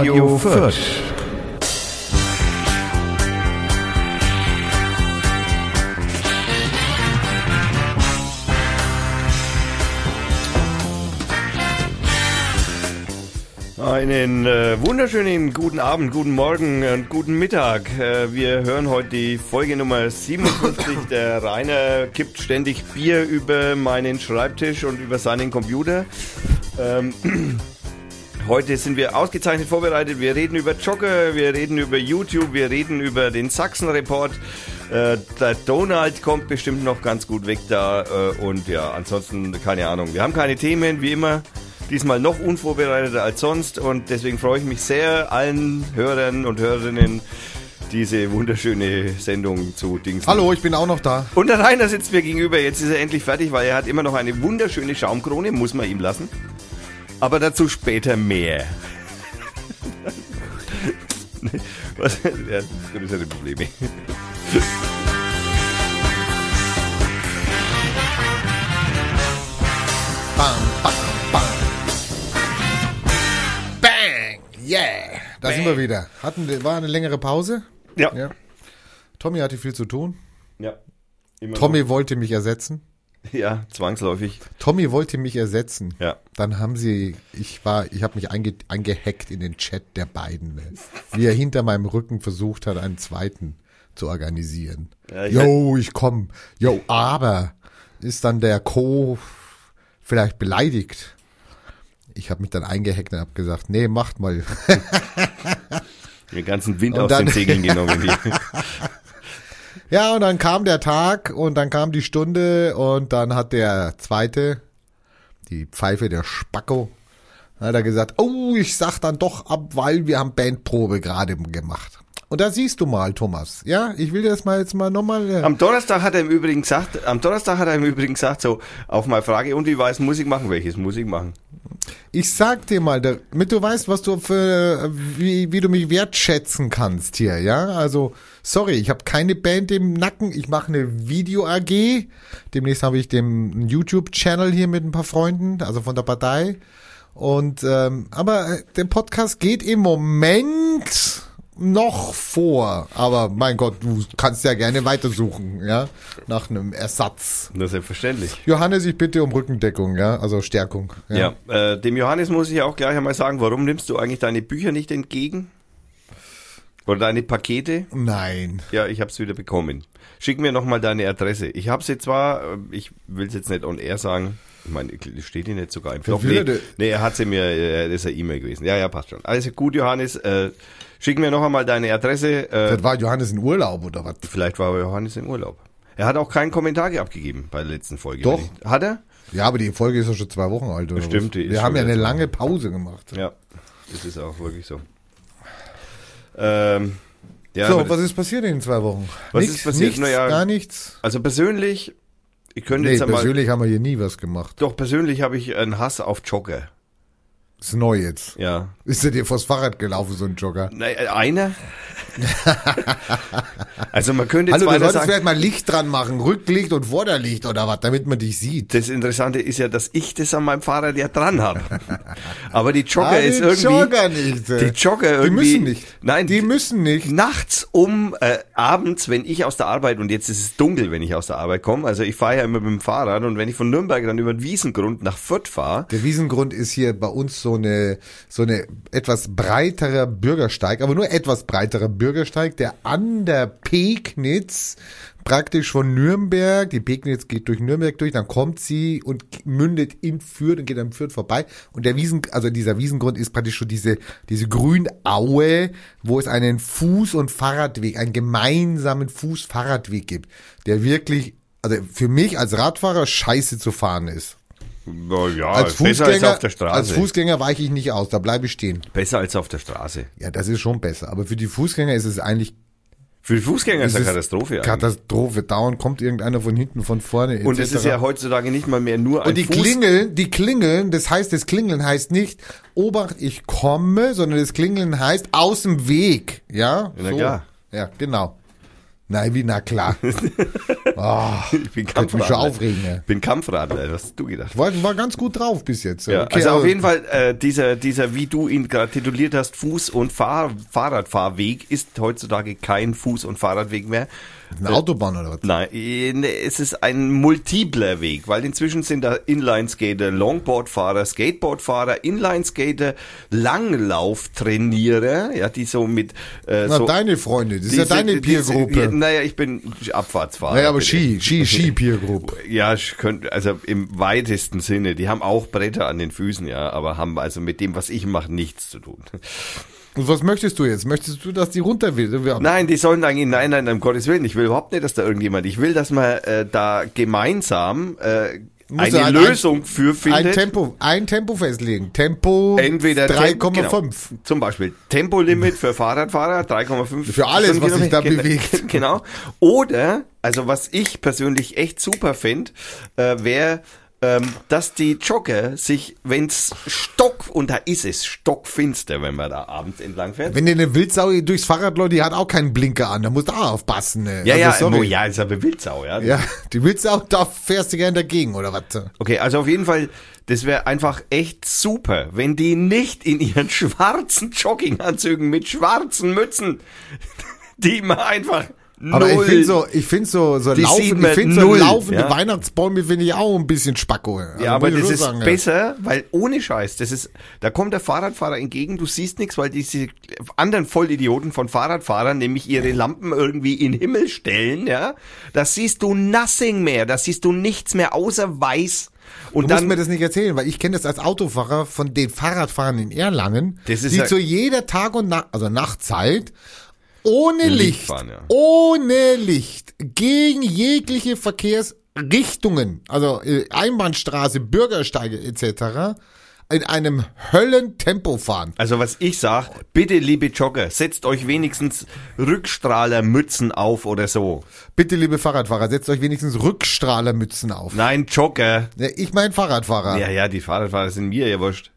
Radio Fürth. Einen äh, wunderschönen guten Abend, guten Morgen und guten Mittag. Äh, wir hören heute die Folge Nummer 57. Der Rainer kippt ständig Bier über meinen Schreibtisch und über seinen Computer. Ähm, heute sind wir ausgezeichnet vorbereitet. Wir reden über Jogger, wir reden über YouTube, wir reden über den Sachsen-Report. Äh, der Donald kommt bestimmt noch ganz gut weg da. Äh, und ja, ansonsten keine Ahnung. Wir haben keine Themen, wie immer. Diesmal noch unvorbereiteter als sonst und deswegen freue ich mich sehr, allen Hörern und Hörerinnen diese wunderschöne Sendung zu Dings. Hallo, ich bin auch noch da. Und der Rainer sitzt mir gegenüber. Jetzt ist er endlich fertig, weil er hat immer noch eine wunderschöne Schaumkrone, muss man ihm lassen. Aber dazu später mehr. Was? Ja, größere Probleme. Bam, bam, bam. Bang! Yeah! Da Bang. sind wir wieder. Hatten, war eine längere Pause. Ja. Ja. Tommy hatte viel zu tun. ja. Immer Tommy wollte mich ersetzen. Ja, zwangsläufig. Tommy wollte mich ersetzen. Ja. Dann haben sie, ich war, ich habe mich einge, eingehackt in den Chat der beiden, ne? wie er hinter meinem Rücken versucht hat, einen zweiten zu organisieren. Ja, ich yo, ich komm. Yo, aber ist dann der Co. vielleicht beleidigt? Ich habe mich dann eingehackt und habe gesagt, nee, macht mal. Den ganzen Wind Und aus dann- den Segeln genommen. Ja, und dann kam der Tag und dann kam die Stunde und dann hat der zweite, die Pfeife, der Spacko, hat er gesagt, oh, ich sag dann doch ab, weil wir haben Bandprobe gerade gemacht. Und da siehst du mal, Thomas. Ja, ich will dir das mal jetzt mal nochmal. Äh, Am Donnerstag hat er im Übrigen gesagt, am Donnerstag hat er im Übrigen gesagt, so, auf meine Frage, und wie weiß Musik machen? Welches Musik machen? ich sag dir mal, damit du weißt, was du für, wie, wie du mich wertschätzen kannst hier, ja. Also, sorry, ich habe keine Band im Nacken. Ich mache eine Video AG. Demnächst habe ich den YouTube-Channel hier mit ein paar Freunden, also von der Partei. Und ähm, aber äh, der Podcast geht im Moment noch vor. Aber mein Gott, du kannst ja gerne weitersuchen, ja, nach einem Ersatz. Nur selbstverständlich. Johannes, ich bitte um Rückendeckung, ja, also Stärkung. Ja, äh, dem Johannes muss ich auch gleich einmal sagen, warum nimmst du eigentlich deine Bücher nicht entgegen? Oder deine Pakete? Nein. Ja, ich habe es wieder bekommen. Schick mir nochmal deine Adresse. Ich habe sie zwar, äh, ich will es jetzt nicht on air sagen, ich meine, steht die nicht sogar im Flop? Nee, er nee, er hat sie mir, äh, das ist eine E-Mail gewesen. Ja, ja, passt schon. Also gut, Johannes, äh, schick mir noch einmal deine Adresse. Äh, Das war Johannes in Urlaub oder was? Vielleicht war Johannes im Urlaub. Er hat auch keinen Kommentar abgegeben bei der letzten Folge. Doch. ich- Hat er? Ja, aber die Folge ist ja schon zwei Wochen alt, oder? Stimmt, die ist Wir haben ja eine lange Pause gemacht. Ja. Das ist auch wirklich so. Ähm, ja, so, was ist passiert in den zwei Wochen? Was nichts, ist passiert? Nichts, Na ja. gar nichts. also persönlich, ich könnte Nee, jetzt einmal, persönlich haben wir hier nie was gemacht. doch persönlich habe ich einen Hass auf Jogger. Ist neu jetzt. Ja. Ist er dir vors Fahrrad gelaufen, so ein Jogger? Nein, äh, einer? also man könnte Hallo, jetzt du solltest vielleicht mal Licht dran machen, Rücklicht und Vorderlicht oder was, damit man dich sieht. das Interessante ist ja, dass ich das an meinem Fahrrad ja dran habe. Aber die Jogger Ah, ist die irgendwie, Jogger nicht. die äh. Jogger Die irgendwie, müssen nicht. nein, Die müssen nicht. nachts um äh, abends, wenn ich aus der Arbeit und jetzt ist es dunkel, wenn ich aus der Arbeit komme. Also ich fahre ja immer mit dem Fahrrad und wenn ich von Nürnberg dann über den Wiesengrund nach Fürth fahre, Der Wiesengrund ist hier bei uns so eine, so eine etwas breiterer Bürgersteig, aber nur etwas breiterer Bürgersteig, der an der Pegnitz praktisch von Nürnberg, die Pegnitz geht durch Nürnberg durch, dann kommt sie und mündet in Fürth und geht am Fürth vorbei. Und der Wiesen, also dieser Wiesengrund ist praktisch schon diese, diese Grünaue, wo es einen Fuß- und Fahrradweg, einen gemeinsamen Fuß-Fahrradweg gibt, der wirklich, also für mich als Radfahrer scheiße zu fahren ist. Na ja, Als besser als Fußgänger, auf der Straße. als Fußgänger weiche ich nicht aus, da bleibe ich stehen. besser als auf der Straße. Ja, das ist schon besser. Aber für die Fußgänger ist es eigentlich Für die Fußgänger ist es eine Katastrophe. eigentlich. Katastrophe. Dauernd kommt irgendeiner von hinten, von vorne. Etc. und es ist ja heutzutage nicht mal mehr nur ein und die Fuß. klingeln, die klingeln, das heißt, das Klingeln heißt nicht, Obacht, ich komme, sondern das Klingeln heißt aus dem Weg. Ja? Na klar. Ja, genau. Nein, wie, na klar. oh, Ich bin könnte mich schon aufregen. Ja. bin Kampfradler, was hast du gedacht? War, war ganz gut drauf bis jetzt. Ja, Okay, also auf jeden Fall, äh, dieser, dieser, wie du ihn gerade tituliert hast, Fuß- und Fahr Fahrradfahrweg ist heutzutage kein Fuß- und Fahrradweg mehr. Eine Autobahn oder was? Nein, äh, ne, es ist ein multipler Weg, weil inzwischen sind da Inlineskater, Longboardfahrer, Skateboardfahrer, Inlineskater, Langlauftrainierer, ja, die so mit äh, Na, so deine Freunde, das ist ja deine Peergruppe. Ja, naja, ich bin Abfahrtsfahrer. Naja, aber bitte. Ski, Ski, Ski Peer Group. Ja, ich könnte, also im weitesten Sinne. Die haben auch Bretter an den Füßen, ja, aber haben also mit dem, was ich mache, nichts zu tun. Und was möchtest du jetzt? Möchtest du, dass die runter will? Nein, die sollen eigentlich, nein, nein, um Gottes Willen, ich will überhaupt nicht, dass da irgendjemand, ich will, dass man äh, da gemeinsam äh, Muss eine ein- Lösung für Ein findet. Tempo, ein Tempo festlegen. Tempo Entweder Tempo- 3,5. Genau, zum Beispiel Tempolimit für Fahrradfahrer 3,5. Für alles, was sich da bewegt. Genau. Oder, also was ich persönlich echt super finde, äh, wäre, ähm, dass die Jogger sich, wenn's stock, und da ist es stockfinster, wenn man da abends entlang fährt. Wenn dir eine Wildsau durchs Fahrrad läuft, die hat auch keinen Blinker an, da musst du auch aufpassen. Ne? ja, also, ja, sorry. ja, ist aber Wildsau, ja. Ja, die Wildsau, da fährst du gern dagegen, oder was? Okay, also auf jeden Fall, das wäre einfach echt super, wenn die nicht in ihren schwarzen Jogginganzügen mit schwarzen Mützen, die man einfach Aber null, ich finde so, ich finde so, so, Die laufen, ich find so laufende ja. Weihnachtsbäume finde ich auch ein bisschen spacko. Also Ja, aber das ist sagen, besser, weil ohne Scheiß, das ist, da kommt der Fahrradfahrer entgegen, du siehst nichts, weil diese anderen Vollidioten von Fahrradfahrern nämlich ihre Lampen irgendwie in den Himmel stellen, ja. Da siehst du nothing mehr, da siehst du nichts mehr außer weiß. Und Du dann, musst mir das nicht erzählen, weil ich kenne das als Autofahrer von den Fahrradfahrern in Erlangen, Das ist die ja- zu jeder Tag- und Nacht, also Nachtzeit, ohne Licht fahren, ja. ohne Licht, gegen jegliche Verkehrsrichtungen, also äh, Einbahnstraße, Bürgersteige etc., in einem Höllentempo fahren. Also was ich sag, bitte liebe Jogger, setzt euch wenigstens Rückstrahlermützen auf oder so. Bitte, liebe Fahrradfahrer, setzt euch wenigstens Rückstrahlermützen auf. Nein, Jogger. Ich mein Fahrradfahrer. Ja, ja, die Fahrradfahrer sind mir ja wurscht.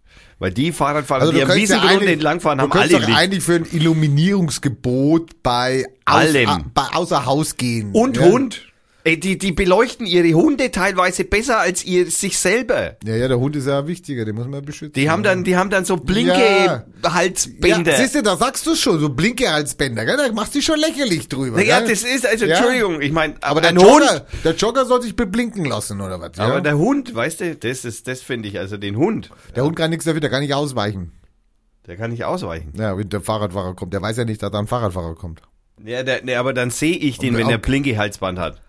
Weil die Fahrradfahrer, Also die am Wiesengrund entlangfahren, haben alle Licht. eigentlich für ein Illuminierungsgebot bei, aus, bei außer Haus gehen. Und ja. Hund. Ey, die, die beleuchten ihre Hunde teilweise besser als ihr sich selber. Ja, ja, der Hund ist ja wichtiger, den muss man beschützen. Die haben dann, die haben dann so blinke Ja. Halsbänder. Ja, siehst du, da sagst du schon, so blinke als Bänder, gell? Da machst du dich schon lächerlich drüber. naja, gell? das ist, also, Ja. Entschuldigung, ich meine, aber der Jogger, Hund. der Jogger soll sich beblinken lassen, oder was? Ja? Aber der Hund, weißt du, das ist, das finde ich, also den Hund, der Hund kann nichts dafür, der kann nicht ausweichen. der kann nicht ausweichen. Ja, wenn der Fahrradfahrer kommt, der weiß ja nicht, dass da ein Fahrradfahrer kommt. Ja, der, nee, aber dann sehe ich den, Und wenn der blinke Halsband hat.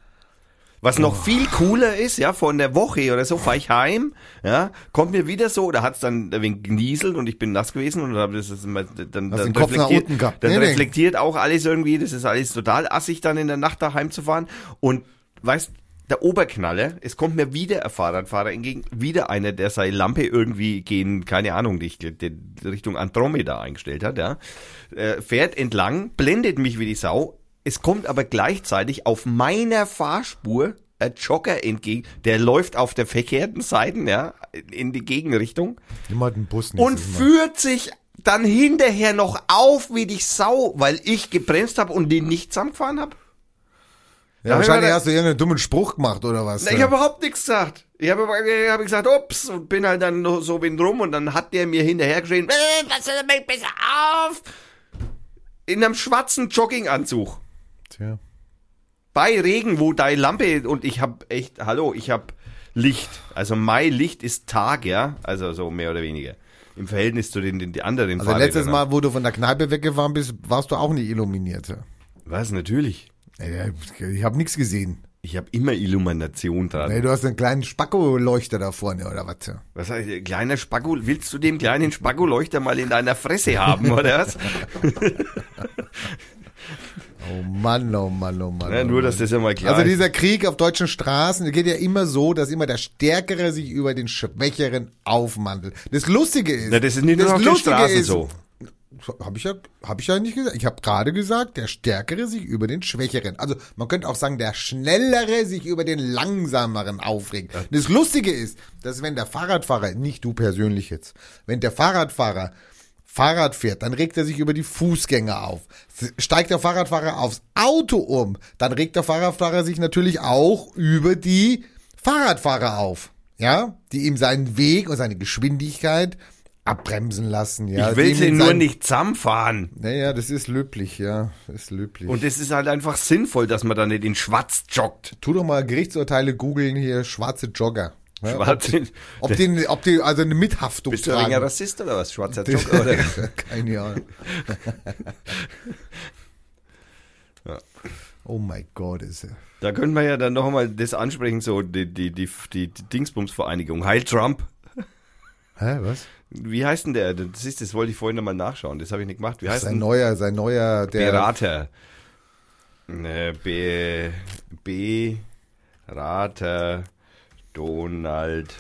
Was noch Oh. viel cooler ist, ja, von der Woche oder so fahre ich heim, ja, kommt mir wieder so, da hat's dann ein wenig genieselt und ich bin nass gewesen und dann das ist immer, dann, Hast dann den Kopf nach reflektiert, unten dann Nee, nee. reflektiert auch alles irgendwie, das ist alles total assig dann in der Nacht da heimzufahren und weißt, der Oberknaller, es kommt mir wieder ein Fahrradfahrer entgegen, wieder einer, der seine Lampe irgendwie gehen, keine Ahnung, die, die Richtung Andromeda eingestellt hat, ja, äh, fährt entlang, blendet mich wie die Sau, es kommt aber gleichzeitig auf meiner Fahrspur ein Jogger entgegen, der läuft auf der verkehrten Seite, ja, in die Gegenrichtung Immer den Bus nicht. und führt sich dann hinterher noch auf wie die Sau, weil ich gebremst habe und den nicht zusammengefahren habe. ja, wahrscheinlich da- hast du irgendeinen dummen Spruch gemacht, oder was? Na, ich habe überhaupt nichts gesagt. Ich habe hab gesagt, ups, und bin halt dann so bin rum und dann hat der mir hinterher geschrien, äh, pass damit besser auf. In einem schwarzen Jogginganzug. Tja. Bei Regen, wo deine Lampe und ich hab echt, hallo, ich hab Licht. Also mein Licht ist Tag, ja, also so mehr oder weniger. Im Verhältnis zu den, den die anderen Also letztes Mal, wo du von der Kneipe weggefahren bist, warst du auch nicht illuminiert. Was, natürlich. Ich habe nichts gesehen. Ich habe immer Illumination dran. Nee, du hast einen kleinen Spacko-Leuchter da vorne, oder was? Was heißt, äh, kleiner Spacko, willst du dem kleinen Spacko-Leuchter mal in deiner Fresse haben, oder was? Oh Mann, oh Mann, oh Mann. Ja, oh nur, dass das ja mal klar Also dieser Krieg auf deutschen Straßen geht ja immer so, dass immer der Stärkere sich über den Schwächeren aufmantelt. Das Lustige ist, Na, das ist nicht nur auf den Straßen so. Habe ich ja, habe ich ja nicht gesagt. Ich habe gerade gesagt, der Stärkere sich über den Schwächeren. Also man könnte auch sagen, der Schnellere sich über den Langsameren aufregt. Das Lustige ist, dass wenn der Fahrradfahrer, nicht du persönlich jetzt, wenn der Fahrradfahrer Fahrrad fährt, dann regt er sich über die Fußgänger auf. Steigt der Fahrradfahrer aufs Auto um, dann regt der Fahrradfahrer sich natürlich auch über die Fahrradfahrer auf. Ja, die ihm seinen Weg und seine Geschwindigkeit abbremsen lassen. Ja, ich will sie nur nicht zusammenfahren. Naja, das ist löblich, ja, ist löblich. Und es ist halt einfach sinnvoll, dass man da nicht in schwarz joggt. tu doch mal Gerichtsurteile googeln hier, schwarze Jogger. Ja, Schwarz. Ob die, ob die also eine Mithaftung Bist du ein tragen. wenig Rassist oder was? Schwarzer Jogger oder? Keine Ahnung. Ja. Oh mein Gott, ist er. Da können wir ja dann noch mal das ansprechen, so die, die, die, die, Dingsbums-Vereinigung. Heil Trump. Hä, was? Wie heißt denn der? Das ist, das wollte ich vorhin noch mal nachschauen. Das habe ich nicht gemacht. Wie heißt Sein denn neuer, sein neuer, der. Berater? Ne, B, Berater Donald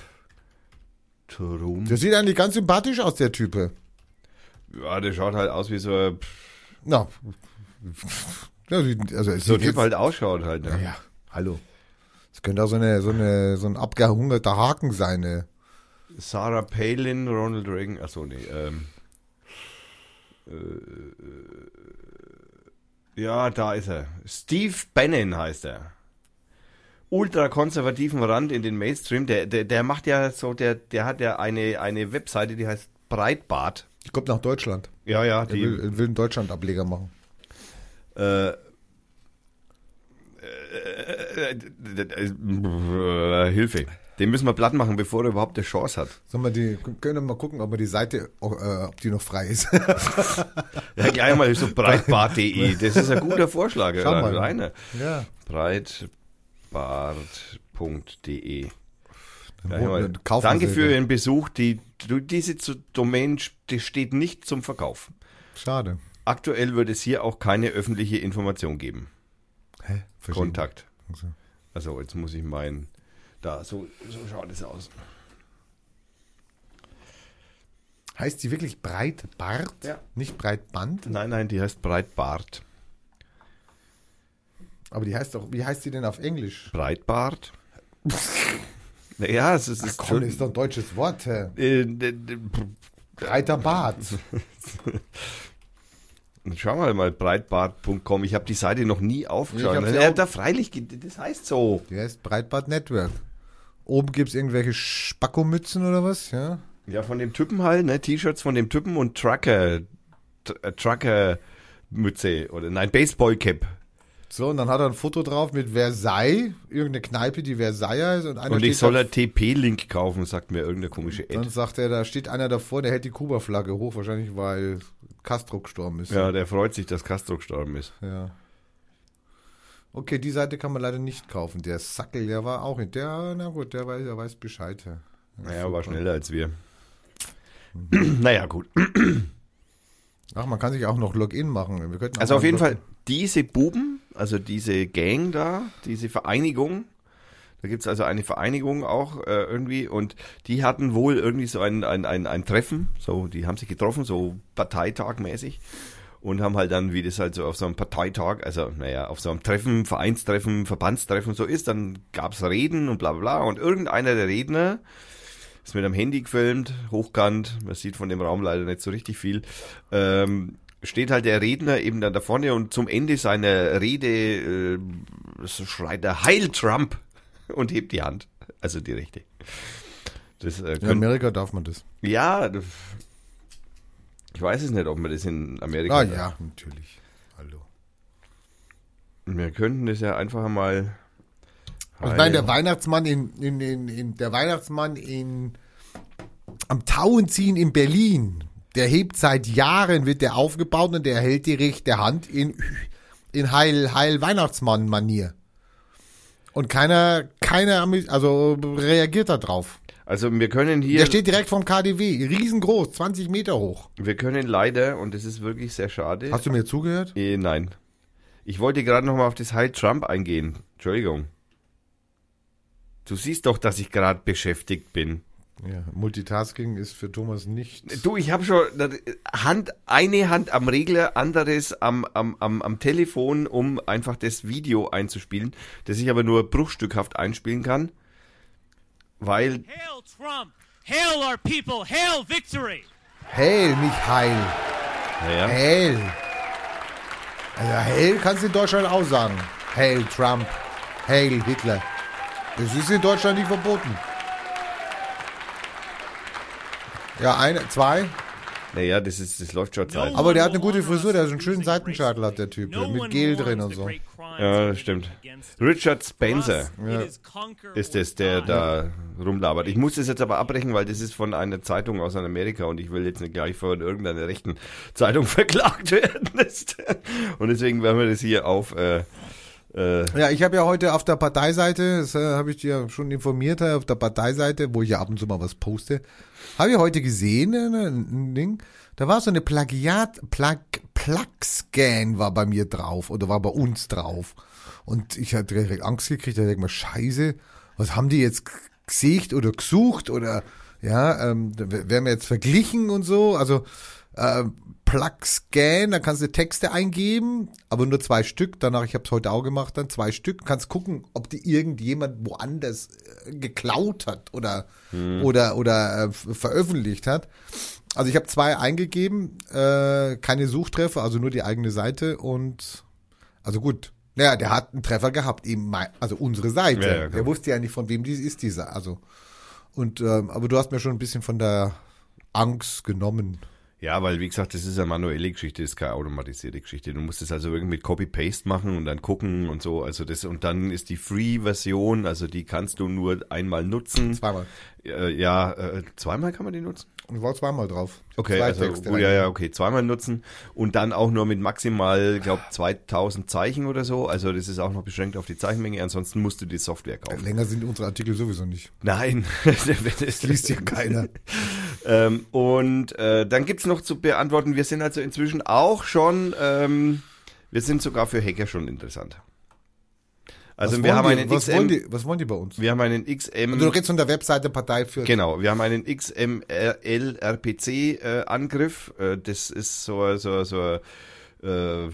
Trump. Der sieht eigentlich ganz sympathisch aus, der Type. Ja, der schaut halt aus wie so, Na. Ja, also es so ein Typ halt ausschaut halt. Ne? ja, ja, hallo. Das könnte auch so eine, so eine, so ein abgehungerter Haken sein, ne? Sarah Palin, Ronald Reagan, achso, nee, ähm, äh, ja, da ist er. Steve Bannon heißt er. Ultrakonservativen Rand in den Mainstream, der, der, der macht ja so, der, der hat ja eine, eine Webseite, die heißt Breitbart. Die kommt nach Deutschland. Ja, ja, Er die, will, will einen Deutschland-Ableger machen. äh, äh, äh, äh, Hilfe. Den müssen wir platt machen, bevor er überhaupt eine Chance hat. Sollen wir die, können wir mal gucken, ob wir die Seite, ob die noch frei ist. Ja, gleich mal so breitbart.de. Das ist ein guter Vorschlag, Schau mal. Rainer. ja. Breitbart.de. Kaufen Danke für den. Ihren Besuch. Die, diese Domain die steht nicht zum Verkauf. Schade. Aktuell wird es hier auch keine öffentliche Information geben. Hä? Verschieden. Kontakt. Also. Also jetzt muss ich meinen. Da, so, so schaut es aus. Heißt die wirklich Breitbart? Ja. Nicht Breitband? Nein, nein, die heißt Breitbart. Aber die heißt doch, wie heißt die denn auf Englisch? Breitbart? naja, es ist, es ist Komm, ist doch ein deutsches Wort. hä? äh, Breiter Bart. Schauen wir mal, breitbart.com. Ich habe die Seite noch nie aufgeschaut. Ja, da freilich, das heißt so. Die heißt Breitbart Network. Oben gibt's irgendwelche Spackomützen oder was? Ja. Ja, von dem Typen halt, ne? T-Shirts von dem Typen und Trucker, Tr- äh, Trucker-Mütze oder nein, Baseball-Cap. So, und dann hat er ein Foto drauf mit Versailles, irgendeine Kneipe, die Versailles heißt. Und, einer Und ich soll da- TP-Link kaufen, sagt mir irgendeine komische Dann Ad. sagt er, da steht einer davor, der hält die Kuba-Flagge hoch, wahrscheinlich weil Castro gestorben ist. Ja, der freut sich, dass Castro gestorben ist. Ja. Okay, die Seite kann man leider nicht kaufen. Der Sackel, der war auch in der, na gut, der weiß, der weiß Bescheid. Ja. Naja, war schneller als wir. naja, gut. Ach, man kann sich auch noch Login machen. Also auf jeden Login- Fall, diese Buben, also diese Gang da, diese Vereinigung, da gibt's also eine Vereinigung auch äh, irgendwie und die hatten wohl irgendwie so ein, ein, ein, ein Treffen, so, die haben sich getroffen, so Parteitagmäßig und haben halt dann, wie das halt so auf so einem Parteitag, also naja, auf so einem Treffen, Vereinstreffen, Verbandstreffen so ist, dann gab's Reden und bla bla bla und irgendeiner der Redner ist mit einem Handy gefilmt, hochkant, man sieht von dem Raum leider nicht so richtig viel, ähm, steht halt der Redner eben dann da vorne und zum Ende seiner Rede äh, schreit er Heil Trump und hebt die Hand, also die rechte. Das, äh, In Amerika darf man das. ja, ich weiß es nicht, ob man das in Amerika. Ah ja, natürlich. Hallo. Wir könnten das ja einfach mal. Ich meine, der Weihnachtsmann in, in, in, in der Weihnachtsmann in am Tauenziehen in Berlin, der hebt seit Jahren, wird der aufgebaut und der hält die rechte Hand in, in Heil, Heil Weihnachtsmann Manier. Und keiner, keiner, also reagiert da drauf. also wir können hier, Der steht direkt vom KDW, riesengroß, 20 Meter hoch. wir können leider, und das ist wirklich sehr schade. Hast du mir zugehört? Eh, nein. Ich wollte gerade noch mal auf das Heil Trump eingehen. Entschuldigung. Du siehst doch, dass ich gerade beschäftigt bin. Ja, Multitasking ist für Thomas nicht. Du, ich habe schon Hand, eine Hand am Regler, anderes am, am, am, am Telefon, um einfach das Video einzuspielen, das ich aber nur bruchstückhaft einspielen kann, weil Hail Trump! Hail our people! Hail victory! Hail, nicht Heil. Naja. Hail. Also Hail kannst du in Deutschland auch sagen. Hail Trump. Hail Hitler. Das ist in Deutschland nicht verboten. Ja, eine, zwei. Naja, das, ist, das läuft schon Zeit. Aber der hat eine gute Frisur, der hat so einen schönen Seitenscheitel, hat der Typ. mit Gel drin und so. Ja, das stimmt. Richard Spencer ist es, der da rumlabert. Ich muss das jetzt aber abbrechen, weil das ist von einer Zeitung aus Amerika und ich will jetzt nicht gleich von irgendeiner rechten Zeitung verklagt werden. Und deswegen werden wir das hier auf... Äh, äh, Ja, ich habe ja heute auf der Parteiseite, das äh, habe ich dir schon informiert, äh, auf der Parteiseite, wo ich ja ab und zu mal was poste, habe ich heute gesehen, äh, ein Ding, da war so eine Plagiat, Plag, Plug-Scan war bei mir drauf oder war bei uns drauf. Und ich hatte direkt Angst gekriegt, da denke ich mal, scheiße, was haben die jetzt gesicht oder gesucht oder ja, ähm, werden wir jetzt verglichen und so, also äh, Plug-Scan, da kannst du Texte eingeben, aber nur zwei Stück. Danach, ich habe es heute auch gemacht, dann zwei Stück. Kannst gucken, ob die irgendjemand woanders äh, geklaut hat oder oder oder äh, veröffentlicht hat. Also ich habe zwei eingegeben, äh, keine Suchtreffer, also nur die eigene Seite und also gut. Naja, der hat einen Treffer gehabt, eben mein, also unsere Seite. Ja, ja, der wusste ja nicht, von wem dies ist, dieser. Also und ähm, aber du hast mir schon ein bisschen von der Angst genommen. Ja, weil wie gesagt, das ist eine manuelle Geschichte, das ist keine automatisierte Geschichte. Du musst es also irgendwie mit Copy-Paste machen und dann gucken und so. Also das und dann ist die Free-Version, also die kannst du nur einmal nutzen. Zweimal. Äh, ja, äh, zweimal kann man die nutzen. Und ich war zweimal drauf. Okay, Zwei also Texte gut, ja, ja, okay, zweimal nutzen und dann auch nur mit maximal, glaube 2000 Zeichen oder so. Also das ist auch noch beschränkt auf die Zeichenmenge. Ansonsten musst du die Software kaufen. Länger sind unsere Artikel sowieso nicht. Nein, das Liest ja keiner. Ähm, und äh, dann gibt's noch zu beantworten, wir sind also inzwischen auch schon, ähm, wir sind sogar für Hacker schon interessant. Also was wir wollen haben die, einen was wollen XM, die, was wollen die bei uns? wir haben einen XM, Du redest von der Webseite Partei für. genau, wir haben einen XML-RPC äh, Angriff. Äh, das ist so so so äh,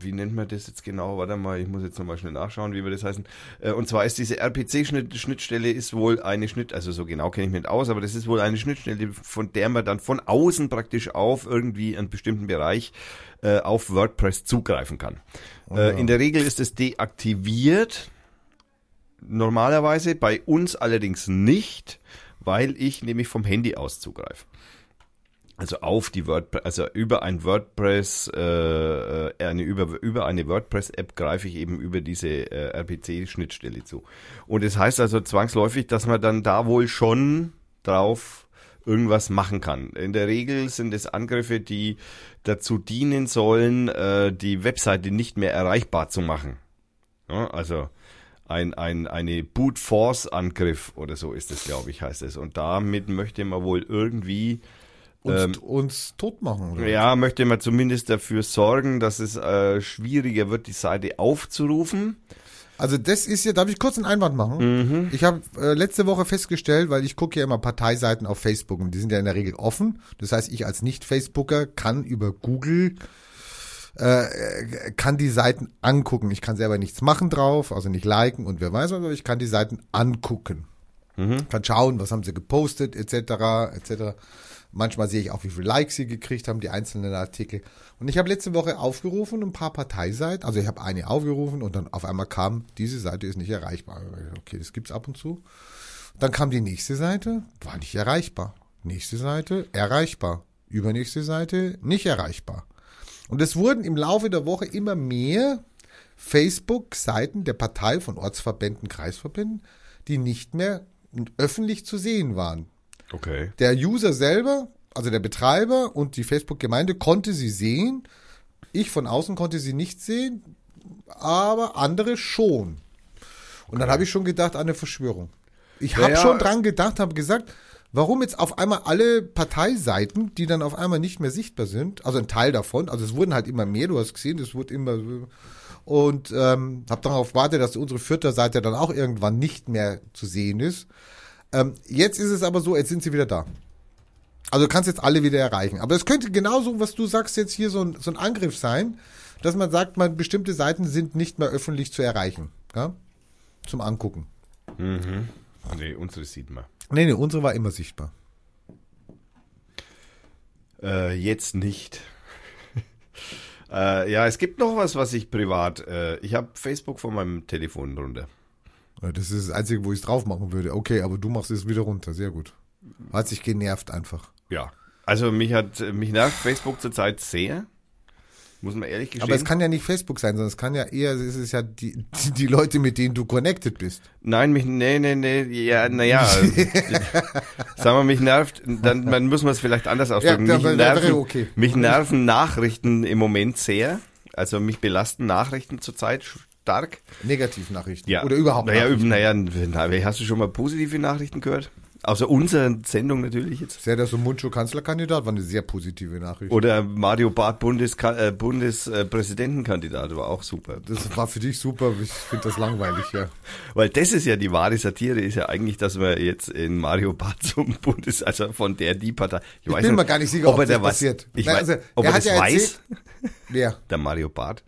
wie nennt man das jetzt genau? Warte mal, ich muss jetzt nochmal schnell nachschauen, wie wir das heißen. Äh, Und zwar ist diese RPC-Schnittstelle ist wohl eine Schnitt, also so genau kenne ich mich nicht aus, aber das ist wohl eine Schnittstelle, von der man dann von außen praktisch auf irgendwie einen bestimmten Bereich äh, auf WordPress zugreifen kann. Äh, in der Regel ist es deaktiviert, normalerweise, bei uns allerdings nicht, weil ich nämlich vom Handy aus zugreife. Also auf die WordPress, also über ein WordPress, äh, äh, eine, über, über eine WordPress-App greife ich eben über diese äh, RPC-Schnittstelle zu. Und es das heißt also zwangsläufig, dass man dann da wohl schon drauf irgendwas machen kann. In der Regel sind es Angriffe, die dazu dienen sollen, äh, die Webseite nicht mehr erreichbar zu machen. Ja, also ein, ein, eine Boot Force Angriff oder so ist es, glaube ich, heißt es. Und damit möchte man wohl irgendwie Uns, uns tot machen. Oder? Ähm, ja, möchte man zumindest dafür sorgen, dass es äh, schwieriger wird, die Seite aufzurufen. Also das ist ja, darf ich kurz einen Einwand machen? Mhm. Ich habe äh, letzte Woche festgestellt, weil ich gucke ja immer Parteiseiten auf Facebook und die sind ja in der Regel offen. Das heißt, ich als Nicht-Facebooker kann über Google äh, kann die Seiten angucken. Ich kann selber nichts machen drauf, also nicht liken und wer weiß was, aber ich kann die Seiten angucken. Kann schauen, was haben sie gepostet, etc., etc. Manchmal sehe ich auch, wie viele Likes sie gekriegt haben, die einzelnen Artikel. Und ich habe letzte Woche aufgerufen, ein paar Parteiseiten, also ich habe eine aufgerufen und dann auf einmal kam, diese Seite ist nicht erreichbar. Okay, das gibt's ab und zu. Dann kam die nächste Seite, war nicht erreichbar. Nächste Seite, erreichbar. Übernächste Seite, nicht erreichbar. Und es wurden im Laufe der Woche immer mehr Facebook-Seiten der Partei von Ortsverbänden, Kreisverbänden, die nicht mehr öffentlich zu sehen waren. Okay. Der User selber, also der Betreiber und die Facebook-Gemeinde konnte sie sehen. Ich von außen konnte sie nicht sehen, aber andere schon. Und dann habe ich schon gedacht, an eine Verschwörung. Ich habe ja. schon dran gedacht, habe gesagt, warum jetzt auf einmal alle Parteiseiten, die dann auf einmal nicht mehr sichtbar sind, also ein Teil davon, also es wurden halt immer mehr, du hast gesehen, es wurde immer und ähm, habe darauf gewartet, dass unsere vierte Seite dann auch irgendwann nicht mehr zu sehen ist. Ähm, jetzt ist es aber so, jetzt sind sie wieder da. Also du kannst jetzt alle wieder erreichen. Aber es könnte genauso, was du sagst, jetzt hier so ein, so ein Angriff sein, dass man sagt, man, bestimmte Seiten sind nicht mehr öffentlich zu erreichen. Ja? Zum Angucken. Nee, unsere sieht man. Nee, nee, unsere war immer sichtbar. Äh, jetzt nicht. äh, ja, es gibt noch was, was ich privat. Äh, ich habe Facebook von meinem Telefon runter. Das ist das Einzige, wo ich es drauf machen würde. Okay, aber du machst es wieder runter. Sehr gut. Hat sich genervt einfach. Ja. Also mich hat mich nervt Facebook zurzeit sehr. Muss man ehrlich gestehen. Aber es kann ja nicht Facebook sein, sondern es kann ja eher, es ist ja die, die, die Leute, mit denen du connected bist. Nein, mich, nee, nee, nee, ja, naja. sagen wir, mich nervt, dann, dann muss man es vielleicht anders ausdrücken. Ja, mich, nerven, okay. mich nerven Nachrichten im Moment sehr. Also mich belasten Nachrichten zurzeit stark. Negativnachrichten. Oder überhaupt naja, Nachrichten. naja, na, hast du schon mal positive Nachrichten gehört? Außer unserer Sendung natürlich jetzt. Sehr der Mundschuh Kanzlerkandidat war eine sehr positive Nachricht. Oder Mario Barth Bundeska äh, Bundespräsidentenkandidat war auch super. Das war für dich super. Ich finde das langweilig, ja. Weil das ist ja die wahre Satire, ist ja eigentlich, dass man jetzt in Mario Barth zum Bundes, also von der die Partei. Ich, Ich bin mir gar nicht sicher, ob er das passiert. Ich Na, weiß, also, ob er er, das ja weiß, erzählt- Wer? der Mario Barth.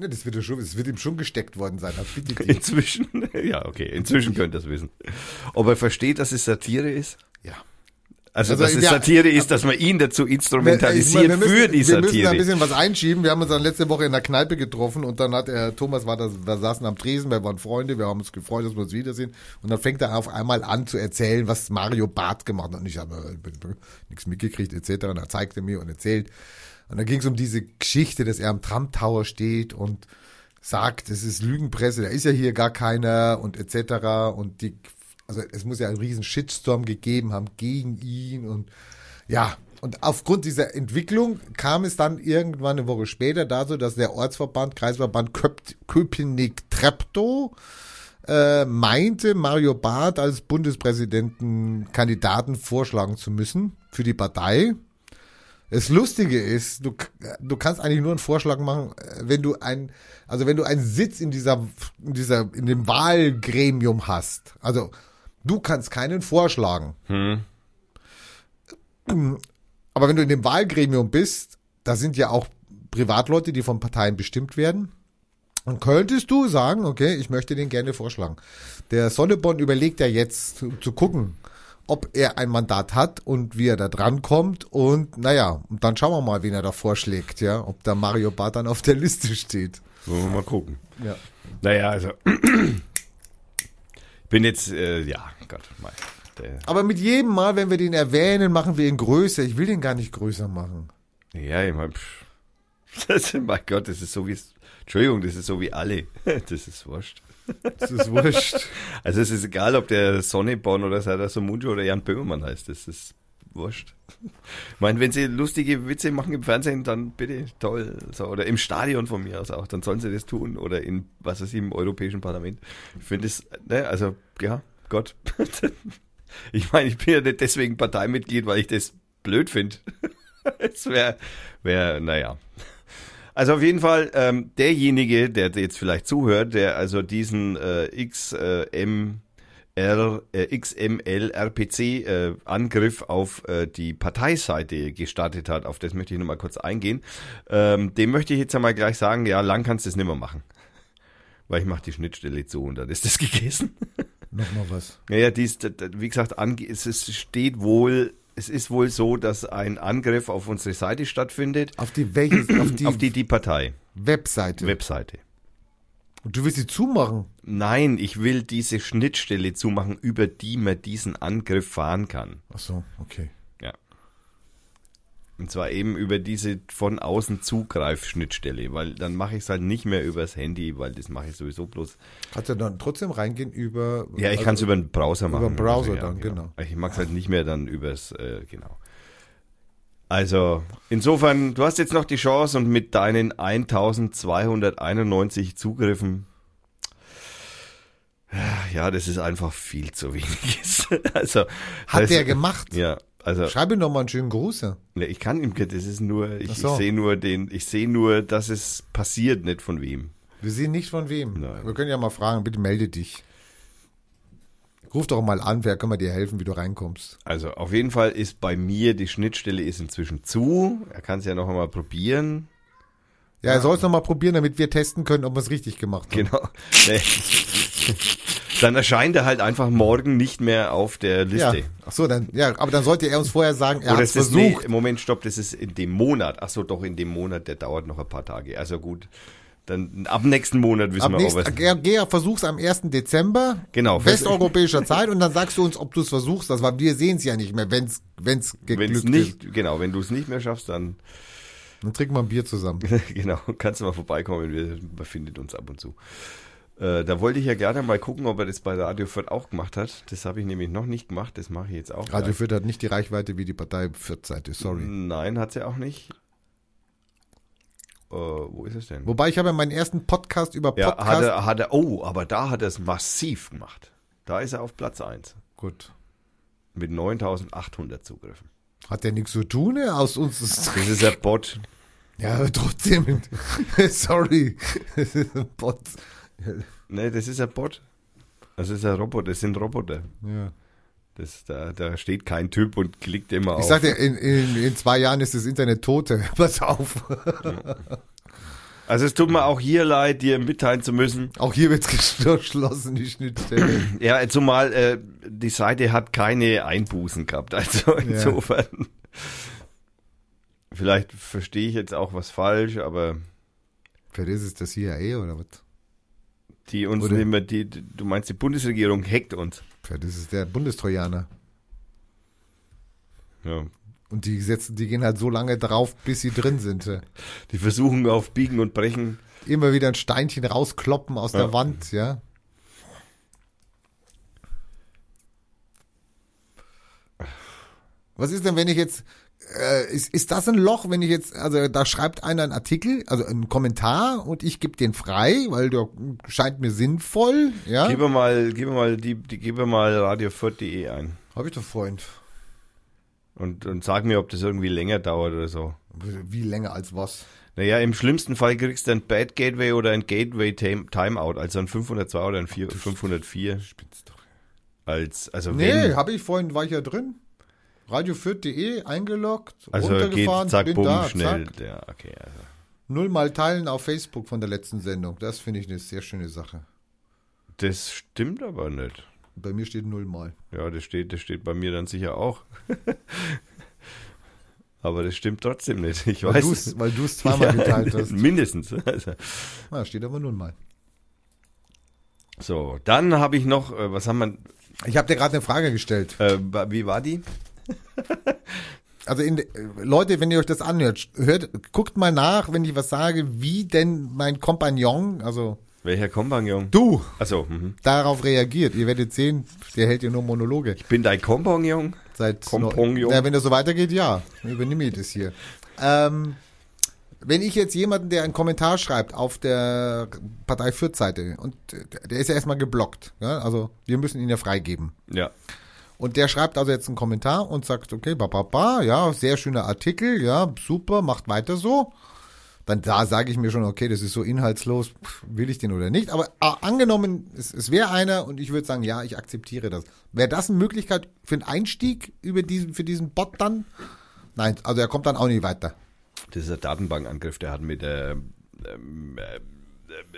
Ne, das wird, schon, das wird ihm schon gesteckt worden sein. Das. Inzwischen, ja, okay, inzwischen könnte er es wissen. Ob er versteht, dass es Satire ist? Ja. Also, Also, dass es ja, Satire ist, dass man ihn dazu instrumentalisiert meine, wir müssen, für die Wir müssen da ein Satire. bisschen was einschieben. Wir haben uns dann letzte Woche in der Kneipe getroffen und dann hat er, Thomas war da, wir saßen am Tresen, wir waren Freunde, wir haben uns gefreut, dass wir uns wiedersehen. Und dann fängt er auf einmal an zu erzählen, was Mario Barth gemacht hat. Und ich habe äh, nichts mitgekriegt, etc. Und er zeigte mir und erzählt. Und dann ging es um diese Geschichte, dass er am Trump Tower steht und sagt, es ist Lügenpresse, da ist ja hier gar keiner und etc. Und die, also es muss ja einen riesen Shitstorm gegeben haben gegen ihn und ja, und aufgrund dieser Entwicklung kam es dann irgendwann eine Woche später dazu, dass der Ortsverband, Kreisverband Köp- Köpenick-Treptow äh, meinte, Mario Barth als Bundespräsidentenkandidaten vorschlagen zu müssen für die Partei. Das Lustige ist, du, du kannst eigentlich nur einen Vorschlag machen, äh, wenn du ein, also wenn du einen Sitz in dieser, in dieser, in dem Wahlgremium hast. Also du kannst keinen vorschlagen. Aber wenn du in dem Wahlgremium bist, da sind ja auch Privatleute, die von Parteien bestimmt werden. Dann könntest du sagen, okay, ich möchte den gerne vorschlagen. Der Sonneborn überlegt ja jetzt zu, zu gucken, ob er ein Mandat hat und wie er da dran kommt. Und naja, und dann schauen wir mal, wen er da vorschlägt, ja, ob da Mario Barth dann auf der Liste steht. Wollen wir mal gucken. Ja. Naja, also. Ich bin jetzt, äh, ja, Gott, mein, Aber mit jedem Mal, wenn wir den erwähnen, machen wir ihn größer. Ich will den gar nicht größer machen. ja, ich mein, das, mein Gott, das ist so wie, Entschuldigung, das ist so wie alle. Das ist wurscht. Das ist wurscht. Also es ist egal, ob der Sonneborn oder Serdar Somuncu oder Jan Böhmermann heißt, das ist wurscht. Ich meine, wenn sie lustige Witze machen im Fernsehen, dann bitte, toll. So, oder im Stadion von mir aus auch, dann sollen sie das tun. Oder in, was weiß ich, im Europäischen Parlament. Ich finde es, ne, also, ja, Gott. Ich meine, ich bin ja nicht deswegen Parteimitglied, weil ich das blöd finde. Es wäre, wär, naja. Also auf jeden Fall ähm, derjenige, der jetzt vielleicht zuhört, der also diesen äh, XMR, äh, RPC äh, Angriff auf äh, die Parteiseite gestartet hat, auf das möchte ich nochmal kurz eingehen. Ähm, dem möchte ich jetzt einmal gleich sagen, ja, lang kannst du das nicht mehr machen. Weil ich mache die Schnittstelle zu und dann ist das gegessen. Nochmal was. Naja, dies, d- d- wie gesagt, es ist, steht wohl, es ist wohl so, dass ein Angriff auf unsere Seite stattfindet. Auf die welches, auf die, auf die, die Partei, Webseite. Webseite. Und du willst sie zumachen? Nein, ich will diese Schnittstelle zumachen, über die man diesen Angriff fahren kann. Ach so, okay. Und zwar eben über diese von außen Zugreif-Schnittstelle, weil dann mache ich es halt nicht mehr übers Handy, weil das mache ich sowieso bloß. Kannst du dann trotzdem reingehen über. Ja, ich also kann es über den Browser machen. den Browser Also, ja, dann, genau. Ich mag es halt nicht mehr dann übers, äh, genau. Also, insofern, du hast jetzt noch die Chance und mit deinen 1291 Zugriffen, ja, das ist einfach viel zu wenig. also, Hat der gemacht? Ja, also, Schreib ihm doch mal einen schönen Gruß. ja. ne, ich kann ihm, das ist nur, ich, Ach ich so. sehe nur den, ich sehe nur, dass es passiert, nicht von wem. Wir sehen nicht von wem. Nein. Wir können ja mal fragen, bitte melde dich. Ruf doch mal an, wer kann mir dir helfen, wie du reinkommst. Also auf jeden Fall ist bei mir die Schnittstelle ist inzwischen zu. Er kann es ja noch einmal probieren. Ja, er soll es noch mal probieren, damit wir testen können, ob wir es richtig gemacht haben. Genau. Nee. Dann erscheint er halt einfach morgen nicht mehr auf der Ja. Liste. Ach so, dann, ja, aber dann sollte er uns vorher sagen, er hat ist das, nee, versucht. Moment, stopp, das ist in dem Monat. Ach so, doch in dem Monat, der dauert noch ein paar Tage. Also gut, dann ab nächsten Monat wissen Ab wir, ob er geh, geh, versuch's am 1. Dezember. Genau. Westeuropäischer Zeit und dann sagst du uns, ob du es versuchst. Das war, wir sehen es ja nicht mehr, wenn's, wenn's Wenn geglückt es nicht, genau, wenn du es nicht mehr schaffst, dann ist. Dann trinken wir ein Bier zusammen. genau, kannst du mal vorbeikommen, wir man findet uns ab und zu. Äh, da wollte ich ja gerne mal gucken, ob er das bei Radio Fürth auch gemacht hat. Das habe ich nämlich noch nicht gemacht, das mache ich jetzt auch. Radio gleich. Fürth hat nicht die Reichweite wie die Partei Fürth-Seite, sorry. Nein, hat sie auch nicht. Äh, wo ist es denn? Wobei ich habe ja meinen ersten Podcast über ja, Podcast. hat er, hat er, oh, aber da hat er es massiv gemacht. Da ist er auf Platz 1 Gut. mit 9800 Zugriffen. Hat der nichts zu tun? ne? Aus uns ist Das ist der Bot. Ja, trotzdem. sorry. Das ist ein Bot. Ne, das ist ein Bot. Das ist ein Roboter, das sind Roboter. Ja. Das, da, da steht kein Typ und klickt immer auf. Ich sagte, in, in, in zwei Jahren ist das Internet tote. Pass auf. Also es tut mir auch hier leid, dir mitteilen zu müssen. Auch hier wird's geschlossen, die Schnittstelle. Ja, zumal äh, die Seite hat keine Einbußen gehabt. Also insofern. Vielleicht verstehe ich jetzt auch was falsch, aber Vielleicht ist es das CIA oder was? Die uns Oder- immer, die, du meinst, die Bundesregierung hackt uns. Vielleicht ist es der Bundestrojaner. Ja. Und die setzen, die gehen halt so lange drauf, bis sie drin sind. Die versuchen auf Biegen und Brechen. Immer wieder ein Steinchen rauskloppen aus Ja. der Wand, ja. Was ist denn, wenn ich jetzt, äh, ist, ist das ein Loch, wenn ich jetzt, also da schreibt einer einen Artikel, also einen Kommentar und ich gebe den frei, weil der scheint mir sinnvoll, ja. Gib mir mal, gib mir mal die, die mir mal radio4.de ein. Habe ich doch vorhin. Und, und sag mir, ob das irgendwie länger dauert oder so. Wie länger als was? Naja, im schlimmsten Fall kriegst du ein Bad Gateway oder ein Gateway Time- Timeout, also ein 502 oder ein 4, 504. Spitzt doch. Als, also Nee, habe ich vorhin, war ich ja drin. Radio4.de eingeloggt, also geht runtergefahren, zack, bin bumm, da, schnell. zack. Ja, okay, also. Null mal teilen auf Facebook von der letzten Sendung. Das finde ich eine sehr schöne Sache. Das stimmt aber nicht. Bei mir steht null mal. Ja, das steht, das steht bei mir dann sicher auch. aber das stimmt trotzdem nicht. Ich Weil weiß du es weil du's zweimal geteilt hast. Mindestens. Also, Ah, steht aber null mal. so, dann habe ich noch, äh, was haben wir, Ich habe dir gerade eine Frage gestellt. äh, wie war die? Also in, Leute, wenn ihr euch das anhört, hört, guckt mal nach, wenn ich was sage, wie denn mein Kompagnon, also Welcher Kompagnon? du, mhm. darauf reagiert. Ihr werdet sehen, der hält ja nur Monologe. ich bin dein Kompagnon. Seit Kompagnon. Ja, wenn das so weitergeht, ja. Übernehme ich das hier. Ähm, wenn ich jetzt jemanden, der einen Kommentar schreibt auf der Partei Fürth-Seite und äh, der ist ja erstmal geblockt, ja? also wir müssen ihn ja freigeben. Ja. Und der schreibt also jetzt einen Kommentar und sagt, okay, ba, ja, sehr schöner Artikel, ja, super, macht weiter so. Dann da sage ich mir schon, okay, das ist so inhaltslos, will ich den oder nicht. Aber äh, angenommen, es, es wäre einer und ich würde sagen, ja, ich akzeptiere das. Wäre das eine Möglichkeit für einen Einstieg über diesen, für diesen Bot dann? Nein, also er kommt dann auch nicht weiter. Das ist ein Datenbankangriff, der hat mit äh, ähm, äh,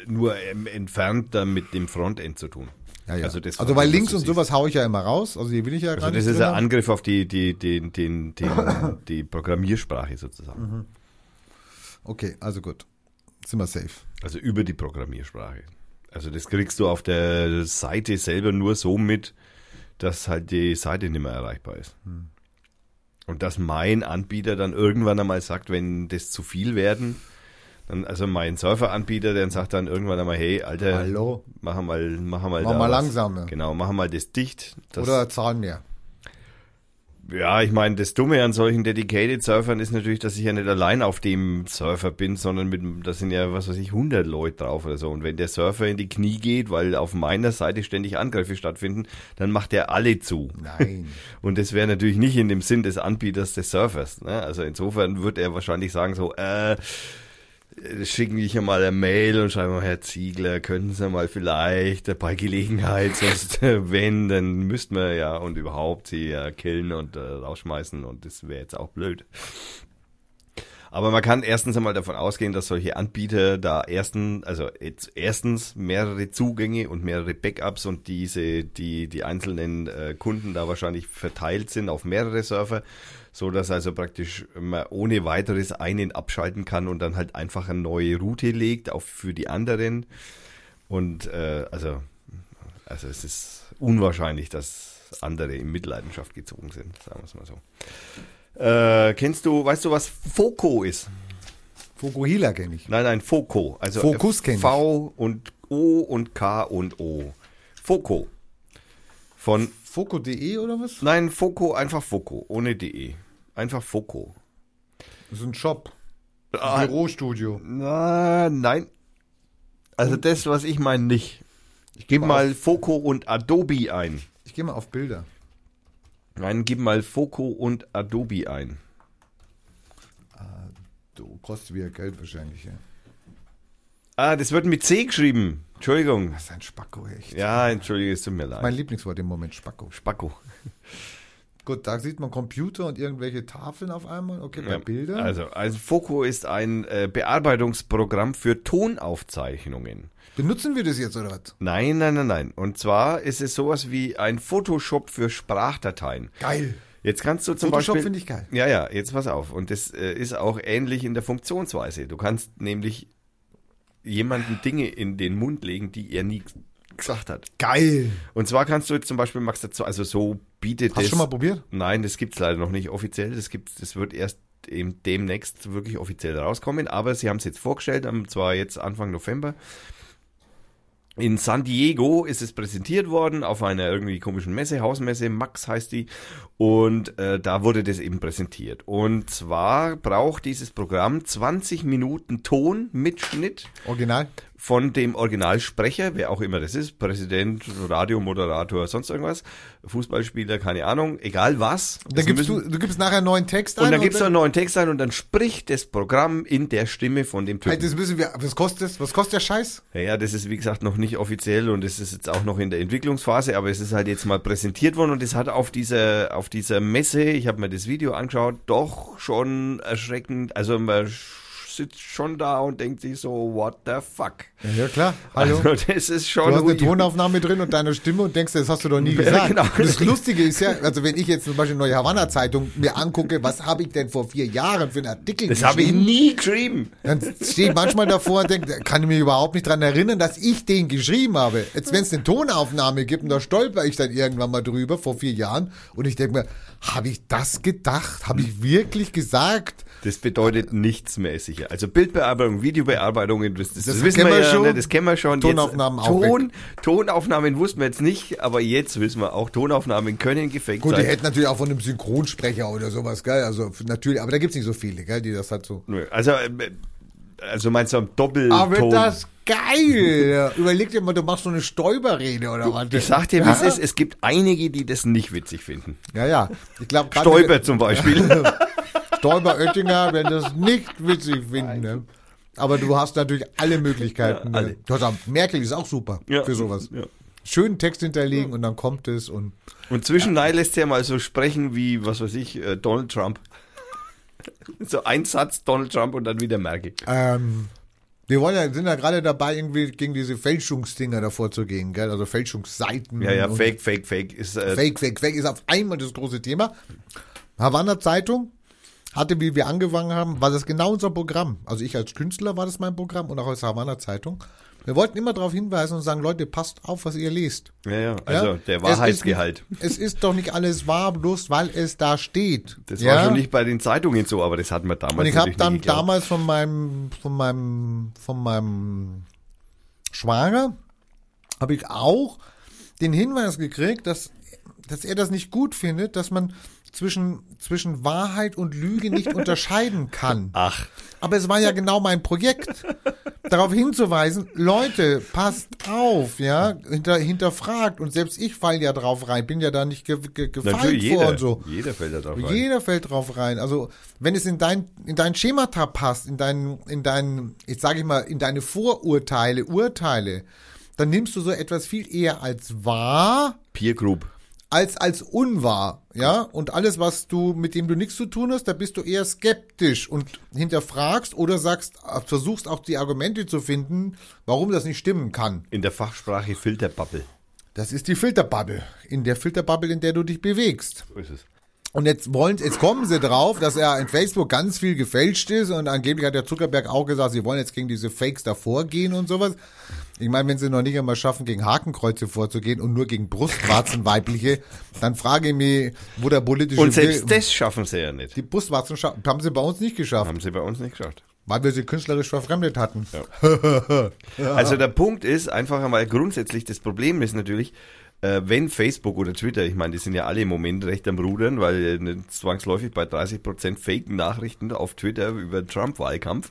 nur ähm, entfernt dann mit dem Frontend zu tun. Ja, ja. Also, das also weil was Links und sowas haue ich ja immer raus. Also die will ich ja Also gar das ist ein haben. Angriff auf die, die, den, den, den, die Programmiersprache sozusagen. Okay, also gut. Sind wir safe. Also über die Programmiersprache. Also das kriegst du auf der Seite selber nur so mit, dass halt die Seite nicht mehr erreichbar ist. Hm. Und dass mein Anbieter dann irgendwann einmal sagt, wenn das zu viel werden, also mein Surferanbieter, der sagt dann irgendwann einmal, hey, Alter, Hallo? mach mal, mach mal, Mach mal was. langsamer. Genau, mach mal das dicht. Das, Oder zahlen mehr. ja, ich meine, das Dumme an solchen Dedicated Surfern ist natürlich, dass ich ja nicht allein auf dem Surfer bin, sondern mit, da sind ja, was weiß ich, 100 Leute drauf oder so. Und wenn der Surfer in die Knie geht, weil auf meiner Seite ständig Angriffe stattfinden, dann macht er alle zu. Nein. Und das wäre natürlich nicht in dem Sinn des Anbieters des Surfers. Ne? Also insofern wird er wahrscheinlich sagen so, äh, schicken dich ja mal eine Mail und schreiben mal, Herr Ziegler, könnten Sie mal vielleicht bei Gelegenheit, sonst äh, wenn, dann müssten wir ja und überhaupt sie ja killen und äh, rausschmeißen und das wäre jetzt auch blöd. Aber man kann erstens einmal davon ausgehen, dass solche Anbieter da ersten, also erstens mehrere Zugänge und mehrere Backups und diese, die, die einzelnen äh, Kunden da wahrscheinlich verteilt sind auf mehrere Server, so dass also praktisch man ohne weiteres einen abschalten kann und dann halt einfach eine neue Route legt, auch für die anderen. Und äh, also, also es ist unwahrscheinlich, dass andere in Mitleidenschaft gezogen sind, sagen wir es mal so. Äh, kennst du, weißt du, was Foco ist? Fokuhila kenne ich. Nein, nein, Foco. Also Focus kenn ich. V und O und K und O. Foco. Von, Foco.de oder was? nein, Foco, einfach Foco, ohne DE. Einfach Foco. Das ist ein Shop. Ah, Bürostudio. na, nein. Also das, was ich meine, nicht. Ich Gib geh mal Foco und Adobe ein. ich gehe mal auf Bilder. Nein, gib mal Foco und Adobe ein. Du kostet wieder Geld wahrscheinlich. Ja. Ah, das wird mit C geschrieben. Entschuldigung. Das ist ein Spacko, echt. Ja, entschuldige, es tut mir leid. Mein Lieblingswort im Moment, Spacko. Spacko. Gut, da sieht man Computer und irgendwelche Tafeln auf einmal. Okay, bei Ja, Bildern. Also, also Foco ist ein äh, Bearbeitungsprogramm für Tonaufzeichnungen. Benutzen wir das jetzt oder was? Nein, nein, nein, nein. Und zwar ist es sowas wie ein Photoshop für Sprachdateien. Geil. Jetzt kannst du zum Photoshop Beispiel. finde ich geil. Ja, ja, jetzt pass auf. Und das äh, ist auch ähnlich in der Funktionsweise. Du kannst nämlich jemanden Dinge in den Mund legen, die er nie gesagt hat. Geil. Und zwar kannst du jetzt zum Beispiel, Max, dazu, also so bietet Hast du das. schon mal probiert? Nein, das gibt's leider noch nicht offiziell. Das gibt's, das wird erst eben demnächst wirklich offiziell rauskommen. Aber sie haben es jetzt vorgestellt, am zwar jetzt Anfang November. In San Diego ist es präsentiert worden auf einer irgendwie komischen Messe, Hausmesse, Max heißt die. Und äh, da wurde das eben präsentiert. Und zwar braucht dieses Programm 20 Minuten Ton mit Schnitt Original? Von dem Originalsprecher, wer auch immer das ist, Präsident, Radiomoderator, sonst irgendwas, Fußballspieler, keine Ahnung, egal was. Dann Es gibst müssen- du, du gibst nachher einen neuen Text ein. und dann gibst du einen neuen Text ein und dann spricht das Programm in der Stimme von dem Halt, Typen. das müssen wir, was kostet das? Was kostet der Scheiß? Ja, ja, das ist wie gesagt noch nicht offiziell und es ist jetzt auch noch in der Entwicklungsphase, aber es ist halt jetzt mal präsentiert worden und es hat auf dieser auf dieser Messe, ich habe mir das Video angeschaut, doch schon erschreckend, also man sitzt schon da und denkt sich so, what the fuck? Ja, klar. Hallo. Also das ist schon Du hast eine Tonaufnahme drin und deine Stimme und denkst, das hast du doch nie Ja, gesagt. genau. Und das Lustige ist ja, also wenn ich jetzt zum Beispiel Neue Havanna Zeitung mir angucke, was habe ich denn vor vier Jahren für einen Artikel Das habe ich geschrieben, nie geschrieben. dann stehe ich manchmal davor und denke, kann ich mich überhaupt nicht dran erinnern, dass ich den geschrieben habe. Jetzt, wenn es eine Tonaufnahme gibt und da stolper ich dann irgendwann mal drüber vor vier Jahren und ich denke mir, habe ich das gedacht? Habe ich wirklich gesagt? Das bedeutet nichts mehr sicher. Also Bildbearbeitung, Videobearbeitung, das, das, Das wissen wir wir ja, schon. ne, das kennen wir schon. Tonaufnahmen jetzt, auch Ton, Tonaufnahmen wussten wir jetzt nicht, aber jetzt wissen wir auch, Tonaufnahmen können gefaked Gut, die sein. hätten natürlich auch von einem Synchronsprecher oder sowas, gell? Also natürlich, aber da gibt's nicht so viele, gell, die das halt so. Nö, Also, äh, also meinst du am Doppelton? Aber das geil! Überleg dir mal, du machst so eine Stäuberrede oder was? ich sag dir, wie es ist, es gibt einige, die das nicht witzig finden. Ja, ja. Ich glaube, Stäuber zum Beispiel. Stäuber Oettinger werden das nicht witzig finden. Ne? Aber du hast natürlich alle Möglichkeiten. Ja, alle. Ne? Du hast auch, Merkel ist auch super Ja. für sowas. Ja. Schönen Text hinterlegen und dann kommt es und Und zwischendurch lässt er mal so sprechen wie, was weiß ich, äh, Donald Trump. so ein Satz Donald Trump und dann wieder Merkel. ähm, wir wollen ja, sind ja gerade dabei, irgendwie gegen diese Fälschungsdinger davor zu gehen, gell? Also Fälschungsseiten. Ja, ja, Fake, Fake, Fake ist äh, Fake, Fake, Fake ist auf einmal das große Thema. Havanna Zeitung hatte, wie wir angefangen haben, war das genau unser Programm. Also ich als Künstler war das mein Programm und auch als Havanna Zeitung. Wir wollten immer darauf hinweisen und sagen, Leute, passt auf, was ihr lest. Ja, ja, also Ja? der Es Wahrheitsgehalt. Ist, es ist doch nicht alles wahr, bloß weil es da steht. Das ja? war schon nicht bei den Zeitungen so, aber das hatten wir damals Und ich habe dann damals von meinem, von meinem, von meinem Schwager habe ich auch den Hinweis gekriegt, dass, dass er das nicht gut findet, dass man zwischen, zwischen Wahrheit und Lüge nicht unterscheiden kann. Ach, Aber es war ja genau mein Projekt, darauf hinzuweisen, Leute, passt auf, ja, hinter, hinterfragt. Und selbst ich fall ja drauf rein, bin ja da nicht ge, ge, gefallen natürlich vor jeder. und so. Jeder fällt da drauf rein. Jeder fällt drauf rein. Also wenn es in dein in dein Schemata passt, in dein in dein ich sage ich mal in deine Vorurteile, Urteile, dann nimmst du so etwas viel eher als wahr, Peer Group. Als als unwahr, ja? Und alles, was du, mit dem du nichts zu tun hast, da bist du eher skeptisch und hinterfragst oder sagst, versuchst auch die Argumente zu finden, warum das nicht stimmen kann. In der Fachsprache Filterbubble. Das ist die Filterbubble. In der Filterbubble, in der du dich bewegst. So ist es. Und jetzt wollen, jetzt kommen sie drauf, dass er in Facebook ganz viel gefälscht ist und angeblich hat der Zuckerberg auch gesagt, sie wollen jetzt gegen diese Fakes davor gehen und sowas. Ich meine, wenn sie noch nicht einmal schaffen, gegen Hakenkreuze vorzugehen und nur gegen Brustwarzen weibliche, dann frage ich mich, wo der politische Und selbst Will- das schaffen sie ja nicht. die Brustwarzen haben sie bei uns nicht geschafft, Haben sie bei uns nicht geschafft. weil wir sie künstlerisch verfremdet hatten. Also der Punkt ist einfach einmal grundsätzlich, das Problem ist natürlich, äh, wenn Facebook oder Twitter, ich meine, die sind ja alle im Moment recht am Rudern, weil äh, zwangsläufig bei 30% Fake-Nachrichten auf Twitter über Trump-Wahlkampf.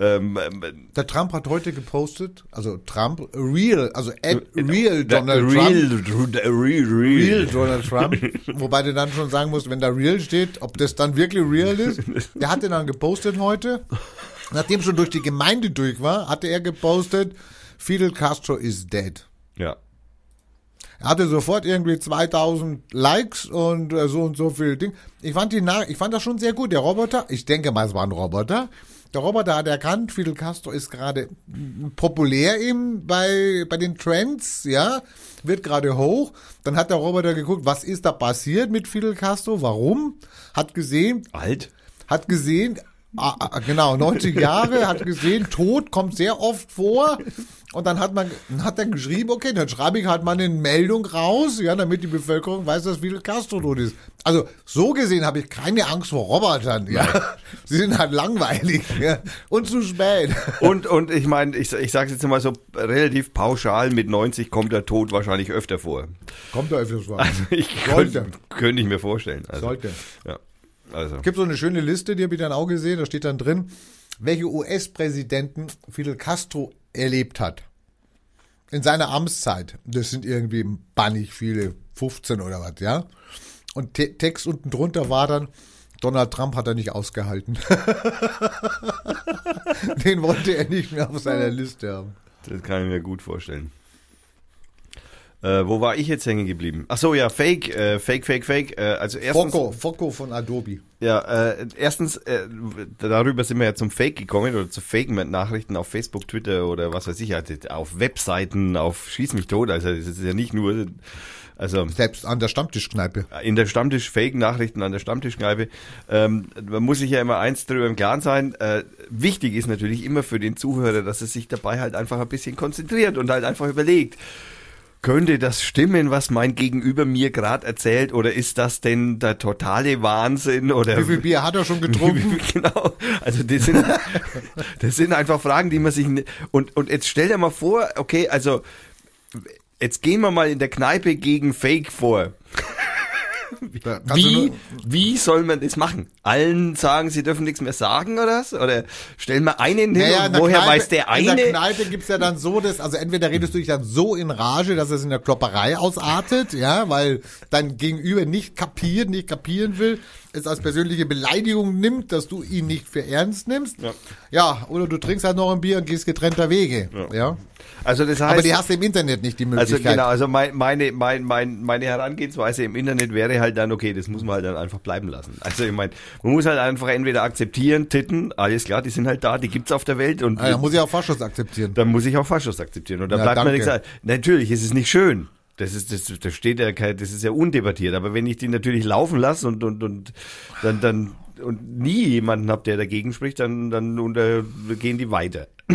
Ähm, ähm, Der Trump hat heute gepostet, also Trump, real, also at real Äh, Donald real, Trump. real, real, Real Donald Trump. Wobei du dann schon sagen musst, wenn da real steht, ob das dann wirklich real ist. Der hatte dann gepostet heute, nachdem schon durch die Gemeinde durch war, hatte er gepostet, Fidel Castro is dead. Ja. Hatte sofort irgendwie 2000 Likes und äh, so und so viel Ding. Ich fand die Na ich fand das schon sehr gut. Der Roboter, ich denke mal, es war ein Roboter. Der Roboter hat erkannt, Fidel Castro ist gerade populär eben bei, bei den Trends, ja, wird gerade hoch. Dann hat der Roboter geguckt, was ist da passiert mit Fidel Castro, warum? Hat gesehen, Alt? hat gesehen, ah, ah, genau, 90 Jahre, hat gesehen, Tod kommt sehr oft vor. Und dann hat man, hat er geschrieben, okay, dann schreibe ich halt mal eine Meldung raus, ja, damit die Bevölkerung weiß, dass Fidel Castro tot ist. Also, so gesehen habe ich keine Angst vor Robotern, ja. Sie sind halt langweilig, ja. Und zu spät. Und, und ich meine, ich, ich sage jetzt mal so relativ pauschal, mit 90 kommt der Tod wahrscheinlich öfter vor. Kommt da öfters vor. Ich Sollte. könnte, könnte ich mir vorstellen. Also, Sollte. Ja. Also. gibt so eine schöne Liste, die habe ich dann auch gesehen, da steht dann drin, welche US-Präsidenten Fidel Castro erlebt hat. In seiner Amtszeit. Das sind irgendwie bannig viele, 15 oder was, ja. Und Te Text unten drunter war dann, Donald Trump hat er nicht ausgehalten. Den wollte er nicht mehr auf seiner Liste haben. Das kann ich mir gut vorstellen. Äh, wo war ich jetzt hängen geblieben? Ach so, ja, Fake, äh, Fake, Fake, Fake. Äh, also erstens, Foco, Foco von Adobe. ja, äh, erstens, äh, darüber sind wir ja zum Fake gekommen oder zu Fake-Nachrichten auf Facebook, Twitter oder was weiß ich, also auf Webseiten, auf Schieß mich tot. Also das ist ja nicht nur, also Selbst an der Stammtischkneipe. in der Stammtisch, Fake-Nachrichten an der Stammtischkneipe. Ähm, man muss sich ja immer eins darüber im Klaren sein. Äh, wichtig ist natürlich immer für den Zuhörer, dass er sich dabei halt einfach ein bisschen konzentriert und halt einfach überlegt. Könnte das stimmen, was mein Gegenüber mir gerade erzählt, oder ist das denn der totale Wahnsinn? Oder Wie viel Bier hat er schon getrunken? genau. Also das sind, das sind einfach Fragen, die man sich und und jetzt stell dir mal vor, okay, also jetzt gehen wir mal in der Kneipe gegen Fake vor. Wie, wie soll man das machen? Allen sagen, sie dürfen nichts mehr sagen oder was? Oder stellen wir einen hin Naja, und woher Kneipe- weiß der In der eine? Kneipe gibt's ja dann so, dass, also entweder redest du dich dann so in Rage, dass es in der Klopperei ausartet, ja, weil dein Gegenüber nicht kapiert, nicht kapieren will, es als persönliche Beleidigung nimmt, dass du ihn nicht für ernst nimmst. Ja. Ja, oder du trinkst halt noch ein Bier und gehst getrennter Wege. Ja. Also das heißt, Aber die hast du im Internet nicht die also Möglichkeit. genau, also mein, meine, mein, mein, meine Herangehensweise im Internet wäre halt dann, okay, das muss man halt dann einfach bleiben lassen. Also ich meine, man muss halt einfach entweder akzeptieren, Titten, alles klar, die sind halt da, die gibt's auf der Welt und Ah, da muss ich auch Faschos akzeptieren. dann muss ich auch Faschos akzeptieren. Und da Ja, bleibt mir danke. nichts ein. Natürlich ist es nicht schön. Das ist, das, das steht ja kein, das ist ja undebattiert. Aber wenn ich die natürlich laufen lasse und, und, und dann, dann, und nie jemanden habe, der dagegen spricht, dann, dann unter, gehen die weiter.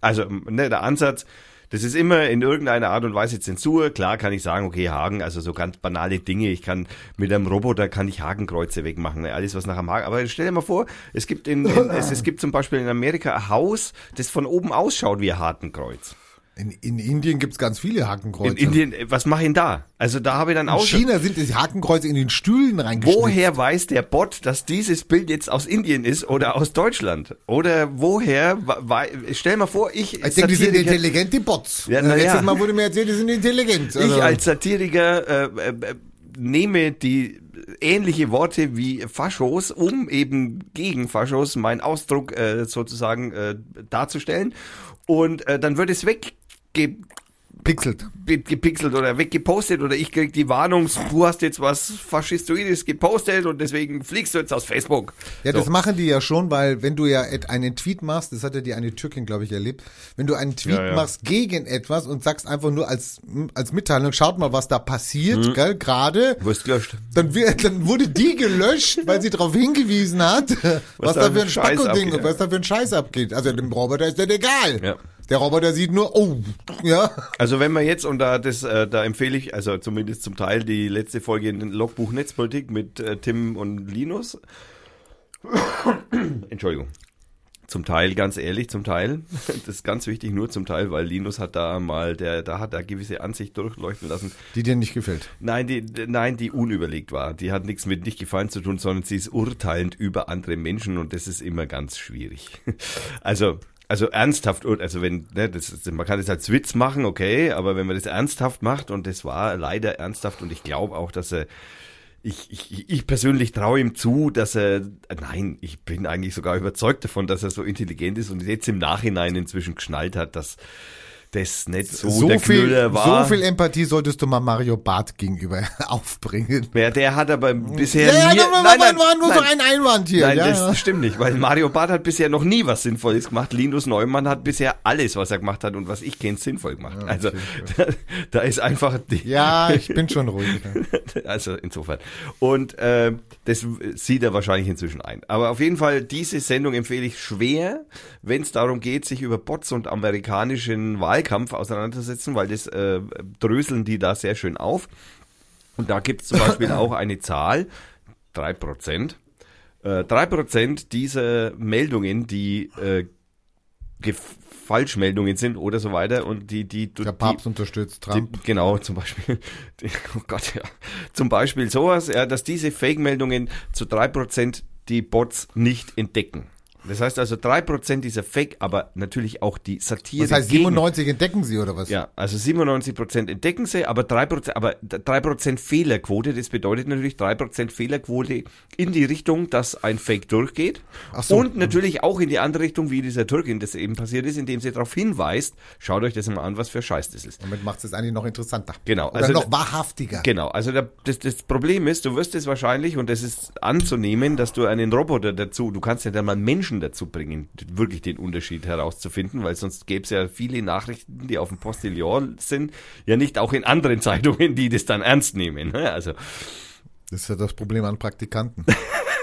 Also, ne, der Ansatz, das ist immer in irgendeiner Art und Weise Zensur. Klar kann ich sagen, okay, Haken, also so ganz banale Dinge. Ich kann mit einem Roboter kann ich Hakenkreuze wegmachen, ne, alles was nach einem Haken. Aber stell dir mal vor, es gibt in, in es, es gibt zum Beispiel in Amerika ein Haus, das von oben ausschaut wie ein Hakenkreuz. In, in Indien gibt's ganz viele Hakenkreuze. In Indien, äh, was mache ich denn da? Also da habe ich dann in auch schon, China sind die Hakenkreuze in den Stühlen reingeschnitten. woher weiß der Bot, dass dieses Bild jetzt aus Indien ist oder aus Deutschland? Oder woher, stell mal vor, ich, Ich denke, die sind intelligent, die Bots. Ja, na Letztes ja. Mal wurde mir erzählt, die sind intelligent. Also, ich als Satiriker äh, äh, nehme die ähnliche Worte wie Faschos, um eben gegen Faschos meinen Ausdruck äh, sozusagen äh, darzustellen. Und äh, dann wird es wegge Pixelt. gepixelt oder weggepostet oder ich krieg die Warnung, du hast jetzt was Faschistoides gepostet und deswegen fliegst du jetzt aus Facebook. Ja, So. das machen die ja schon, weil wenn du ja einen Tweet machst, das hat ja die eine Türkin, glaube ich, erlebt, wenn du einen Tweet Ja, ja. machst gegen etwas und sagst einfach nur als, als Mitteilung, schaut mal, was da passiert, Mhm. gell, gerade, Wirst gelöscht. dann, wird, dann wurde die gelöscht, weil sie darauf hingewiesen hat, was, da da für ein Spacko-Ding, was da für ein Scheiß abgeht. Also dem Roboter ist das egal. Ja. Der Roboter sieht nur, oh, ja. Also wenn man jetzt, und da, das, äh, da empfehle ich, also zumindest zum Teil die letzte Folge in Logbuch Netzpolitik mit äh, Tim und Linus. Entschuldigung. Zum Teil, ganz ehrlich, zum Teil. Das ist ganz wichtig, nur zum Teil, weil Linus hat da mal, der, da hat er gewisse Ansicht durchleuchten lassen. Die dir nicht gefällt. Nein, die, nein, die unüberlegt war. Die hat nichts mit nicht gefallen zu tun, sondern sie ist urteilend über andere Menschen und das ist immer ganz schwierig. Also, also ernsthaft, also wenn, ne, das man kann das als Witz machen, okay, aber wenn man das ernsthaft macht und das war leider ernsthaft und ich glaube auch, dass er, ich, ich, ich persönlich traue ihm zu, dass er, nein, ich bin eigentlich sogar überzeugt davon, dass er so intelligent ist und jetzt im Nachhinein inzwischen geschnallt hat, dass das nicht so, der viel, Knüller war. so viel Empathie solltest du mal Mario Barth gegenüber aufbringen. Ja, der hat aber bisher Ja, nie, ja, nein, nein, war nur so ein Einwand hier. Nein, ja, das ja. stimmt nicht, weil Mario Barth hat bisher noch nie was Sinnvolles gemacht. Linus Neumann hat bisher alles, was er gemacht hat und was ich kenne, sinnvoll gemacht. also da, da ist einfach die, ja, ich bin schon ruhig. ja. also insofern. Und äh, das sieht er wahrscheinlich inzwischen ein. Aber auf jeden Fall, diese Sendung empfehle ich schwer, wenn es darum geht, sich über Bots und amerikanischen Wahlkampf auseinanderzusetzen, weil das äh, dröseln die da sehr schön auf. Und da gibt es zum Beispiel auch eine Zahl, 3%. Äh, 3% dieser Meldungen, die äh, Ge- Falschmeldungen sind oder so weiter und die, die, Der die, Papst unterstützt Trump. die, genau, zum Beispiel, die, oh Gott, ja. Zum Beispiel sowas, ja, dass diese Fake-Meldungen zu 3% die Bots nicht entdecken. Das heißt also 3% dieser Fake, aber natürlich auch die Satire. Das heißt, gegen- 97 entdecken sie oder was? ja, also 97% entdecken sie, aber 3%, aber 3% Fehlerquote, das bedeutet natürlich 3% Fehlerquote in die Richtung, dass ein Fake durchgeht. Ach so. Und natürlich auch in die andere Richtung, wie dieser Türkin das eben passiert ist, indem sie darauf hinweist, schaut euch das mal an, was für Scheiß das ist. Damit macht es eigentlich noch interessanter. Genau, Oder also noch wahrhaftiger. Genau, also der, das, das Problem ist, du wirst es wahrscheinlich, und das ist anzunehmen, dass du einen Roboter dazu, du kannst ja dann mal Menschen dazu bringen, wirklich den Unterschied herauszufinden, weil sonst gäbe es ja viele Nachrichten, die auf dem Postillon sind, ja nicht auch in anderen Zeitungen, die das dann ernst nehmen. ne? Also, Das ist ja das Problem an Praktikanten,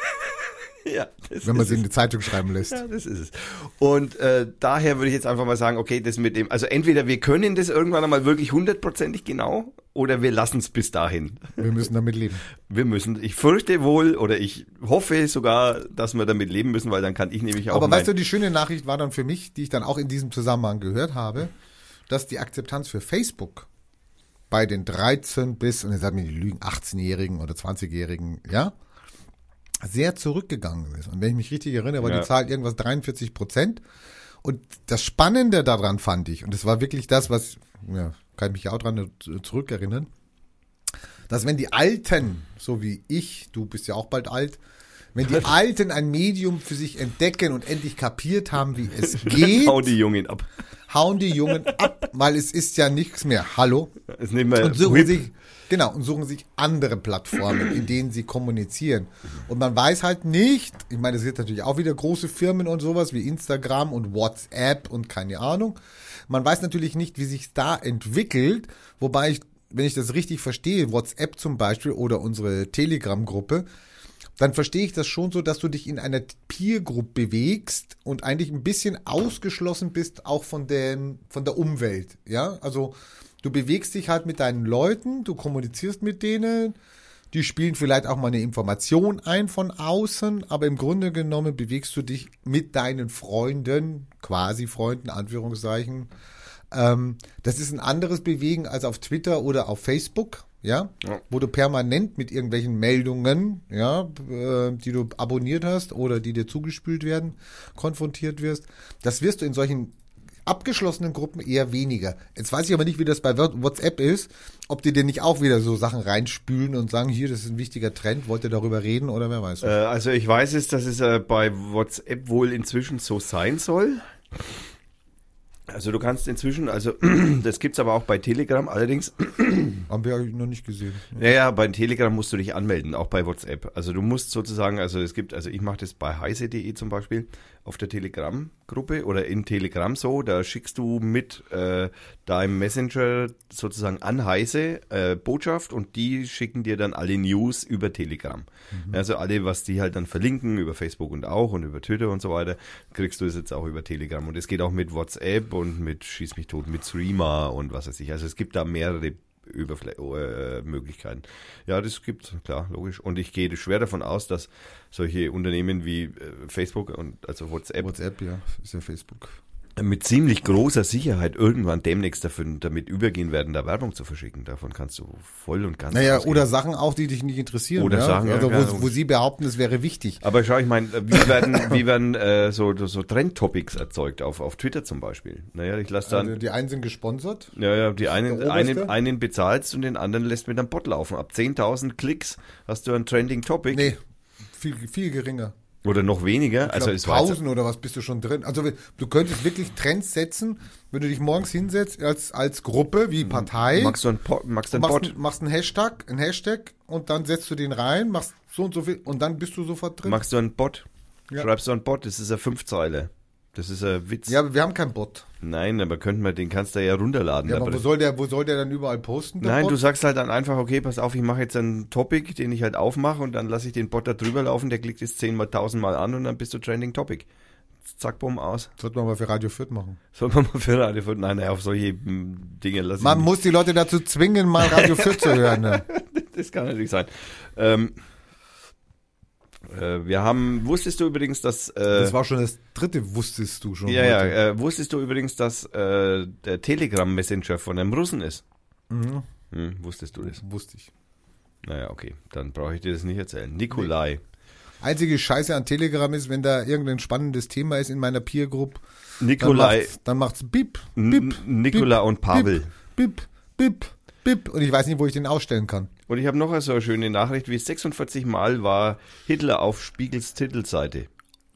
ja, das wenn man sie in die Zeitung schreiben lässt. Ja, das ist es. Und äh, daher würde ich jetzt einfach mal sagen, okay, das mit dem, also entweder wir können das irgendwann einmal wirklich hundertprozentig genau oder wir lassen es bis dahin. Wir müssen damit leben. Wir müssen, ich fürchte wohl oder ich hoffe sogar, dass wir damit leben müssen, weil dann kann ich nämlich auch Aber weißt du, die schöne Nachricht war dann für mich, die ich dann auch in diesem Zusammenhang gehört habe, dass die Akzeptanz für Facebook bei den 13 bis, und jetzt sagen mir die Lügen, 18-Jährigen oder 20-Jährigen, ja, sehr zurückgegangen ist. Und wenn ich mich richtig erinnere, war Ja. die Zahl irgendwas 43 Prozent. Und das Spannende daran fand ich, und das war wirklich das, was, ja, kann ich mich ja auch dran zurückerinnern, dass wenn die Alten, so wie ich, du bist ja auch bald alt, wenn die Alten ein Medium für sich entdecken und endlich kapiert haben, wie es geht, hau die Jungen ab. hauen die Jungen ab, weil es ist ja nichts mehr. Hallo? Das nehmen wir Und suchen Whip. sich, genau, und suchen sich andere Plattformen, in denen sie kommunizieren. Und man weiß halt nicht, ich meine, es gibt natürlich auch wieder große Firmen und sowas wie Instagram und WhatsApp und keine Ahnung. Man weiß natürlich nicht, wie sich da entwickelt, wobei ich, wenn ich das richtig verstehe, WhatsApp zum Beispiel oder unsere Telegram-Gruppe, dann verstehe ich das schon so, dass du dich in einer Peer Group bewegst und eigentlich ein bisschen ausgeschlossen bist auch von den von der Umwelt, ja? Also du bewegst dich halt mit deinen Leuten, du kommunizierst mit denen, die spielen vielleicht auch mal eine Information ein von außen, aber im Grunde genommen bewegst du dich mit deinen Freunden, quasi Freunden, Anführungszeichen. Ähm, das ist ein anderes Bewegen als auf Twitter oder auf Facebook, ja, Ja. wo du permanent mit irgendwelchen Meldungen, ja, äh, die du abonniert hast oder die dir zugespült werden, konfrontiert wirst. Das wirst du in solchen abgeschlossenen Gruppen eher weniger. Jetzt weiß ich aber nicht, wie das bei WhatsApp ist, ob die dir nicht auch wieder so Sachen reinspülen und sagen, hier, das ist ein wichtiger Trend, wollt ihr darüber reden oder wer weiß. Äh, also ich weiß es, dass es äh, bei WhatsApp wohl inzwischen so sein soll. Also du kannst inzwischen, also das gibt's aber auch bei Telegram, allerdings, Haben wir noch nicht gesehen. ja, ja, bei Telegram musst du dich anmelden, auch bei WhatsApp. Also du musst sozusagen, also es gibt, also ich mache das bei heise.de zum Beispiel auf der Telegram-Gruppe oder in Telegram so, da schickst du mit äh, deinem Messenger sozusagen an heise äh, Botschaft und die schicken dir dann alle News über Telegram. Also alle, was die halt dann verlinken über Facebook und auch und über Twitter und so weiter, kriegst du es jetzt auch über Telegram. Und es geht auch mit WhatsApp und mit Schieß mich tot, mit Streamer und was weiß ich. Also es gibt da mehrere Überfl äh, Möglichkeiten. Ja, das gibt klar, logisch. Und ich gehe schwer davon aus, dass solche Unternehmen wie äh, Facebook und also WhatsApp WhatsApp, ja, ist ja Facebook. Mit ziemlich großer Sicherheit irgendwann demnächst dafür, damit übergehen werden, da Werbung zu verschicken. Davon kannst du voll und ganz Naja, ausgehen. oder Sachen auch, die dich nicht interessieren. Oder ja? Sachen, ja, also, klar, wo, wo sie behaupten, es wäre wichtig. Aber schau, ich meine, wie werden, wie werden äh, so, so Trend-Topics erzeugt auf, auf Twitter zum Beispiel? Naja, ich lasse dann, Also, die einen sind gesponsert. ja, ja, die einen, einen, einen bezahlst und den anderen lässt mit einem Bot laufen. Ab 10.000 Klicks hast du ein Trending Topic. Nee, viel, viel geringer. Oder noch weniger. Ich also glaub, es war jetzt, Pausen oder was bist du schon drin? Also du könntest wirklich Trends setzen, wenn du dich morgens hinsetzt als, als Gruppe, wie Partei. magst du ein, Po- magst du ein machst, Bot? machst einen Hashtag, einen Hashtag und dann setzt du den rein, machst so und so viel und dann bist du sofort drin. Magst du einen Bot? Ja. Schreibst du einen Bot? Das ist eine Fünfzeile. Das ist ein Witz. ja, aber wir haben keinen Bot. Nein, aber könnten wir, den kannst du ja runterladen. Ja, aber wo soll der, wo soll der dann überall posten? Nein, Bot? du sagst halt dann einfach, okay, pass auf, ich mache jetzt einen Topic, den ich halt aufmache und dann lasse ich den Bot da drüber laufen, der klickt es zehnmal, tausendmal an und dann bist du Trending Topic. Zack, bumm, aus. Sollte man mal für Radio Fürth machen. Soll man mal für Radio Fürth- Nein, nein, auf solche hm, Dinge lasse ich Man muss die Leute dazu zwingen, mal Radio Fürth zu hören. Ne? Das kann natürlich sein. Ähm, äh, wir haben, wusstest du übrigens, dass, äh, Das war schon das dritte, wusstest du schon. ja, ja, heute. äh, wusstest du übrigens, dass äh, der Telegram-Messenger von einem Russen ist? Mhm. Hm, wusstest du das? Wusste ich. Naja, okay, dann brauche ich dir das nicht erzählen. Nikolai. Einzige Scheiße an Telegram ist, wenn da irgendein spannendes Thema ist in meiner Peer Group, dann Nikolai, macht's, dann macht's bip, N- bip, Nikola und Pavel. bip, bip, bip. Und ich weiß nicht, wo ich den ausstellen kann. Und ich habe noch so eine schöne Nachricht, wie 46 Mal war Hitler auf Spiegels Titelseite.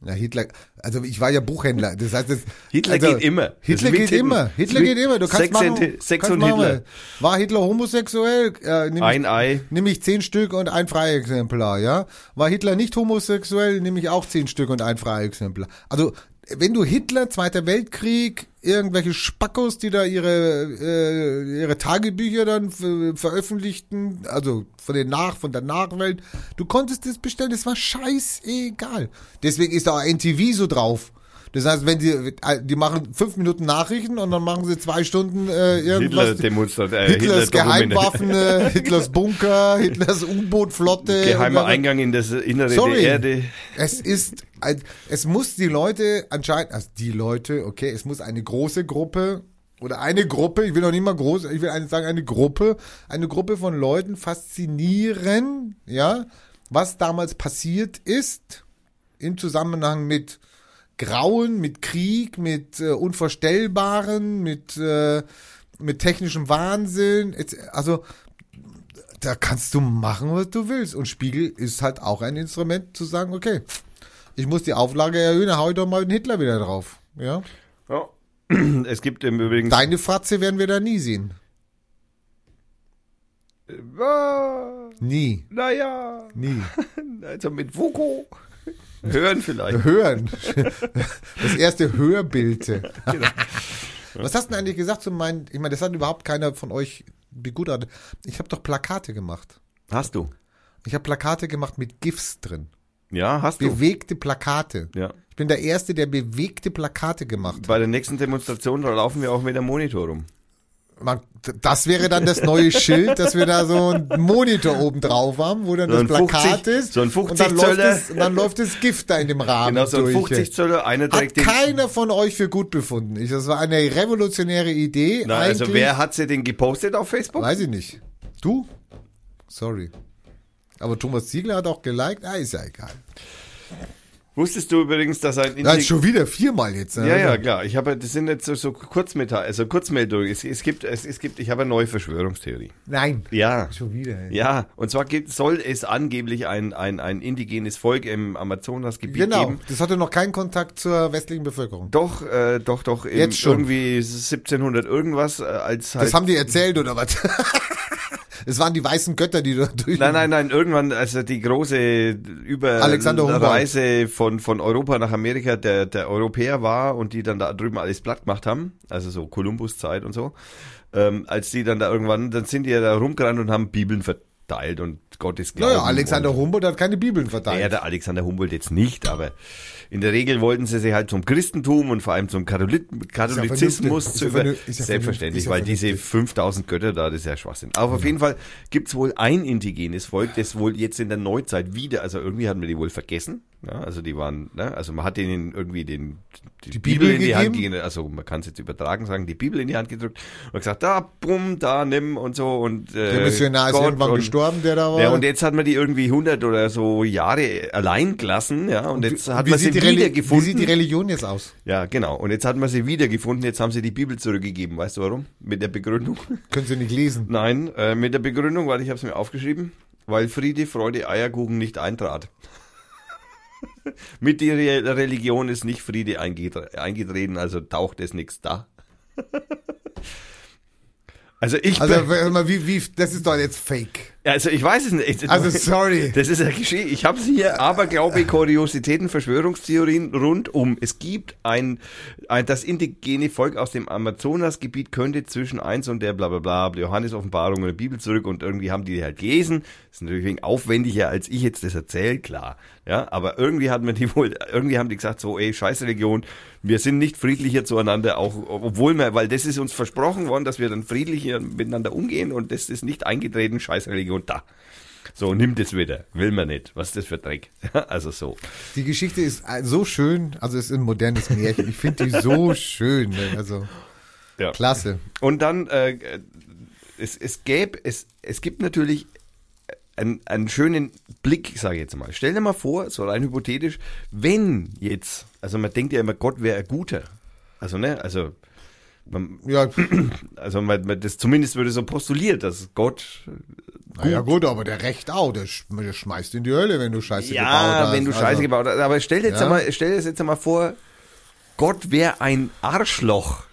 Na, Hitler, also ich war ja Buchhändler. Das heißt, das, Hitler also, geht immer. Hitler geht mit immer. Hitler. Geht immer. Du kannst Sex machen, und- Sex kannst und machen. Hitler. War Hitler homosexuell? Äh, nimm Ein ich, Ei. Nimm ich zehn Stück und ein Freiexemplar, ja? War Hitler nicht homosexuell? Nehme ich auch zehn Stück und ein Freiexemplar. Also, wenn du Hitler, Zweiter Weltkrieg, irgendwelche Spackos, die da ihre, äh, ihre Tagebücher dann ver- veröffentlichten, also von den Nach, von der Nachwelt, du konntest das bestellen, das war scheißegal. Deswegen ist da auch NTV so drauf. Das heißt, wenn die, die machen fünf Minuten Nachrichten und dann machen sie zwei Stunden äh, irgendwas. Hitler-Demonstrat. Äh, Hitlers Hitler-Dokumente. Geheimwaffen, äh, Hitlers Bunker, Hitlers U-Boot-Flotte. Geheimer Eingang in das Innere Sorry. der Erde. Es ist, es muss die Leute anscheinend, also die Leute, okay, es muss eine große Gruppe oder eine Gruppe, ich will noch nicht mal groß, ich will eigentlich sagen eine Gruppe, eine Gruppe von Leuten faszinieren, ja, was damals passiert ist im Zusammenhang mit Grauen, mit Krieg, mit äh, Unvorstellbaren, mit, äh, mit technischem Wahnsinn, also da kannst du machen, was du willst. Und Spiegel ist halt auch ein Instrument zu sagen, okay, ich muss die Auflage erhöhen, da hau ich doch mal den Hitler wieder drauf. Ja. Ja. Es gibt im Übrigen. Deine Fratze werden wir da nie sehen. Ah, Nie. naja, Nie. also mit Vuko. Hören vielleicht. Hören. Das erste Hörbild. Was hast du denn eigentlich gesagt zu meinen, ich meine, das hat überhaupt keiner von euch begutachtet. Ich habe doch Plakate gemacht. Hast du? Ich habe Plakate gemacht mit GIFs drin. Ja, hast du. Bewegte Plakate. Ja. Ich bin der Erste, der bewegte Plakate gemacht hat. Bei der nächsten Demonstration, da laufen wir auch mit einem Monitor rum. Man, das wäre dann das neue Schild, dass wir da so einen Monitor oben drauf haben, wo dann So das Plakat 50 ist. so ein und dann 50 läuft, und dann läuft das Gift da in dem Rahmen Genau, so ein durch. 50 Zöller, einer Hat trägt den. keiner von euch für gut befunden. Ich, das war eine revolutionäre Idee. Na, also wer hat sie denn gepostet auf Facebook? Weiß ich nicht. Du? Sorry. Aber Thomas Ziegler hat auch geliked. Ah, ist ja egal. Wusstest du übrigens, dass ein Ja, ist schon wieder viermal jetzt. ne? Ja, ja, klar. Ich habe, das sind jetzt so, so Kurzmetall, also Kurzmeldungen. Es, es gibt, es, es gibt, ich habe eine neue Verschwörungstheorie. Nein. Ja. Schon wieder. ey. Ja, und zwar gibt, soll es angeblich ein, ein, ein indigenes Volk im Amazonasgebiet Genau. geben. Das hatte noch keinen Kontakt zur westlichen Bevölkerung. Doch, äh, doch, doch, im, Jetzt schon. irgendwie 1700 irgendwas, äh, als halt. Das haben die erzählt oder was? Es waren die weißen Götter, die da durch. Nein, nein, nein, irgendwann, also die große. Überreise von, von Europa nach Amerika der, der Europäer war und die dann da drüben alles platt gemacht haben, also so Kolumbus-Zeit und so, ähm, als die dann da irgendwann, dann sind die ja da rumgerannt und haben Bibeln verteilt und Gottes Glauben. Naja, Alexander Humboldt hat keine Bibeln verteilt. Ja, der Alexander Humboldt jetzt nicht, aber in der Regel wollten sie sich halt zum Christentum und vor allem zum Katholik Katholizismus zu ja über... ja Selbstverständlich, ja weil diese vernünftig. 5000 Götter da, das ist ja Schwachsinn. Aber auf jeden Fall gibt's wohl ein indigenes Volk, das wohl jetzt in der Neuzeit wieder, also irgendwie hatten wir die wohl vergessen. Ja, also die waren, ne, also man hat denen irgendwie den, die, Die Bibel, Bibel in die Hand gegeben? also man kann es jetzt übertragen sagen, die Bibel in die Hand gedrückt und gesagt, da, bumm, da, nimm und so und äh, der Missionar ist Gott irgendwann und, gestorben, der da war. ja, und jetzt hat man die irgendwie 100 oder so Jahre allein gelassen, ja, und jetzt hat wie, man sie Reli- wie wiedergefunden. sieht die Religion jetzt aus? ja, genau. Und jetzt hat man sie wiedergefunden, jetzt haben sie die Bibel zurückgegeben. Weißt du warum? Mit der Begründung? Können Sie nicht lesen. Nein, äh, mit der Begründung, weil ich habe es mir aufgeschrieben, weil Friede, Freude, Eierkuchen nicht eintrat. mit der Re Religion ist nicht Friede eingetre eingetreten, also taucht es nichts da. also ich Also, bin, wie, wie, das ist doch jetzt fake. also ich weiß es nicht. Also, sorry. Das ist ja geschehen. Ich habe hier Aberglaube, Kuriositäten, Verschwörungstheorien rundum. Es gibt ein, ein, das indigene Volk aus dem Amazonasgebiet könnte zwischen eins und der bla bla bla, Johannes Offenbarung und der Bibel zurück und irgendwie haben die halt gelesen. Das ist natürlich wegen aufwendiger, als ich jetzt das erzähle, klar. Ja, aber irgendwie hat man die wohl, irgendwie haben die gesagt so, ey, scheiß Religion, wir sind nicht friedlicher zueinander, auch, obwohl wir, weil das ist uns versprochen worden, dass wir dann friedlicher miteinander umgehen und das ist nicht eingetreten, scheiß Religion da. So, nimm das wieder. Will man nicht. Was ist das für Dreck? Also so. Die Geschichte ist äh, so schön, also es ist ein modernes Märchen. Ich finde die so schön. ne, Also, Ja. klasse. Und dann, äh, es, es gäbe, es, es gibt natürlich einen, einen schönen Blick, sage ich jetzt mal. Stell dir mal vor, so rein hypothetisch, wenn jetzt, also man denkt ja immer, Gott wäre ein guter. Also, ne, also, man, Ja, also man, man, das zumindest würde so postuliert, dass Gott naja gut, aber der Recht auch, der, sch der schmeißt in die Hölle, wenn du Scheiße gebaut Ja, hast. wenn du Scheiße also, gebaut hast. Aber stell dir jetzt Ja. einmal, stell dir das jetzt einmal vor, Gott wäre ein Arschloch.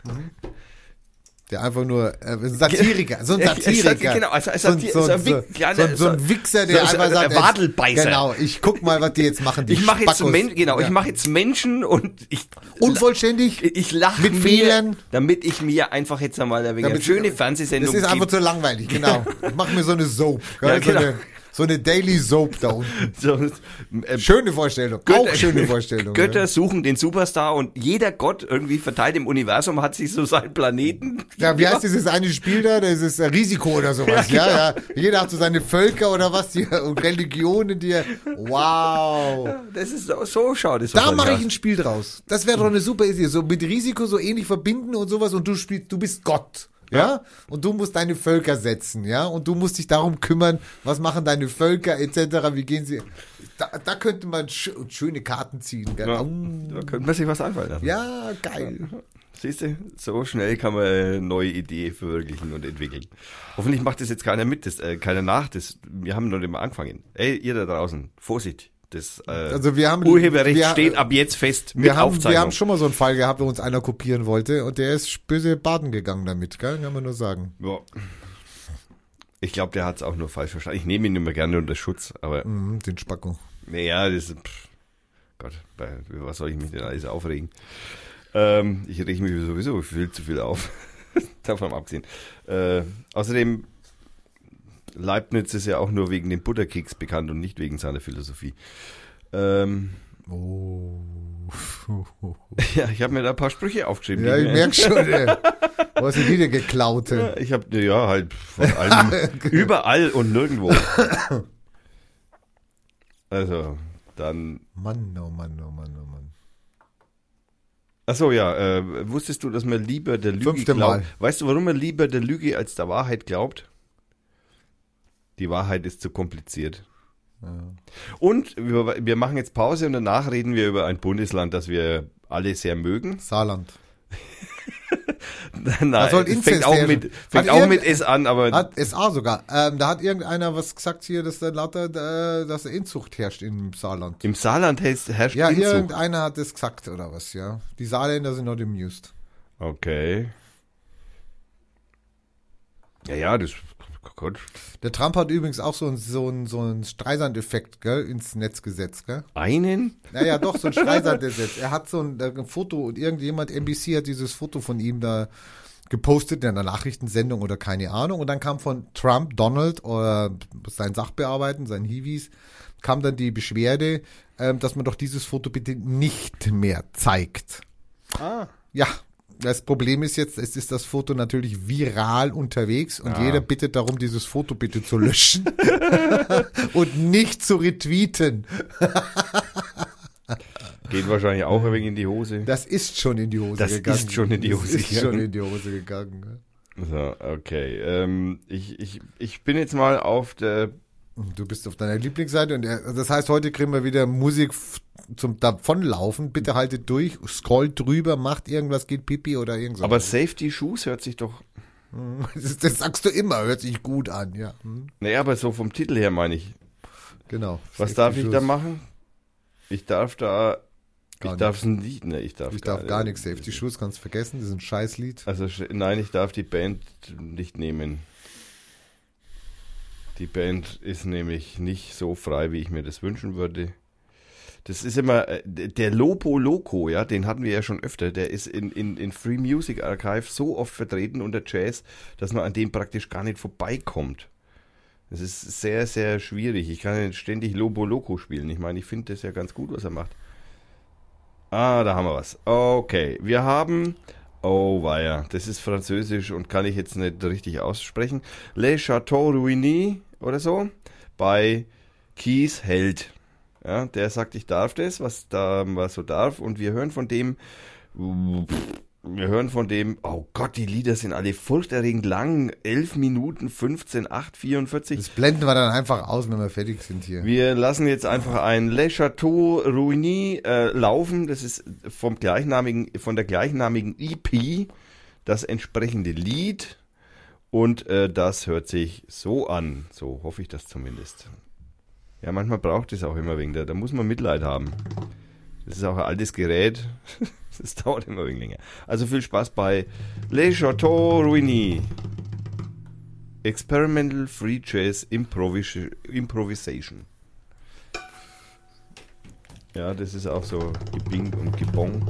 Der einfach nur, äh, ein Satiriker, so ein Satiriker. genau, also ein so, so, so ein so, ein so- Wichser, der einfach sagt, ein Wadelbeißer. Genau, ich guck mal, was die jetzt machen, die Ich mache jetzt, Spackos. Men genau, Ja. ich mache jetzt Menschen und ich Unvollständig? ich lache Mit mir, Fehlern? damit ich mir einfach jetzt einmal eine Damit- schöne Das Fernsehsendung ist einfach zu langweilig, genau. Ich mach mir so eine Soap. Ja, genau. eine, so eine Daily Soap da unten. so, äh, Schöne Vorstellung, auch schöne Vorstellung. Götter ja. suchen den Superstar und jeder Gott irgendwie verteilt im Universum hat sich so seinen Planeten. Ja, wie heißt dieses eine Spiel da? Das ist äh, Risiko oder sowas, ja, ja. Jeder hat so seine Völker oder was, die, und Religionen, die, wow. Das ist so, so schaut es Da mache ich ein Spiel draus. Das wäre doch eine super Idee. So mit Risiko so ähnlich verbinden und sowas und du spielst, du bist Gott. Ja? Und du musst deine Völker setzen, ja? Und du musst dich darum kümmern, was machen deine Völker etc., wie gehen sie. Da, da könnte man sch schöne Karten ziehen. Gell? Ja, da könnte man sich was einfallen lassen. Ja, geil. Siehst du, so schnell kann man eine neue Idee verwirklichen und entwickeln. Hoffentlich macht das jetzt keiner mit, das, äh, keiner nach. Das, wir haben noch nicht mal angefangen. Ey, ihr da draußen, Vorsicht. Das äh, Also wir haben- Urheberrecht wir- steht ab jetzt fest mit Wir haben, Aufzeichnung. wir haben schon mal so einen Fall gehabt, wo uns einer kopieren wollte und der ist böse baden gegangen damit, gell? Kann man nur sagen. ja. Ich glaube, der hat es auch nur falsch verstanden. Ich nehme ihn immer gerne unter Schutz, aber Mhm, den Spacko. naja, das ist, pff, Gott, bei, was soll ich mich denn alles aufregen? Ähm, ich rege mich sowieso viel zu viel auf. Davon abgesehen. Äh, außerdem, Leibniz ist ja auch nur wegen dem Butterkeks bekannt und nicht wegen seiner Philosophie. Ähm, Oh. ja, ich habe mir da ein paar Sprüche aufgeschrieben. Ja, die ich mir- merk schon, ey. Du hast ihn wieder geklaut. Ja, ich habe ja halt von allem, überall und nirgendwo. Also, dann Mann, oh Mann, oh Mann, oh Mann. Achso, ja, äh, wusstest du, dass man lieber der Lüge Fünfte glaubt? Mal. Weißt du, warum man lieber der Lüge als der Wahrheit glaubt? Die Wahrheit ist zu kompliziert. Und wir, wir machen jetzt Pause und danach reden wir über ein Bundesland, das wir alle sehr mögen. Saarland. Nein, Da soll fängt auch, mit, fängt auch mit S an, aber Hat SA sogar. Ähm, da hat irgendeiner was gesagt hier, dass da lauter, äh, dass Inzucht herrscht im Saarland. im Saarland herrscht, herrscht Ja, Inzucht. irgendeiner hat das gesagt oder was, ja. Die Saarländer sind not amused. Okay. Ja, ja, das Gott. Der Trump hat übrigens auch so einen so einen, so einen Streisand-Effekt, gell, ins Netz gesetzt, gell? Einen? Naja, doch, so ein Streisand-Effekt. Er hat so ein, äh, ein Foto und irgendjemand, NBC hat dieses Foto von ihm da gepostet in einer Nachrichtensendung oder keine Ahnung. Und dann kam von Trump, Donald oder sein Sachbearbeiten, sein Hiwis, kam dann die Beschwerde, ähm, dass man doch dieses Foto bitte nicht mehr zeigt. Ah. Ja, das Problem ist jetzt, es ist das Foto natürlich viral unterwegs und Ah. jeder bittet darum, dieses Foto bitte zu löschen und nicht zu retweeten. Geht wahrscheinlich auch ein wenig in die Hose. Das ist schon in die Hose Das gegangen. ist schon in die Hose das ist schon gegangen. in die Hose gegangen. So, okay. Ähm, ich, ich, ich bin jetzt mal auf der. Du bist auf deiner Lieblingsseite und er, das heißt, heute kriegen wir wieder Musik zum Davonlaufen. Bitte haltet durch, scrollt drüber, macht irgendwas, geht pipi oder irgendwas. Aber Safety Shoes hört sich doch. das, das sagst du immer, hört sich gut an, ja. Hm, Naja, aber so vom Titel her meine ich. Genau. Was darf ich Shoes. da machen? Ich darf da. Gar ich darf es nicht. Ne, ich darf, Ich darf gar nichts. Safety Shoes kannst vergessen, das ist ein Scheißlied. Also nein, ich darf die Band nicht nehmen. Die Band ist nämlich nicht so frei, wie ich mir das wünschen würde. Das ist immer, äh, der Lopo Loco, ja, den hatten wir ja schon öfter. Der ist in, in, in Free Music Archive so oft vertreten unter Jazz, dass man an dem praktisch gar nicht vorbeikommt. Das ist sehr, sehr schwierig. Ich kann nicht ständig Lobo Loco spielen. Ich meine, ich finde das ja ganz gut, was er macht. Ah, da haben wir was. Okay, wir haben. Oh, weia, das ist französisch und kann ich jetzt nicht richtig aussprechen. Le Chateau Ruini oder so bei Kies Held. Ja, der sagt, ich darf das, was da was so darf. Und wir hören von dem. Wir hören von dem. Oh Gott, die Lieder sind alle furchterregend lang. 11 Minuten 15, 8, 44. Das blenden wir dann einfach aus, wenn wir fertig sind hier. Wir lassen jetzt einfach ein Le Chateau Ruini äh, laufen. Das ist vom gleichnamigen, von der gleichnamigen EP das entsprechende Lied. Und äh, das hört sich so an. So hoffe ich das zumindest. Ja, manchmal braucht es auch immer wegen. Da, da muss man Mitleid haben. Das ist auch ein altes Gerät. Das dauert immer ein wenig länger. Also viel Spaß bei Le Chateau Ruini. Experimental Free Jazz Improvis Improvisation. Ja, das ist auch so Gebing und Gebong.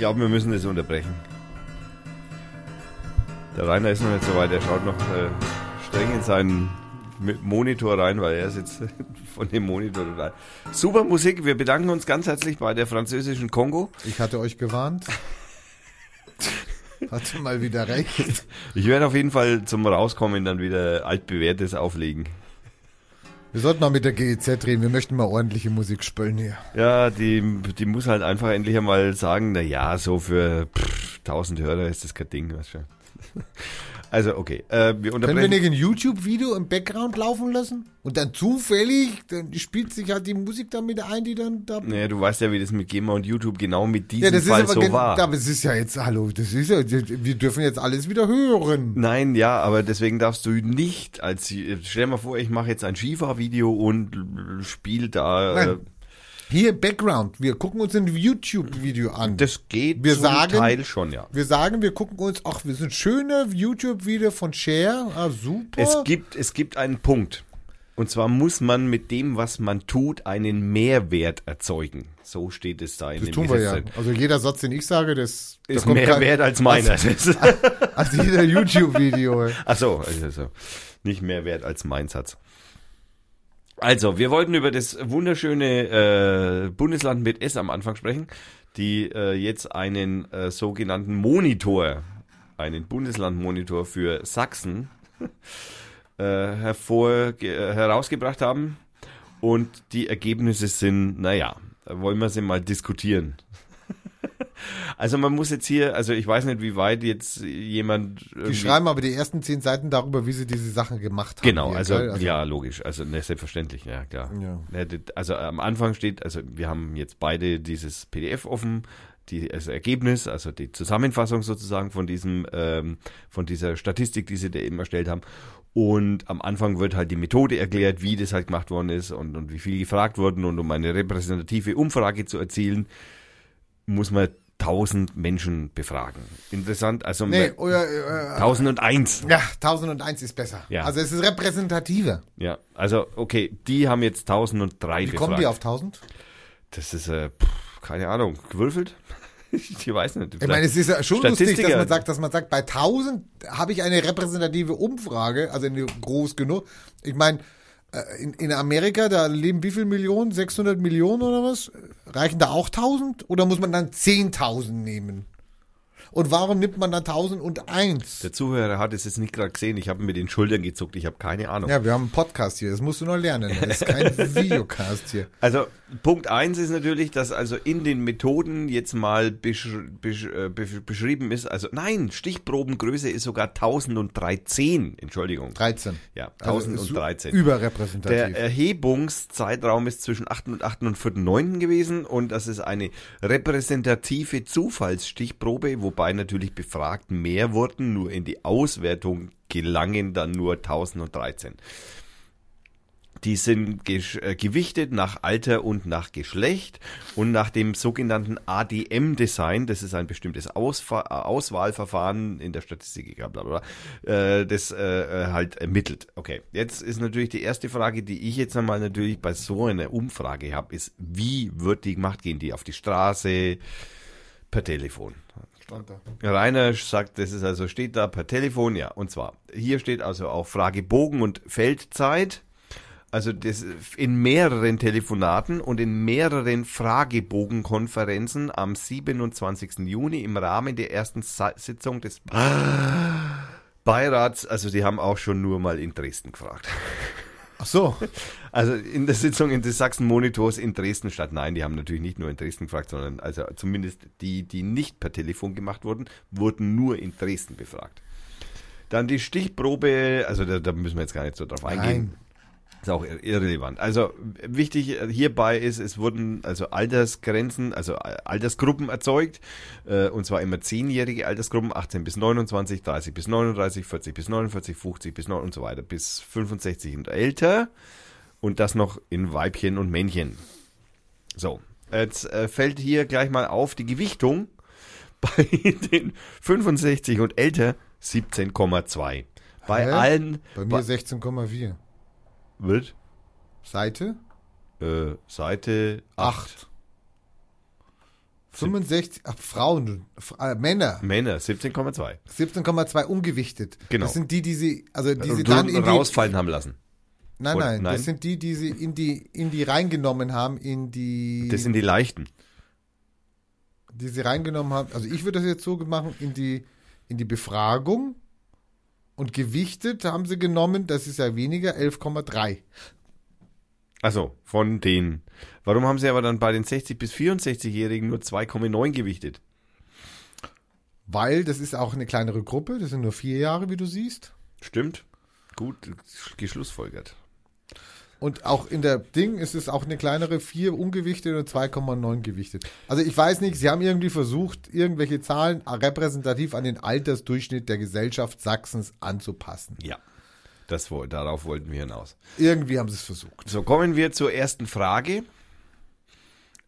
Glaube, wir müssen das unterbrechen. Der Rainer ist noch nicht so weit, er schaut noch äh, streng in seinen Monitor rein, weil er sitzt von dem Monitor total. Super Musik, wir bedanken uns ganz herzlich bei der französischen Kongo. Ich hatte euch gewarnt. Hatte mal wieder recht. Ich werde auf jeden Fall zum Rauskommen dann wieder altbewährtes auflegen. Wir sollten mal mit der GEZ reden. Wir möchten mal ordentliche Musik spielen hier. Ja, die, die muss halt einfach endlich einmal sagen, na ja, so für pff, 1000 Hörer ist das kein Ding. Weißt du. Also, okay, äh, wir Können wir nicht ein YouTube-Video im Background laufen lassen? Und dann zufällig, dann spielt sich halt die Musik damit ein, die dann da. Naja, du weißt ja, wie das mit GEMA und YouTube genau mit diesem Ja, das ist Fall aber so war. aber es ist ja jetzt, hallo, das ist ja, wir dürfen jetzt alles wieder hören. Nein, ja, aber deswegen darfst du nicht als, stell dir mal vor, ich mache jetzt ein Skifahr-Video und spiel da, äh, Nein. Hier Background, wir gucken uns ein YouTube-Video an. das geht Wir zum sagen- Teil schon, ja. wir sagen, wir gucken uns, ach, wir sind schöne YouTube-Video von Cher, ah, super. Es gibt, es gibt einen Punkt. Und zwar muss man mit dem, was man tut, einen Mehrwert erzeugen. So steht es da in das dem tun wir ja. Also jeder Satz, den ich sage, das da Ist mehr kein- wert als meiner. als jeder YouTube-Video. Ach so, also nicht mehr wert als mein Satz. Also, wir wollten über das wunderschöne äh, Bundesland mit S am Anfang sprechen, die äh, jetzt einen äh, sogenannten Monitor, einen Bundeslandmonitor für Sachsen äh, hervor, äh, herausgebracht haben. Und die Ergebnisse sind, naja, wollen wir sie mal diskutieren. Also man muss jetzt hier, also ich weiß nicht, wie weit jetzt jemand Die schreiben aber die ersten zehn Seiten darüber, wie sie diese Sachen gemacht haben. Genau, also, gell? ja, logisch, also ne, selbstverständlich, ja klar. Ja. Ne, Also am Anfang steht, also wir haben jetzt beide dieses PDF offen, die, das Ergebnis, also die Zusammenfassung sozusagen von diesem, ähm, von dieser Statistik, die sie da eben erstellt haben. Und am Anfang wird halt die Methode erklärt, wie das halt gemacht worden ist und, und wie viel gefragt wurden. Und um eine repräsentative Umfrage zu erzielen, muss man 1000 Menschen befragen. Interessant, also Nee, oder, äh, 1001. ja, 1001 ist besser. Ja. Also es ist repräsentativer. Ja, also okay, die haben jetzt 1003 Wie befragt. kommen die auf 1000? Das ist, äh, pff, keine Ahnung, gewürfelt? ich weiß nicht. Ich meine, es ist ja schon lustig, dass man sagt, dass man sagt, bei 1000 habe ich eine repräsentative Umfrage, also eine groß genug. Ich meine, äh, in, in Amerika, da leben wie viel Millionen? 600 Millionen oder was? Reichen da auch 1000? Oder muss man dann 10.000 nehmen? Und warum nimmt man dann 1001? Der Zuhörer hat es jetzt nicht gerade gesehen. Ich habe mit den Schultern gezuckt. Ich habe keine Ahnung. Ja, wir haben einen Podcast hier, das musst du noch lernen. Das ist kein Videocast hier. Also Punkt eins ist natürlich, dass also in den Methoden jetzt mal besch besch äh, besch beschrieben ist, also nein, Stichprobengröße ist sogar 1013, Entschuldigung. 13. Ja, Also 1013. Überrepräsentativ. Der Erhebungszeitraum ist zwischen 8. und 8. und 4.9. gewesen und das ist eine repräsentative Zufallsstichprobe, wobei natürlich befragt mehr wurden, nur in die Auswertung gelangen dann nur 1013. Die sind äh, gewichtet nach Alter und nach Geschlecht und nach dem sogenannten ADM-Design, das ist ein bestimmtes Ausfa äh, Auswahlverfahren in der Statistik, bla bla, äh, das halt ermittelt. Okay, jetzt ist natürlich die erste Frage, die ich jetzt einmal natürlich bei so einer Umfrage habe, ist, wie wird die gemacht? Gehen die auf die Straße, per Telefon? Stand da. Rainer sagt, das ist also, steht da per Telefon, ja. Und zwar, hier steht also auch Fragebogen und Feldzeit. Also das in mehreren Telefonaten und in mehreren Fragebogenkonferenzen am 27. Juni im Rahmen der ersten Sa Sitzung des Beirats. Also die haben auch schon nur mal in Dresden gefragt. Ach so. Also in der Sitzung in des Sachsen-Monitors in Dresden statt. Nein, die haben natürlich nicht nur in Dresden gefragt, sondern also zumindest die, die nicht per Telefon gemacht wurden, wurden nur in Dresden befragt. Dann die Stichprobe, also da, da müssen wir jetzt gar nicht so drauf eingehen. Nein. Ist auch ir- irrelevant. Also wichtig hierbei ist, es wurden also Altersgrenzen, also Altersgruppen erzeugt, äh, und zwar immer zehnjährige Altersgruppen, 18 bis 29, 30 bis 39, 40 bis 49, 50 bis 9 und so weiter, bis 65 und älter. Und das noch in Weibchen und Männchen. So, jetzt äh, fällt hier gleich mal auf die Gewichtung bei den 65 und älter 17,2. Bei Hä? allen Bei mir 16,4. wird Seite? äh, Seite 8. 8. 65, ach, Frauen, äh, Männer, Männer 17,2. 17,2 ungewichtet. Genau. Das sind die, die sie, also die sie dann in die, rausfallen haben lassen. Nein, oder- nein, nein? das sind die, die sie in die, in die reingenommen haben, in die, Das sind die leichten. die sie reingenommen haben. Also ich würde das jetzt so machen, in die, in die Befragung und gewichtet haben sie genommen, das ist ja weniger, 11,3. Also von den. Warum haben sie aber dann bei den 60 bis 64-Jährigen nur 2,9 gewichtet? Weil das ist auch eine kleinere Gruppe, das sind nur vier Jahre, wie du siehst. Stimmt. Gut geschlussfolgert. Und auch in der Ding ist es auch eine kleinere 4 ungewichtet und 2,9 gewichtet. Also ich weiß nicht, sie haben irgendwie versucht, irgendwelche Zahlen repräsentativ an den Altersdurchschnitt der Gesellschaft Sachsens anzupassen. Ja. Das, darauf wollten wir hinaus. Irgendwie haben sie es versucht. So, kommen wir zur ersten Frage.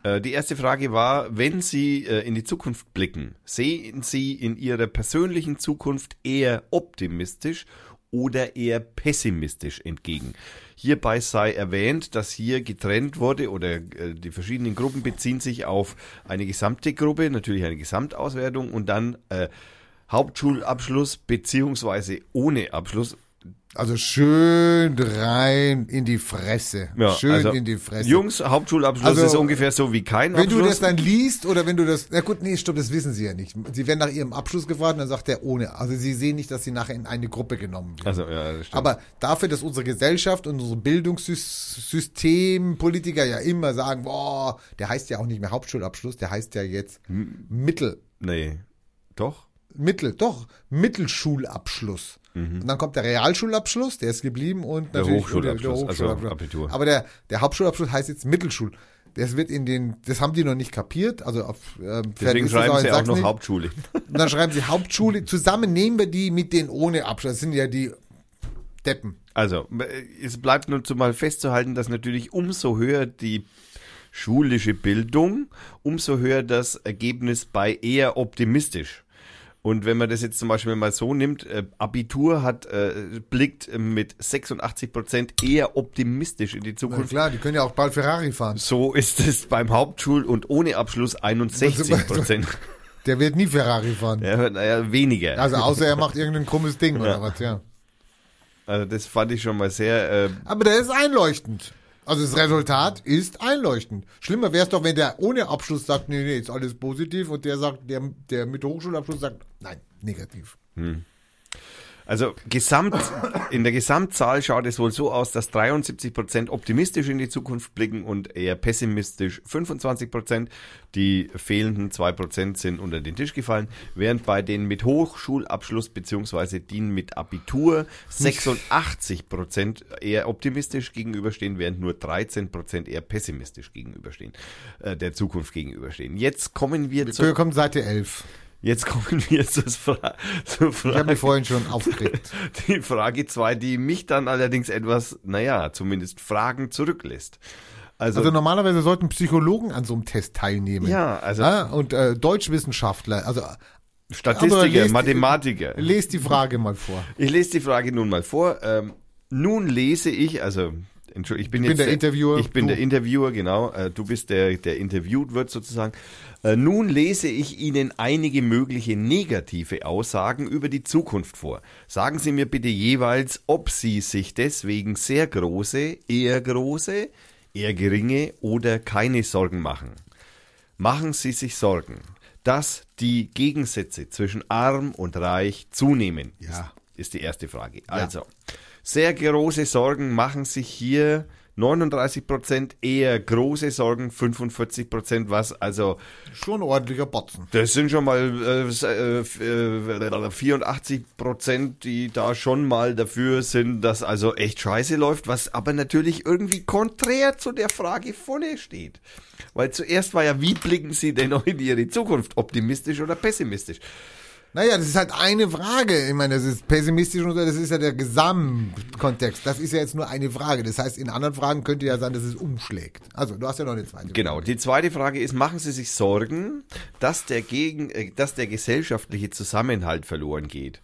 Äh, Die erste Frage war, wenn Sie äh, in die Zukunft blicken, sehen Sie in Ihrer persönlichen Zukunft eher optimistisch oder eher pessimistisch entgegen? Hierbei sei erwähnt, dass hier getrennt wurde oder äh, die verschiedenen Gruppen beziehen sich auf eine gesamte Gruppe, natürlich eine Gesamtauswertung und dann äh, Hauptschulabschluss beziehungsweise ohne Abschluss. Also schön rein in die Fresse. Ja, schön also in die Fresse. Jungs, Hauptschulabschluss Also, ist ungefähr so wie kein wenn Abschluss. du das dann liest oder wenn du das, na gut, nee, stopp, das wissen sie ja nicht. Sie werden nach ihrem Abschluss gefragt und dann sagt er ohne. Also sie sehen nicht, dass sie nachher in eine Gruppe genommen werden. Also, ja, das stimmt. Aber dafür, dass unsere Gesellschaft und unser Bildungssystem, Politiker ja immer sagen, boah, der heißt ja auch nicht mehr Hauptschulabschluss, der heißt ja jetzt Mittel, nee. Doch? Mittel, doch, Mittelschulabschluss. Und dann kommt der Realschulabschluss, der ist geblieben und Mhm. Der natürlich Hochschulabschluss, also Abitur. Aber der, der Hauptschulabschluss heißt jetzt Mittelschul. Das wird in den, das haben die noch nicht kapiert. Also auf, ähm, Deswegen schreiben sie auch noch nicht. Hauptschule. Und dann schreiben sie Hauptschule. Zusammen nehmen wir die mit den ohne Abschluss. Das sind ja die Deppen. Also, äh, es bleibt nur zumal festzuhalten, dass natürlich umso höher die schulische Bildung, umso höher das Ergebnis bei eher optimistisch. Und wenn man das jetzt zum Beispiel mal so nimmt, äh, Abitur hat äh, blickt mit 86 Prozent eher optimistisch in die Na Zukunft. klar, die können ja auch bald Ferrari fahren. So ist es beim Hauptschul- und ohne Abschluss 61 Prozent. Der wird nie Ferrari fahren. Ja, naja, weniger. Also außer er macht irgendein krummes Ding oder was, ja. Also das fand ich schon mal sehr äh, Aber der ist einleuchtend. Also das Resultat ist einleuchtend. Schlimmer wäre es doch, wenn der ohne Abschluss sagt, nee, nee, ist alles positiv und der sagt, der, der mit Hochschulabschluss sagt, nein, negativ. Also gesamt, in der Gesamtzahl schaut es wohl so aus, dass 73 Prozent optimistisch in die Zukunft blicken und eher pessimistisch 25 Prozent. Die fehlenden zwei Prozent sind unter den Tisch gefallen, während bei den mit Hochschulabschluss beziehungsweise die mit Abitur 86 Prozent eher optimistisch gegenüberstehen, während nur 13 Prozent eher pessimistisch gegenüberstehen, äh, der Zukunft gegenüberstehen. Jetzt kommen wir zu, kommen Seite 11. jetzt kommen wir zur, Fra zur Ich habe Frage. mich vorhin schon aufgeregt. Die Frage 2, die mich dann allerdings etwas, naja, zumindest Fragen zurücklässt. Also, Also normalerweise sollten Psychologen an so einem Test teilnehmen. ja, also Ja, und äh, Deutschwissenschaftler, also aber Statistiker, lest- Mathematiker. lest die Frage mal vor. Ich lese die Frage nun mal vor. Ähm, nun lese ich, also Entschuldigung, ich bin Ich bin jetzt der Interviewer, Ich bin du- der Interviewer, genau. Äh, du bist der, der interviewt wird sozusagen. Äh, nun lese ich Ihnen einige mögliche negative Aussagen über die Zukunft vor. Sagen Sie mir bitte jeweils, ob Sie sich deswegen sehr große, eher große, eher geringe oder keine Sorgen machen. Machen Sie sich Sorgen, dass die Gegensätze zwischen arm und reich zunehmen? Ja. Ist, ist die erste Frage. Also, sehr große Sorgen machen sich hier 39 Prozent, eher große Sorgen 45 Prozent, was also Schon ordentlicher Botzen. das sind schon mal äh, s- äh, f- äh, 84 Prozent, die da schon mal dafür sind, dass also echt scheiße läuft, was aber natürlich irgendwie konträr zu der Frage vorne steht. Weil zuerst war ja, wie blicken Sie denn noch in Ihre Zukunft? Optimistisch oder pessimistisch? Naja, das ist halt eine Frage. Ich meine, das ist pessimistisch und so, das ist ja der Gesamtkontext. Das ist ja jetzt nur eine Frage. Das heißt, in anderen Fragen könnte ja sein, dass es umschlägt. Also, du hast ja noch eine zweite. Genau. Die zweite Frage ist, machen Sie sich Sorgen, dass der, gegen, äh, dass der gesellschaftliche Zusammenhalt verloren geht?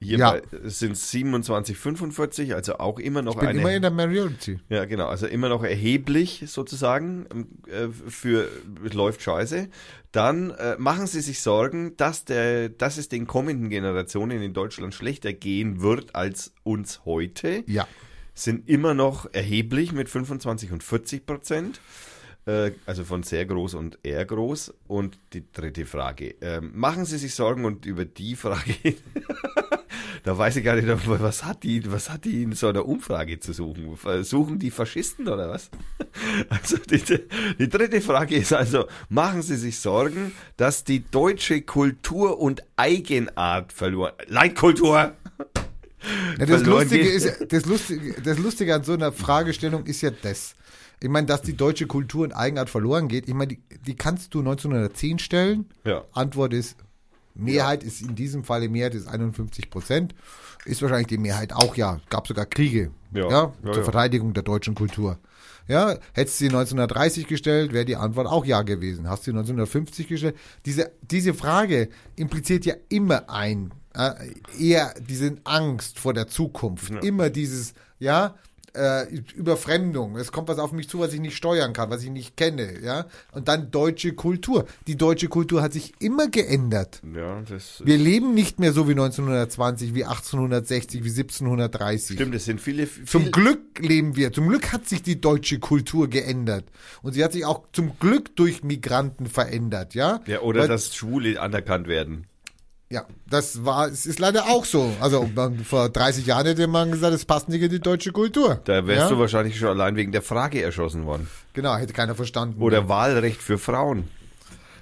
Hier Ja. sind es 27,45, also auch immer noch Ich bin eine. immer in der Majority. Ja, genau. Also immer noch erheblich sozusagen äh, für läuft scheiße. Dann äh, machen Sie sich Sorgen, dass der, dass es den kommenden Generationen in Deutschland schlechter gehen wird als uns heute. Ja. Sind immer noch erheblich mit 25 und 40 Prozent. Äh, Also von sehr groß und eher groß. Und die dritte Frage. Ähm, machen Sie sich Sorgen und über die Frage, da weiß ich gar nicht, was hat die, was hat die in so einer Umfrage zu suchen? Suchen die Faschisten oder was? Also die, die dritte Frage ist also, machen Sie sich Sorgen, dass die deutsche Kultur und Eigenart verloren, Leitkultur, Ja, das, Lustige geht. ist, das, Lustige, das Lustige an so einer Fragestellung ist ja das. Ich meine, dass die deutsche Kultur und Eigenart verloren geht, ich meine, die, die kannst du 1910 stellen. Ja. Antwort ist, Mehrheit ist in diesem Falle Mehrheit ist 51 Prozent. Ist wahrscheinlich die Mehrheit auch ja. Gab sogar Kriege. Ja. Ja, Ja, zur ja. Verteidigung der deutschen Kultur. Ja, hättest du sie 1930 gestellt, wäre die Antwort auch ja gewesen. Hast du sie 1950 gestellt? Diese, diese Frage impliziert ja immer ein, äh, eher diese Angst vor der Zukunft. Immer dieses, ja, äh, Überfremdung. Es kommt was auf mich zu, was ich nicht steuern kann, was ich nicht kenne, ja. Und dann deutsche Kultur. Die deutsche Kultur hat sich immer geändert. Ja, das Wir leben nicht mehr so wie 1920, wie 1860, wie 1730. stimmt, es sind viele, Zum viel, Glück leben wir. Zum Glück hat sich die deutsche Kultur geändert. Und sie hat sich auch zum Glück durch Migranten verändert, ja? ja, oder Weil- dass Schwule anerkannt werden. Ja, das war, es ist leider auch so. Also man, vor 30 Jahren hätte man gesagt, es passt nicht in die deutsche Kultur. Da wärst ja? du wahrscheinlich schon allein wegen der Frage erschossen worden. Genau, hätte keiner verstanden. Oder Wahlrecht für Frauen.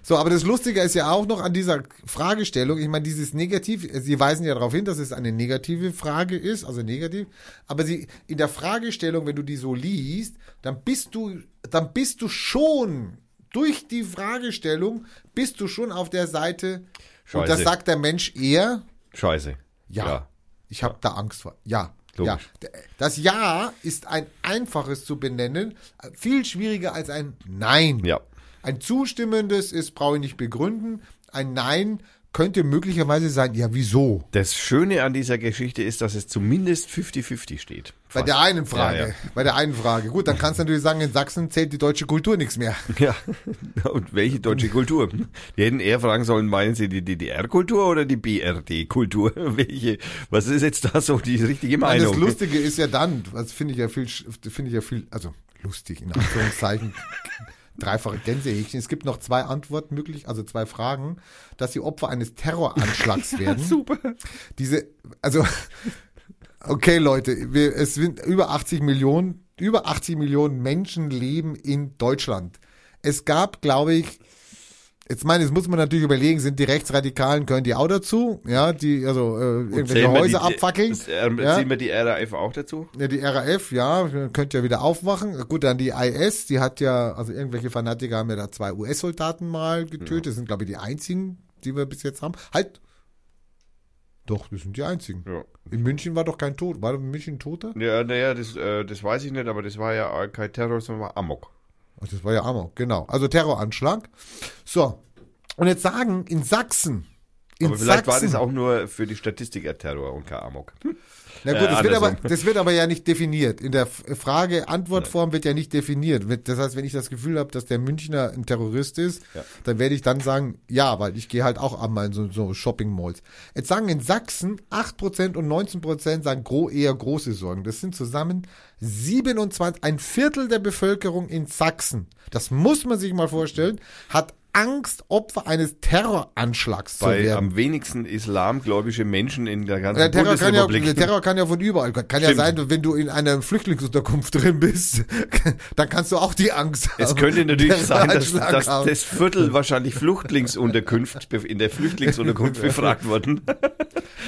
So, aber das Lustige ist ja auch noch an dieser Fragestellung, ich meine, dieses Negativ, Sie weisen ja darauf hin, dass es eine negative Frage ist, also negativ, aber Sie, in der Fragestellung, wenn du die so liest, dann bist du, dann bist du schon, durch die Fragestellung, bist du schon auf der Seite, und das Scheiße. sagt der Mensch eher, Scheiße. ja. Ich habe da Angst vor. Ja. Logisch. Ja. Das Ja ist ein einfaches zu benennen, viel schwieriger als ein Nein. Ja. Ein zustimmendes ist, brauche ich nicht begründen. Ein Nein könnte möglicherweise sein, ja, wieso? Das Schöne an dieser Geschichte ist, dass es zumindest 50-50 steht. Bei Fast. der einen Frage. Ja, ja. Bei der einen Frage. Gut, dann kannst du natürlich sagen, in Sachsen zählt die deutsche Kultur nichts mehr. Ja, und welche deutsche Kultur? Die hätten eher fragen sollen, meinen Sie die DDR-Kultur oder die BRD-Kultur? Welche, was ist jetzt da so die richtige Meinung? das Lustige ist ja dann, das finde ich ja viel, finde ich ja viel, also lustig, in Anführungszeichen, dreifache Gänsehäkchen. Es gibt noch zwei Antworten möglich, also zwei Fragen, dass sie Opfer eines Terroranschlags werden. Super. Diese, also, okay, Leute, wir, es sind über 80 Millionen, über 80 Millionen Menschen leben in Deutschland. Es gab, glaube ich, jetzt meine, jetzt muss man natürlich überlegen, sind die Rechtsradikalen, können die auch dazu? Ja, die, also, äh, irgendwelche Häuser die- abfackeln. das- ähm, ja. Ziehen wir die RAF auch dazu? Ja, die RAF, ja, könnte ja wieder aufwachen. Gut, dann die IS, die hat ja, also irgendwelche Fanatiker haben ja da zwei US-Soldaten mal getötet. Das sind, glaube ich, die einzigen, die wir bis jetzt haben. Halt. Doch, das sind die einzigen. Ja. In München war doch kein Tod. War in München ein Toter? Ja, naja, das, äh, das weiß ich nicht, aber das war ja kein Terror, sondern war Amok. Ach, das war ja Amok, genau. Also Terroranschlag. So. Und jetzt sagen, in Sachsen. In Aber vielleicht war Sachsen, das auch nur für die Statistik Terror und kein Amok. Na gut, Äh, das, wird aber, das wird aber ja nicht definiert. In der Frage-Antwort-Form wird ja nicht definiert. Das heißt, wenn ich das Gefühl habe, dass der Münchner ein Terrorist ist, Ja. dann werde ich dann sagen, ja, weil ich gehe halt auch einmal in so, so Shopping-Malls. Jetzt sagen in Sachsen 8% und 19% sagen gro eher große Sorgen. Das sind zusammen 27, ein Viertel der Bevölkerung in Sachsen. Das muss man sich mal vorstellen, hat Angst, Opfer eines Terroranschlags zu Bei werden. am wenigsten islamgläubische Menschen in der ganzen Der Terror, kann ja, der Terror kann ja von überall. kommen. Kann ja Stimmt. sein, wenn du in einer Flüchtlingsunterkunft drin bist, dann kannst du auch die Angst haben. Es könnte natürlich sein, dass, dass das Viertel wahrscheinlich Flüchtlingsunterkunft, in der Flüchtlingsunterkunft befragt wurden.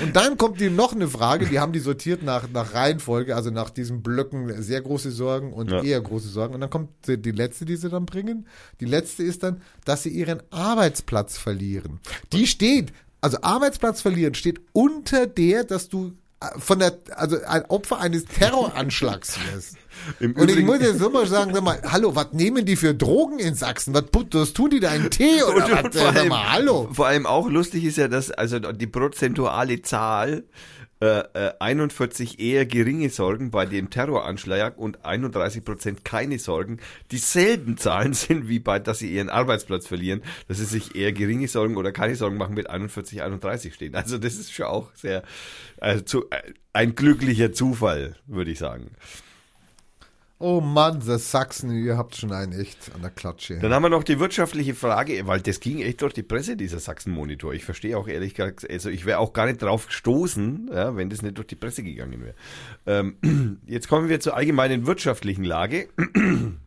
Und dann kommt die noch eine Frage, die haben die sortiert nach, nach Reihenfolge, also nach diesen Blöcken sehr große Sorgen und Ja. eher große Sorgen. Und dann kommt die, die letzte, die sie dann bringen. Die letzte ist dann, dass sie ihren Arbeitsplatz verlieren. Die steht, also Arbeitsplatz verlieren steht unter der, dass du äh, von der, also ein Opfer eines Terroranschlags wirst. Im Und ich muss jetzt mal sagen, sag mal, hallo, was nehmen die für Drogen in Sachsen? Was, was tun die da in Tee oder Und- was? und vor Sag allem- mal, hallo. Vor allem auch lustig ist ja, dass also die prozentuale Zahl äh, äh, 41 eher geringe Sorgen bei dem Terroranschlag und 31 Prozent keine Sorgen dieselben Zahlen sind wie bei, dass sie ihren Arbeitsplatz verlieren, dass sie sich eher geringe Sorgen oder keine Sorgen machen mit 41, 31 stehen. Also das ist schon auch sehr also zu, äh, ein glücklicher Zufall, würde ich sagen. Oh Mann, das Sachsen, ihr habt schon einen echt an der Klatsche. Dann haben wir noch die wirtschaftliche Frage, weil das ging echt durch die Presse, dieser Sachsen-Monitor. Ich verstehe auch ehrlich gesagt, also ich wäre auch gar nicht drauf gestoßen, ja, wenn das nicht durch die Presse gegangen wäre. Ähm, jetzt kommen wir zur allgemeinen wirtschaftlichen Lage.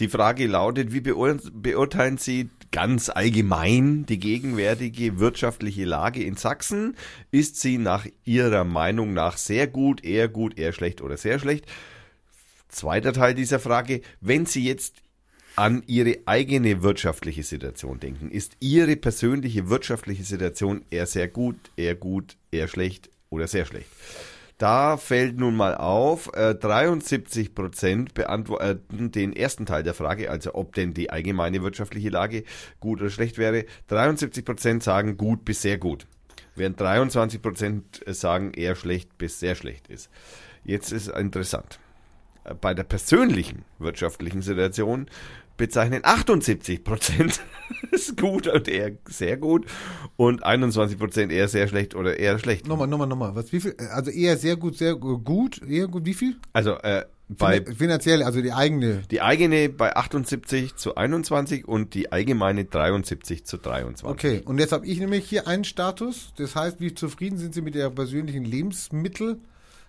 Die Frage lautet, wie beur beurteilen Sie ganz allgemein die gegenwärtige wirtschaftliche Lage in Sachsen? Ist sie nach Ihrer Meinung nach sehr gut, eher gut, eher schlecht oder sehr schlecht? Zweiter Teil dieser Frage, wenn Sie jetzt an Ihre eigene wirtschaftliche Situation denken, ist Ihre persönliche wirtschaftliche Situation eher sehr gut, eher gut, eher schlecht oder sehr schlecht? Da fällt nun mal auf, äh, 73 Prozent beantworten den ersten Teil der Frage, also ob denn die allgemeine wirtschaftliche Lage gut oder schlecht wäre. 73 Prozent sagen gut bis sehr gut, während 23 Prozent sagen eher schlecht bis sehr schlecht ist. Jetzt ist interessant. Äh, Bei der persönlichen wirtschaftlichen Situation bezeichnen 78 Prozent ist gut und eher sehr gut und 21 Prozent eher sehr schlecht oder eher schlecht. Nochmal, nochmal, nochmal. Was, wie viel? Also eher sehr gut, sehr gu- gut, eher gut, wie viel? Also äh, bei Fin- Finanziell, also die eigene. die eigene bei 78 zu 21 und die allgemeine 73 zu 23. Okay, und jetzt habe ich nämlich hier einen Status. Das heißt, wie zufrieden sind Sie mit Ihrer persönlichen Lebensmittel,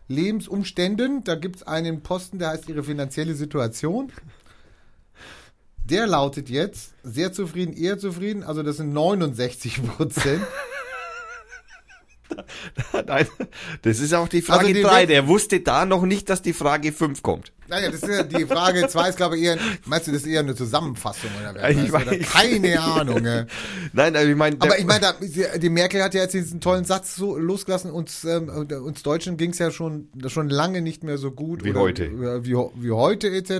Lebensumständen? Da gibt es einen Posten, der heißt Ihre finanzielle Situation. Der lautet jetzt sehr zufrieden, eher zufrieden. Also das sind 69 Prozent. Nein, das ist auch die Frage Also die 3. Welt- Der wusste da noch nicht, dass die Frage 5 kommt. Naja, das ist ja die Frage 2 ist, glaube ich, eher, meinst du, das ist eher eine Zusammenfassung oder, wer Ich weiß, oder. Keine Ahnung. Ja. Nein, also ich meine, Aber ich meine, die die Merkel hat ja jetzt diesen tollen Satz so losgelassen. Uns, ähm, uns Deutschen ging es ja schon, schon lange nicht mehr so gut. Wie oder, heute. Wie, wie heute etc.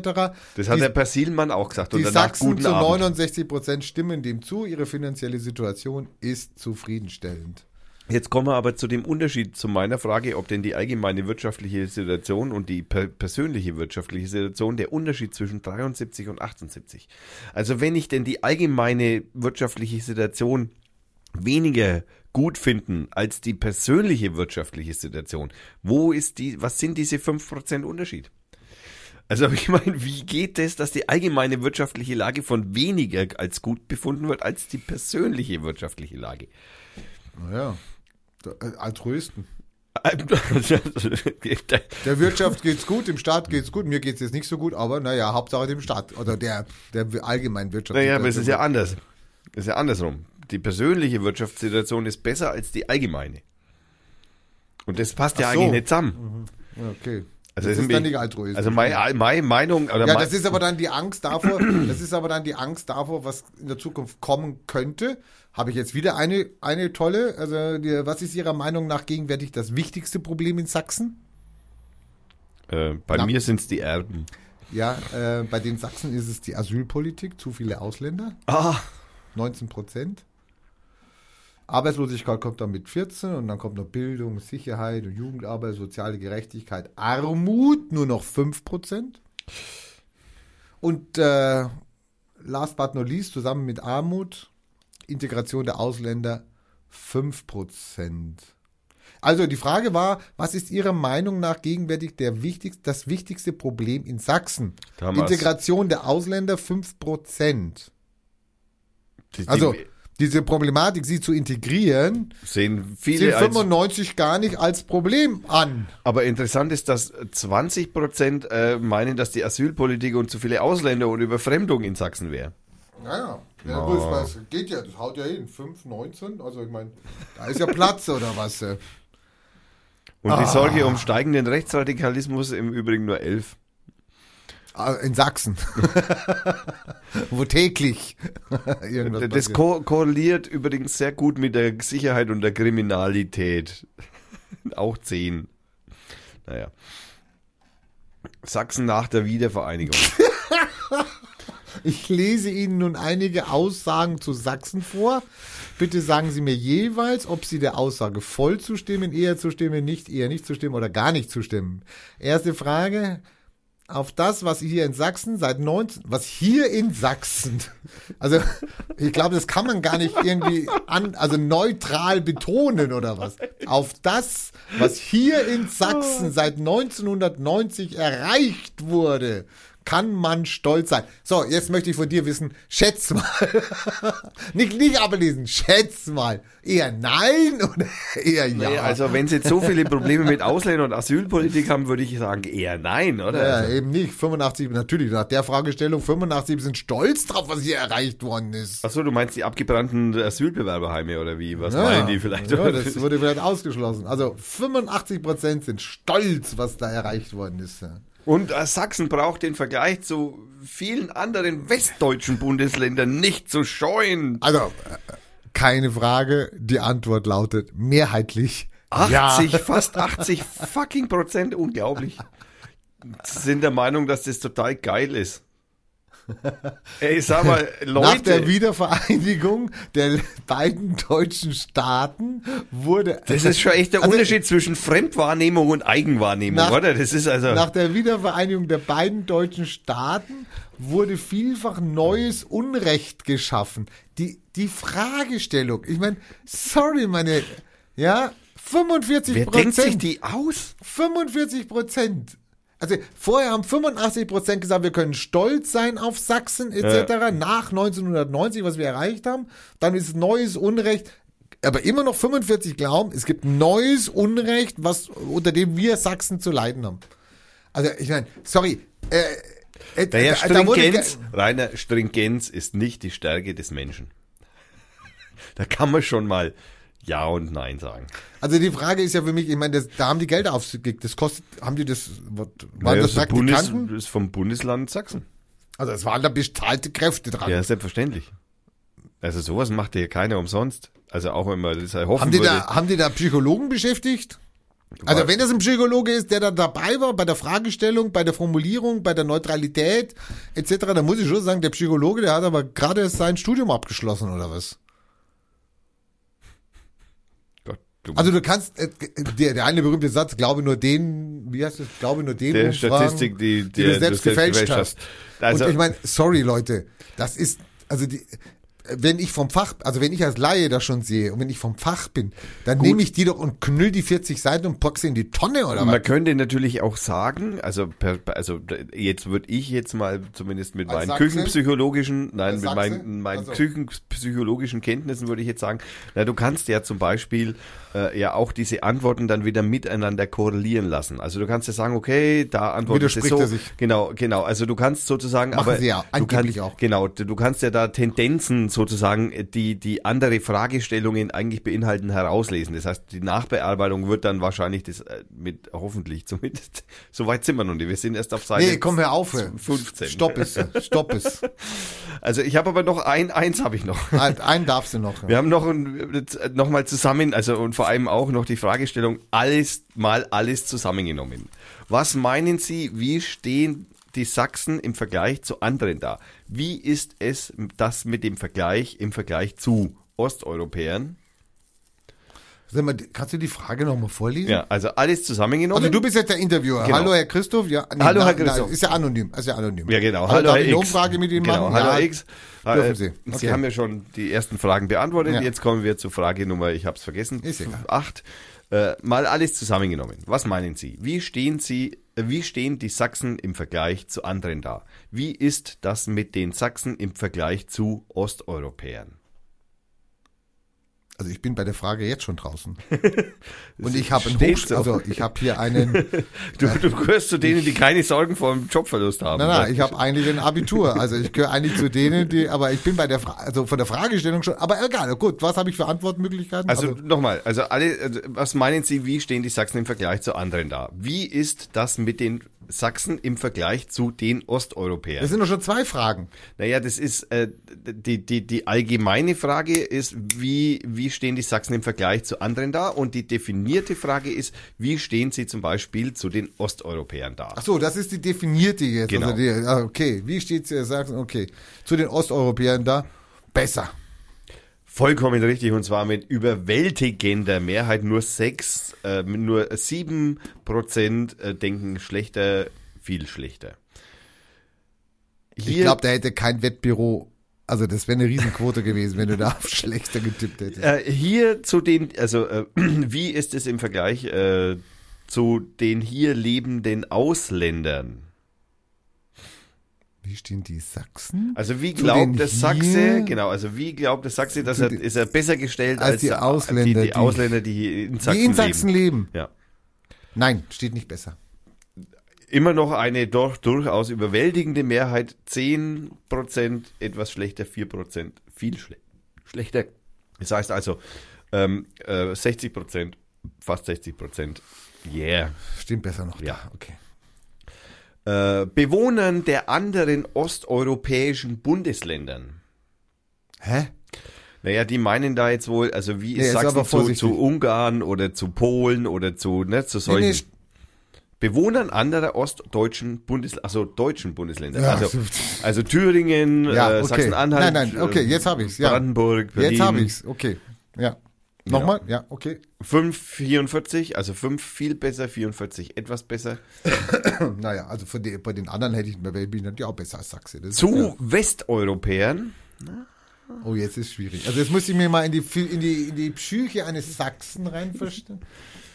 das hat die, der Persilmann auch gesagt. die Und danach Sachsen zu Abend. 69 Prozent stimmen dem zu. Ihre finanzielle Situation ist zufriedenstellend. Jetzt kommen wir aber zu dem Unterschied zu meiner Frage, ob denn die allgemeine wirtschaftliche Situation und die per persönliche wirtschaftliche Situation der Unterschied zwischen 73 und 78. Also wenn ich denn die allgemeine wirtschaftliche Situation weniger gut finden als die persönliche wirtschaftliche Situation, wo ist die, was sind diese 5% Unterschied? Also ich meine, wie geht es, dass die allgemeine wirtschaftliche Lage von weniger als gut befunden wird als die persönliche wirtschaftliche Lage? Naja, Altruisten. Der Wirtschaft geht's gut, dem Staat geht's gut. Mir geht's jetzt nicht so gut, aber naja, Hauptsache dem Staat oder der, der allgemeinen Wirtschaft. Naja, aber es ist ja anders. Es ist ja andersrum. Die persönliche Wirtschaftssituation ist besser als die allgemeine. Und das passt ja Ach so. eigentlich nicht zusammen. Okay. Also das ist dann nicht altruistisch. Also meine, meine Meinung, oder Ja, das ist aber dann die Angst davor, das ist aber dann die Angst davor, was in der Zukunft kommen könnte. Habe ich jetzt wieder eine, eine tolle, also die, was ist Ihrer Meinung nach gegenwärtig das wichtigste Problem in Sachsen? äh, bei Na. mir sind es die Erben. Ja, äh, bei den Sachsen ist es die Asylpolitik, zu viele Ausländer, Ah, 19 Prozent. Arbeitslosigkeit kommt dann mit 14 und dann kommt noch Bildung, Sicherheit und Jugendarbeit, soziale Gerechtigkeit, Armut nur noch 5 Prozent. Und äh, last but not least, zusammen mit Armut, Integration der Ausländer 5 Prozent. Also die Frage war, was ist Ihrer Meinung nach gegenwärtig der wichtigst, das wichtigste Problem in Sachsen? Wir's. Integration der Ausländer 5 Prozent. die, die Also diese Problematik, sie zu integrieren, sehen sehen viele als, 95 gar nicht als Problem an. aber interessant ist, dass 20 Prozent äh, meinen, dass die Asylpolitik und zu viele Ausländer und Überfremdung in Sachsen wäre. Naja, ja, Oh. das geht ja, das haut ja hin. 5, 19, also ich meine, da ist ja Platz oder was. äh. Und Ah. die Sorge um steigenden Rechtsradikalismus im Übrigen nur 11. Ah, In Sachsen. Wo täglich irgendwas Das passiert. ko korreliert übrigens sehr gut mit der Sicherheit und der Kriminalität. Auch 10. Naja. Sachsen nach der Wiedervereinigung. Ich lese Ihnen nun einige Aussagen zu Sachsen vor. Bitte sagen Sie mir jeweils, ob Sie der Aussage voll zustimmen, eher zustimmen, nicht, eher nicht zustimmen oder gar nicht zustimmen. Erste Frage. Auf das, was hier in Sachsen seit 19, was hier in Sachsen, also ich glaube, das kann man gar nicht irgendwie an, also neutral betonen oder was. Auf das, was hier in Sachsen seit 1990 erreicht wurde, kann man stolz sein. So, jetzt möchte ich von dir wissen, schätz mal. nicht, nicht ablesen, schätz mal. Eher nein oder eher ja? Nee, also wenn sie jetzt so viele Probleme mit Ausländer und Asylpolitik haben, würde ich sagen eher nein, oder? Ja, Also, eben nicht. 85, natürlich, nach der Fragestellung, 85 sind stolz drauf, was hier erreicht worden ist. Achso, du meinst die abgebrannten Asylbewerberheime oder wie? Was Ja, meinen die vielleicht? Ja, das wurde vielleicht ausgeschlossen. Also 85 Prozent sind stolz, was da erreicht worden ist. Ja. Und äh, Sachsen braucht den Vergleich zu vielen anderen westdeutschen Bundesländern nicht zu scheuen. Also, äh, keine Frage, die Antwort lautet mehrheitlich 80, fast 80 fucking Prozent, unglaublich. Sind der Meinung, dass das total geil ist. Ey, sag mal, Nach der Leute, Wiedervereinigung der beiden deutschen Staaten wurde. das ist schon echt der Also, Unterschied zwischen Fremdwahrnehmung und Eigenwahrnehmung, Nach- oder? Das ist also. Nach der Wiedervereinigung der beiden deutschen Staaten wurde vielfach neues Unrecht geschaffen. Die, die Fragestellung, ich meine, sorry, meine, ja, 45 wer denkt sich Prozent, die aus? 45 Prozent. Also vorher haben 85 Prozent gesagt, wir können stolz sein auf Sachsen etc. Nach 1990, was wir erreicht haben. Dann ist neues Unrecht. Aber immer noch 45 glauben, es gibt neues Unrecht, was unter dem wir Sachsen zu leiden haben. Also ich meine, sorry. Äh, äh, Naja, da wurde Stringenz, ge- Rainer, Stringenz ist nicht die Stärke des Menschen. Da kann man schon mal Ja und Nein sagen. Also die Frage ist ja für mich, ich meine, das, da haben die Gelder aufgekickt. Das kostet, haben die das, was, waren Ja, das ist, Bundes, Praktikanten? ist vom Bundesland Sachsen. Also es waren da bezahlte Kräfte dran. Ja, selbstverständlich. Also sowas macht ja keiner umsonst. Also auch wenn man das hoffen Haben die, würde. da, haben die da Psychologen beschäftigt? Also wenn das ein Psychologe ist, der da dabei war bei der Fragestellung, bei der Formulierung, bei der Neutralität etc., dann muss ich schon sagen, der Psychologe, der hat aber gerade sein Studium abgeschlossen oder was? Gott, du, Also du kannst, äh, der, der eine berühmte Satz, glaube nur den, wie heißt das, glaube nur den der umfragen, Statistik, die, die die du selbst gefälscht hast. Also, Und ich meine, sorry Leute, das ist, also die, wenn ich vom Fach, also wenn ich als Laie das schon sehe und wenn ich vom Fach bin, dann nehme ich die doch und knüll die 40 Seiten und pack sie in die Tonne oder was? man könnte natürlich auch sagen, also per, also jetzt würde ich jetzt mal zumindest mit Als meinen Sachse? küchenpsychologischen, nein, Als mit Sachse? meinen, meinen Also. küchenpsychologischen Kenntnissen würde ich jetzt sagen, na, du kannst ja zum Beispiel äh, ja auch diese Antworten dann wieder miteinander korrelieren lassen. Also du kannst ja sagen, okay, da antwortet Widerspricht so. er sich. Genau, genau. Also du kannst sozusagen, Machen aber sie ja, du kannst, auch. Genau, du du kannst ja da Tendenzen sozusagen, die die andere Fragestellungen eigentlich beinhalten, herauslesen. Das heißt, die Nachbearbeitung wird dann wahrscheinlich das äh, mit hoffentlich zumindest. So weit sind wir noch nicht. Wir sind erst auf Seite. Nee, komm, hör auf. hör. 15. Stopp es, stopp es. Also ich habe aber noch ein, eins habe ich noch. Ein- Einen darfst du noch. Wir haben noch, ein- noch mal zusammen, also und vor allem auch noch die Fragestellung, alles mal alles zusammengenommen. Was meinen Sie, wie stehen die Sachsen im Vergleich zu anderen da? Wie ist es das mit dem Vergleich im Vergleich zu Osteuropäern? Sag mal, kannst du die Frage noch mal vorlesen? Ja, also alles zusammengenommen. Also du bist jetzt der Interviewer. Genau. Hallo Herr Christoph. Ja, nee, Hallo, Herr na, Christoph. Na, ist ja anonym. Ist ja anonym. Ja, genau. Hallo, darf Herr X. Umfrage mit Ihnen genau. machen? Hallo, ja. Herr X. Dürfen Äh, Sie. Sie Okay. haben ja schon die ersten Fragen beantwortet. Ja. Jetzt kommen wir zur Frage Nummer, ich habe es vergessen, Ist egal. acht. Äh, mal alles zusammengenommen. Was meinen Sie? Wie stehen Sie, wie stehen die Sachsen im Vergleich zu anderen da? Wie ist das mit den Sachsen im Vergleich zu Osteuropäern? Also ich bin bei der Frage jetzt schon draußen. Und ich habe einen Hochsch so. also ich habe hier einen Du, du gehörst zu denen, die keine Sorgen vor dem Jobverlust haben. Nein, nein, ich habe eigentlich ein Abitur. Also ich gehöre eigentlich zu denen, die, aber ich bin bei der, Fra also von der Fragestellung schon, aber egal, gut, was habe ich für Antwortmöglichkeiten? Also nochmal, also alle, also was meinen Sie, wie stehen die Sachsen im Vergleich zu anderen da? Wie ist das mit den Sachsen im Vergleich zu den Osteuropäern? Das sind doch schon zwei Fragen. Naja, das ist äh, die, die, die allgemeine Frage ist, wie, wie stehen die Sachsen im Vergleich zu anderen da? Und die definierte Frage ist, wie stehen sie zum Beispiel zu den Osteuropäern da? Ach so, das ist die definierte jetzt. Genau. Also die, ah, okay, wie steht's hier? Sachsen? Okay, zu den Osteuropäern da besser. Vollkommen richtig und zwar mit überwältigender Mehrheit. Nur sechs, äh, nur sieben Prozent äh, denken schlechter, viel schlechter. Ich glaube, da hätte kein Wettbüro, also das wäre eine Riesenquote gewesen, wenn du da auf schlechter getippt hättest. Äh, hier zu den, also äh, wie ist es im Vergleich äh, zu den hier lebenden Ausländern? Wie stehen die Sachsen? Also wie glaubt der Sachse, genau, also wie glaubt der Sachse, dass er, ist er besser gestellt als als, die der- Ausländer, die, die die- Ausländer, die hier in Sachsen, die in Sachsen leben. leben. Ja. Nein, steht nicht besser. Immer noch eine doch durchaus überwältigende Mehrheit, 10% etwas schlechter, 4% viel schle schlechter. Das heißt also ähm, äh, 60%, fast 60%, yeah. Stimmt besser noch. Ja. da. okay. Äh, Bewohnern der anderen osteuropäischen Bundesländern. Hä? Naja, die meinen da jetzt wohl, also wie Nee, ist Sachsen zu, zu Ungarn oder zu Polen oder zu, ne, zu Nee, solchen nee, Bewohnern anderer ostdeutschen Bundesländer, also deutschen Bundesländer. Ja, also, also Thüringen, Ja, äh, okay. Sachsen-Anhalt, Nein, nein, okay, jetzt hab ich's, ja. Brandenburg, Berlin. Jetzt habe ich's. Okay. Ja. Nochmal? Ja, okay. 5,44, also 5 viel besser, 44 etwas besser. Naja, also von den, bei den anderen hätte ich ich natürlich auch besser als Sachse. Das Zu ja. Westeuropäern, Oh, jetzt ist schwierig. Also jetzt muss ich mir mal in die, in die, in die Psyche eines Sachsen reinverstehen.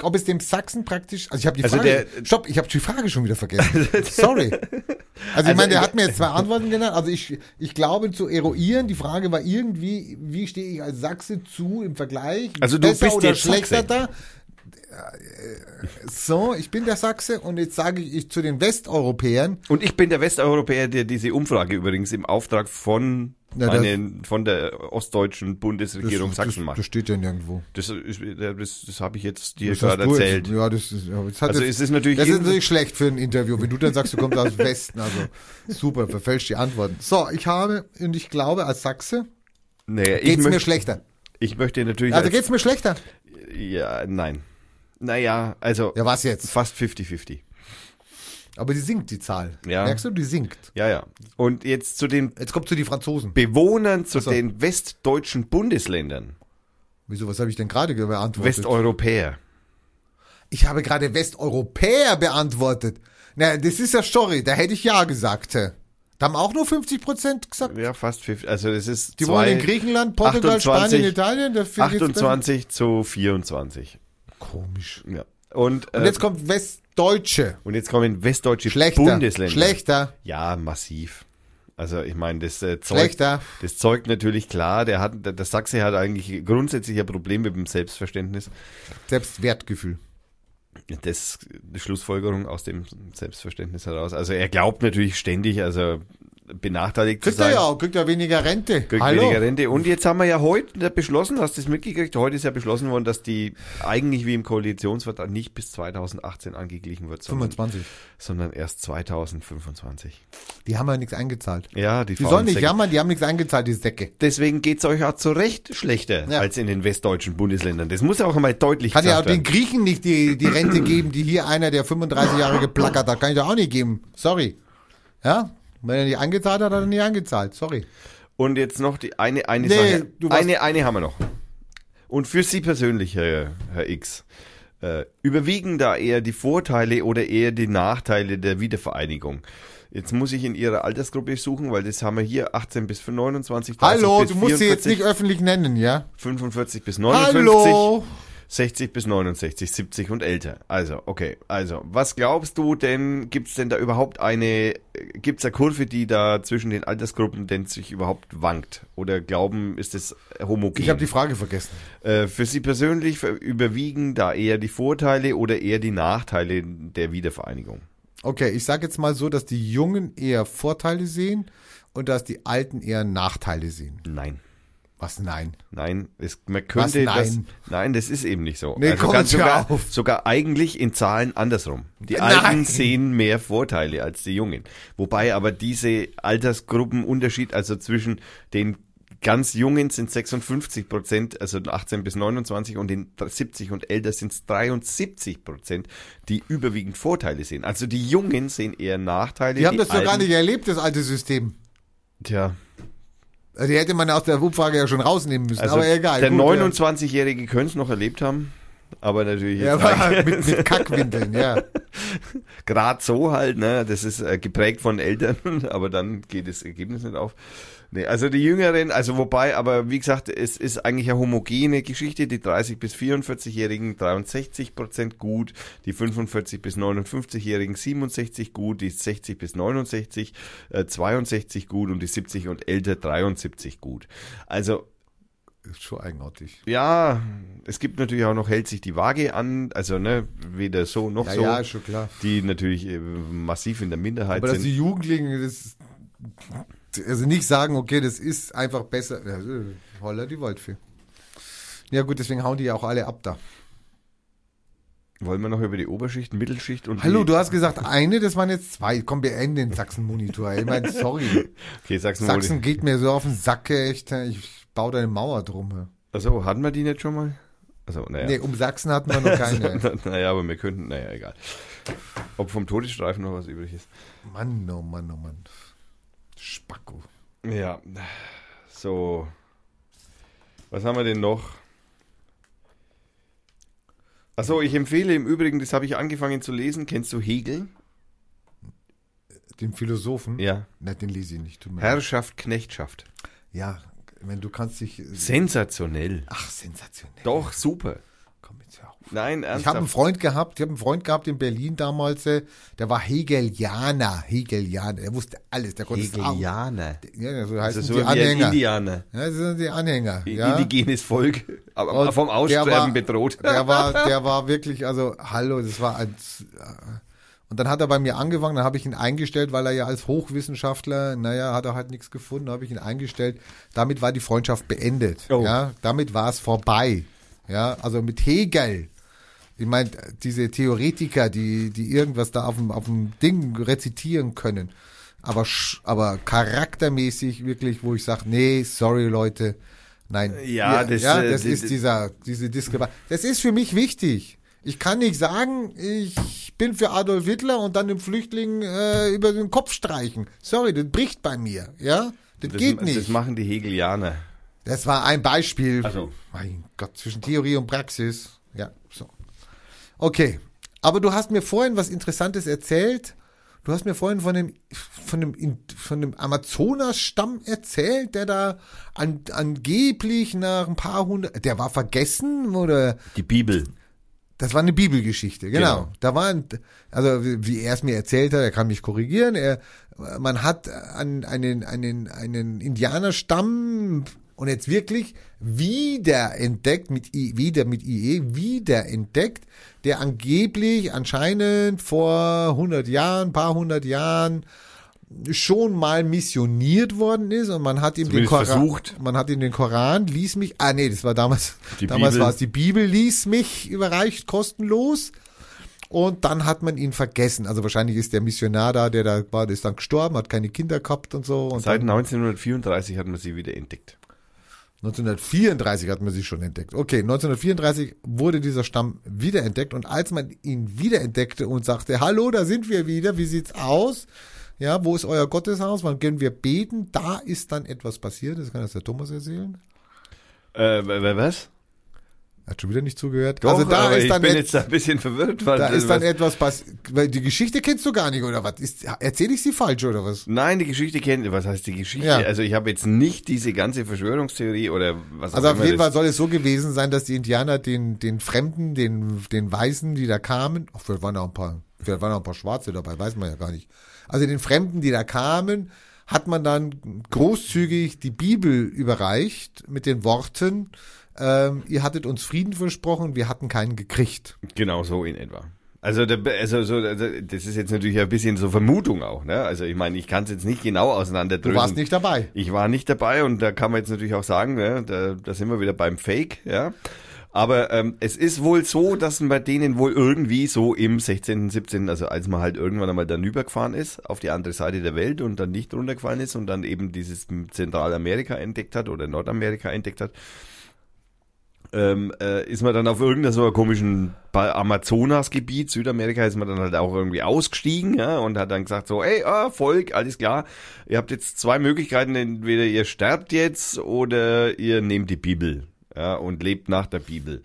Ob es dem Sachsen praktisch, also ich habe die Also Frage, der- stopp, ich habe die Frage schon wieder vergessen. Sorry. Also ich meine, der äh, hat mir jetzt zwei Antworten genannt. Also ich, ich glaube zu eruieren, die Frage war irgendwie, wie stehe ich als Sachse zu im Vergleich? Also du besser bist oder schlechter da? So, ich bin der Sachse und jetzt sage ich zu den Westeuropäern, Und ich bin der Westeuropäer, der diese Umfrage übrigens im Auftrag von, Na, das- meinen, von der ostdeutschen Bundesregierung das, Sachsen das, macht. das steht ja nirgendwo. Das, ist- das, das habe ich jetzt dir Das gerade erzählt. Jetzt, ja, das ist, ja, das Also jetzt, es ist natürlich das ist natürlich schlecht für ein Interview, wenn du dann sagst, du kommst aus dem Westen. Also super, verfälscht die Antworten. So, ich habe und ich glaube, als Sachse Naja, geht's mir möchte, schlechter. ich möchte natürlich. Also als- geht's mir schlechter. ja, nein. Naja, also Ja, was jetzt? fast 50-50. Aber die sinkt die Zahl. Ja. Merkst du, die sinkt. Ja, ja. Und jetzt zu den Jetzt kommt zu die Franzosen. Bewohnern zu Ach so. den westdeutschen Bundesländern. Wieso, was habe ich denn gerade beantwortet? Westeuropäer. ich habe gerade Westeuropäer beantwortet. Na, das ist ja Story, da hätte ich ja gesagt. Da haben auch nur 50 Prozent gesagt. Ja, fast 50. Also das ist Die zwei, wohnen in Griechenland, Portugal, 28, Spanien, Italien. Da geht's besser. 28 zu 24. Komisch. Ja. Und, äh, Und jetzt kommt Westdeutsche. und jetzt kommen westdeutsche Schlechter. Bundesländer. Schlechter. Ja, massiv. Also ich meine, das äh, zeugt, das zeugt natürlich klar, der hat, der, der Sachse hat eigentlich grundsätzlich ein Problem mit dem Selbstverständnis. Selbstwertgefühl. Das die Schlussfolgerung aus dem Selbstverständnis heraus. Also er glaubt natürlich ständig, also benachteiligt Kriegt zu er sein. ja auch, kriegt er weniger Rente. Kriegt Hallo. weniger Rente. Und jetzt haben wir ja heute beschlossen, hast du das mitgekriegt? Heute ist ja beschlossen worden, dass die eigentlich wie im Koalitionsvertrag nicht bis 2018 angeglichen wird, sondern, 25. sondern erst 2025. Die haben ja nichts eingezahlt. Ja, die, Die sollen nicht Säcke. jammern, die haben nichts eingezahlt, die Säcke. Deswegen geht's euch auch zu Recht schlechter Ja. als in den westdeutschen Bundesländern. Das muss ja auch einmal deutlich Kann ja auch den. Griechen nicht die, die Rente geben, die hier einer, der 35 Jahre geplackert hat, kann ich da auch nicht geben. Sorry. Ja? Wenn er nicht eingezahlt hat, hat er nicht eingezahlt. Sorry. Und jetzt noch die eine, eine Nee, Sache. Eine, eine haben wir noch. Und für Sie persönlich, Herr, Herr X, äh, überwiegen da eher die Vorteile oder eher die Nachteile der Wiedervereinigung? Jetzt muss ich in Ihrer Altersgruppe suchen, weil das haben wir hier 18 bis 29. 30 Hallo, bis du musst sie jetzt 44, nicht öffentlich nennen, ja? 45 bis 59. Hallo. 60 bis 69, 70 und älter. Also, okay. Also, was glaubst du denn, gibt's denn da überhaupt eine, äh, gibt's eine Kurve, die da zwischen den Altersgruppen denn sich überhaupt wankt? Oder glauben, ist es homogen? Ich habe die Frage vergessen. äh, für Sie persönlich ver- überwiegen da eher die Vorteile oder eher die Nachteile der Wiedervereinigung? Okay, ich sage jetzt mal so, dass die Jungen eher Vorteile sehen und dass die Alten eher Nachteile sehen. Nein. Was nein? Nein, es, man könnte Was, nein? das. Nein, das ist eben nicht so. Nee, also ganz sogar, auf. sogar eigentlich in Zahlen andersrum. Die Nein. Alten sehen mehr Vorteile als die Jungen. Wobei aber diese Altersgruppenunterschied, also zwischen den ganz Jungen sind 56 Prozent, also 18 bis 29 und den 70 und älter sind es 73 Prozent, die überwiegend Vorteile sehen. Also die Jungen sehen eher Nachteile. Die haben das doch gar nicht erlebt, das alte System. Tja, Die hätte man aus der Umfrage ja schon rausnehmen müssen, also aber egal. der gut, 29-Jährige könnte es noch erlebt haben, aber natürlich Ja, aber mit, mit Kackwindeln, ja. Gerade so halt, ne? Das ist äh, geprägt von Eltern, aber dann geht das Ergebnis nicht auf. Nee, also die Jüngeren, also wobei, aber wie gesagt, es ist eigentlich eine homogene Geschichte. Die 30 bis 44-Jährigen 63 Prozent gut, die 45 bis 59-Jährigen 67 gut, die 60 bis 69 äh, 62 gut und die 70 und älter 73 gut. Also Ist schon eigenartig. ja, es gibt natürlich auch noch hält sich die Waage an, also ne, weder so noch Ja, so ja, schon klar. die natürlich äh, massiv in der Minderheit Aber dass sind. die Jugendlichen das, also nicht sagen, okay, das ist einfach besser. Holla die Waldfee. Ja gut, deswegen hauen die ja auch alle ab da. Wollen wir noch über die Oberschicht, Mittelschicht und Hallo, du hast gesagt eine, das waren jetzt zwei. Komm, beenden den Sachsen-Monitor. Ich meine, sorry. Okay, mal. Sachsen geht mir so auf den Sack, echt. Ich baue da eine Mauer drum. Also, hatten wir die nicht schon mal? Also, naja. Nee, um Sachsen hatten wir noch keine. naja, aber wir könnten, naja, egal. Ob vom Todesstreifen noch was übrig ist. Mann, oh Mann, oh Mann. Spacko. Ja, so. Was haben wir denn noch? Achso, ich empfehle im Übrigen, das habe ich angefangen zu lesen. Kennst du Hegel? Den Philosophen? Ja. Na, den lese ich nicht. Tut mir leid. Herrschaft, Knechtschaft. Ja, wenn du kannst dich. Sensationell. Ach, sensationell. Doch, super. Komm jetzt Nein, Ich habe einen ernsthaft. Freund gehabt, ich habe einen Freund gehabt in Berlin damals, äh, der war Hegelianer, Hegelianer, der wusste alles, der konnte es auch. Hegelianer. Ja, so heißen Also so die ein Anhänger. Indianer. Ja, das sind die Anhänger. Ja. Indigenes Volk, aber vom der Aussterben war- bedroht. Der war, der war wirklich, also hallo, das war als und dann hat er bei mir angefangen, dann habe ich ihn eingestellt, weil er ja als Hochwissenschaftler, naja, hat er halt nichts gefunden, habe ich ihn eingestellt. Damit war die Freundschaft beendet. Oh. Ja, damit war es vorbei. Ja, also mit Hegel. Ich meine, diese Theoretiker, die, die irgendwas da auf dem, auf dem Ding rezitieren können. Aber, sch- aber charaktermäßig wirklich, wo ich sage, nee, sorry Leute, nein. Ja, Ihr- das, ja, äh, das die- ist dieser, diese Diskrepanz. Das ist für mich wichtig. Ich kann nicht sagen, ich bin für Adolf Hitler und dann dem Flüchtling äh, über den Kopf streichen. Sorry, das bricht bei mir, ja? Das, Das, geht Das nicht. machen die Hegelianer. Das war ein Beispiel. Also. Mein Gott, zwischen Theorie und Praxis. Ja. Okay. Aber du hast mir vorhin was Interessantes erzählt. Du hast mir vorhin von dem, von dem, von dem Amazonas-Stamm erzählt, der da an, angeblich nach ein paar hundert, der war vergessen oder Die Bibel. das war eine Bibelgeschichte, genau. Genau. Da war, ein, also wie wie er es mir erzählt hat, er kann mich korrigieren. Er, man hat an einen einen einen Indianerstamm und jetzt wirklich wieder entdeckt mit I, wieder mit IE wieder entdeckt, der angeblich anscheinend vor 100 Jahren, paar hundert Jahren schon mal missioniert worden ist und man hat ihm den Koran, versucht. man hat ihm den Koran, ließ mich, ah nee, das war damals, Die damals Bibel. war es die Bibel, ließ mich überreicht, kostenlos. Und dann hat man ihn vergessen. Also wahrscheinlich ist der Missionar da, der da war, der ist dann gestorben, hat keine Kinder gehabt und so. Und Seit dann 1934 hat man sie wieder entdeckt. 1934 hat man sie schon entdeckt. Okay, 1934 wurde dieser Stamm wiederentdeckt und als man ihn wiederentdeckte und sagte, hallo, da sind wir wieder, wie sieht's aus? Ja, wo ist euer Gotteshaus? Wann können wir beten? Da ist dann etwas passiert. Das kann jetzt der Thomas erzählen. Äh, wa- wa- was? Hat schon wieder nicht zugehört. Doch, also da ist ich dann bin et- jetzt ein bisschen verwirrt. Weil da ist dann was- etwas passiert. Weil die Geschichte kennst du gar nicht, oder was? Erzähle ich sie falsch, oder was? Nein, die Geschichte kennt, was heißt die Geschichte? Ja. Also ich habe jetzt nicht diese ganze Verschwörungstheorie oder was Also auch auf immer jeden Fall soll es so gewesen sein, dass die Indianer den, den Fremden, den, den Weißen, die da kamen, ach, vielleicht waren auch ein paar, vielleicht waren auch ein paar Schwarze dabei, weiß man ja gar nicht. Also den Fremden, die da kamen, hat man dann großzügig die Bibel überreicht mit den Worten, ähm, ihr hattet uns Frieden versprochen, wir hatten keinen gekriegt. Genau so in etwa. Also, der, also, so, also das ist jetzt natürlich ein bisschen so Vermutung auch. Ne? Also ich meine, ich kann es jetzt nicht genau auseinanderdrücken. Du warst nicht dabei. Ich war nicht dabei und da kann man jetzt natürlich auch sagen, ne, da, da sind wir wieder beim Fake, ja. Aber ähm, es ist wohl so, dass man bei denen wohl irgendwie so im 16., 17., also als man halt irgendwann einmal dann übergefahren ist, auf die andere Seite der Welt und dann nicht runtergefallen ist und dann eben dieses Zentralamerika entdeckt hat oder Nordamerika entdeckt hat, ähm, äh, ist man dann auf irgendeiner so komischen Amazonas-Gebiet, Südamerika, ist man dann halt auch irgendwie ausgestiegen, ja, und hat dann gesagt so, ey, ah, Volk, alles klar, ihr habt jetzt zwei Möglichkeiten, entweder ihr sterbt jetzt oder ihr nehmt die Bibel ja, und lebt nach der Bibel.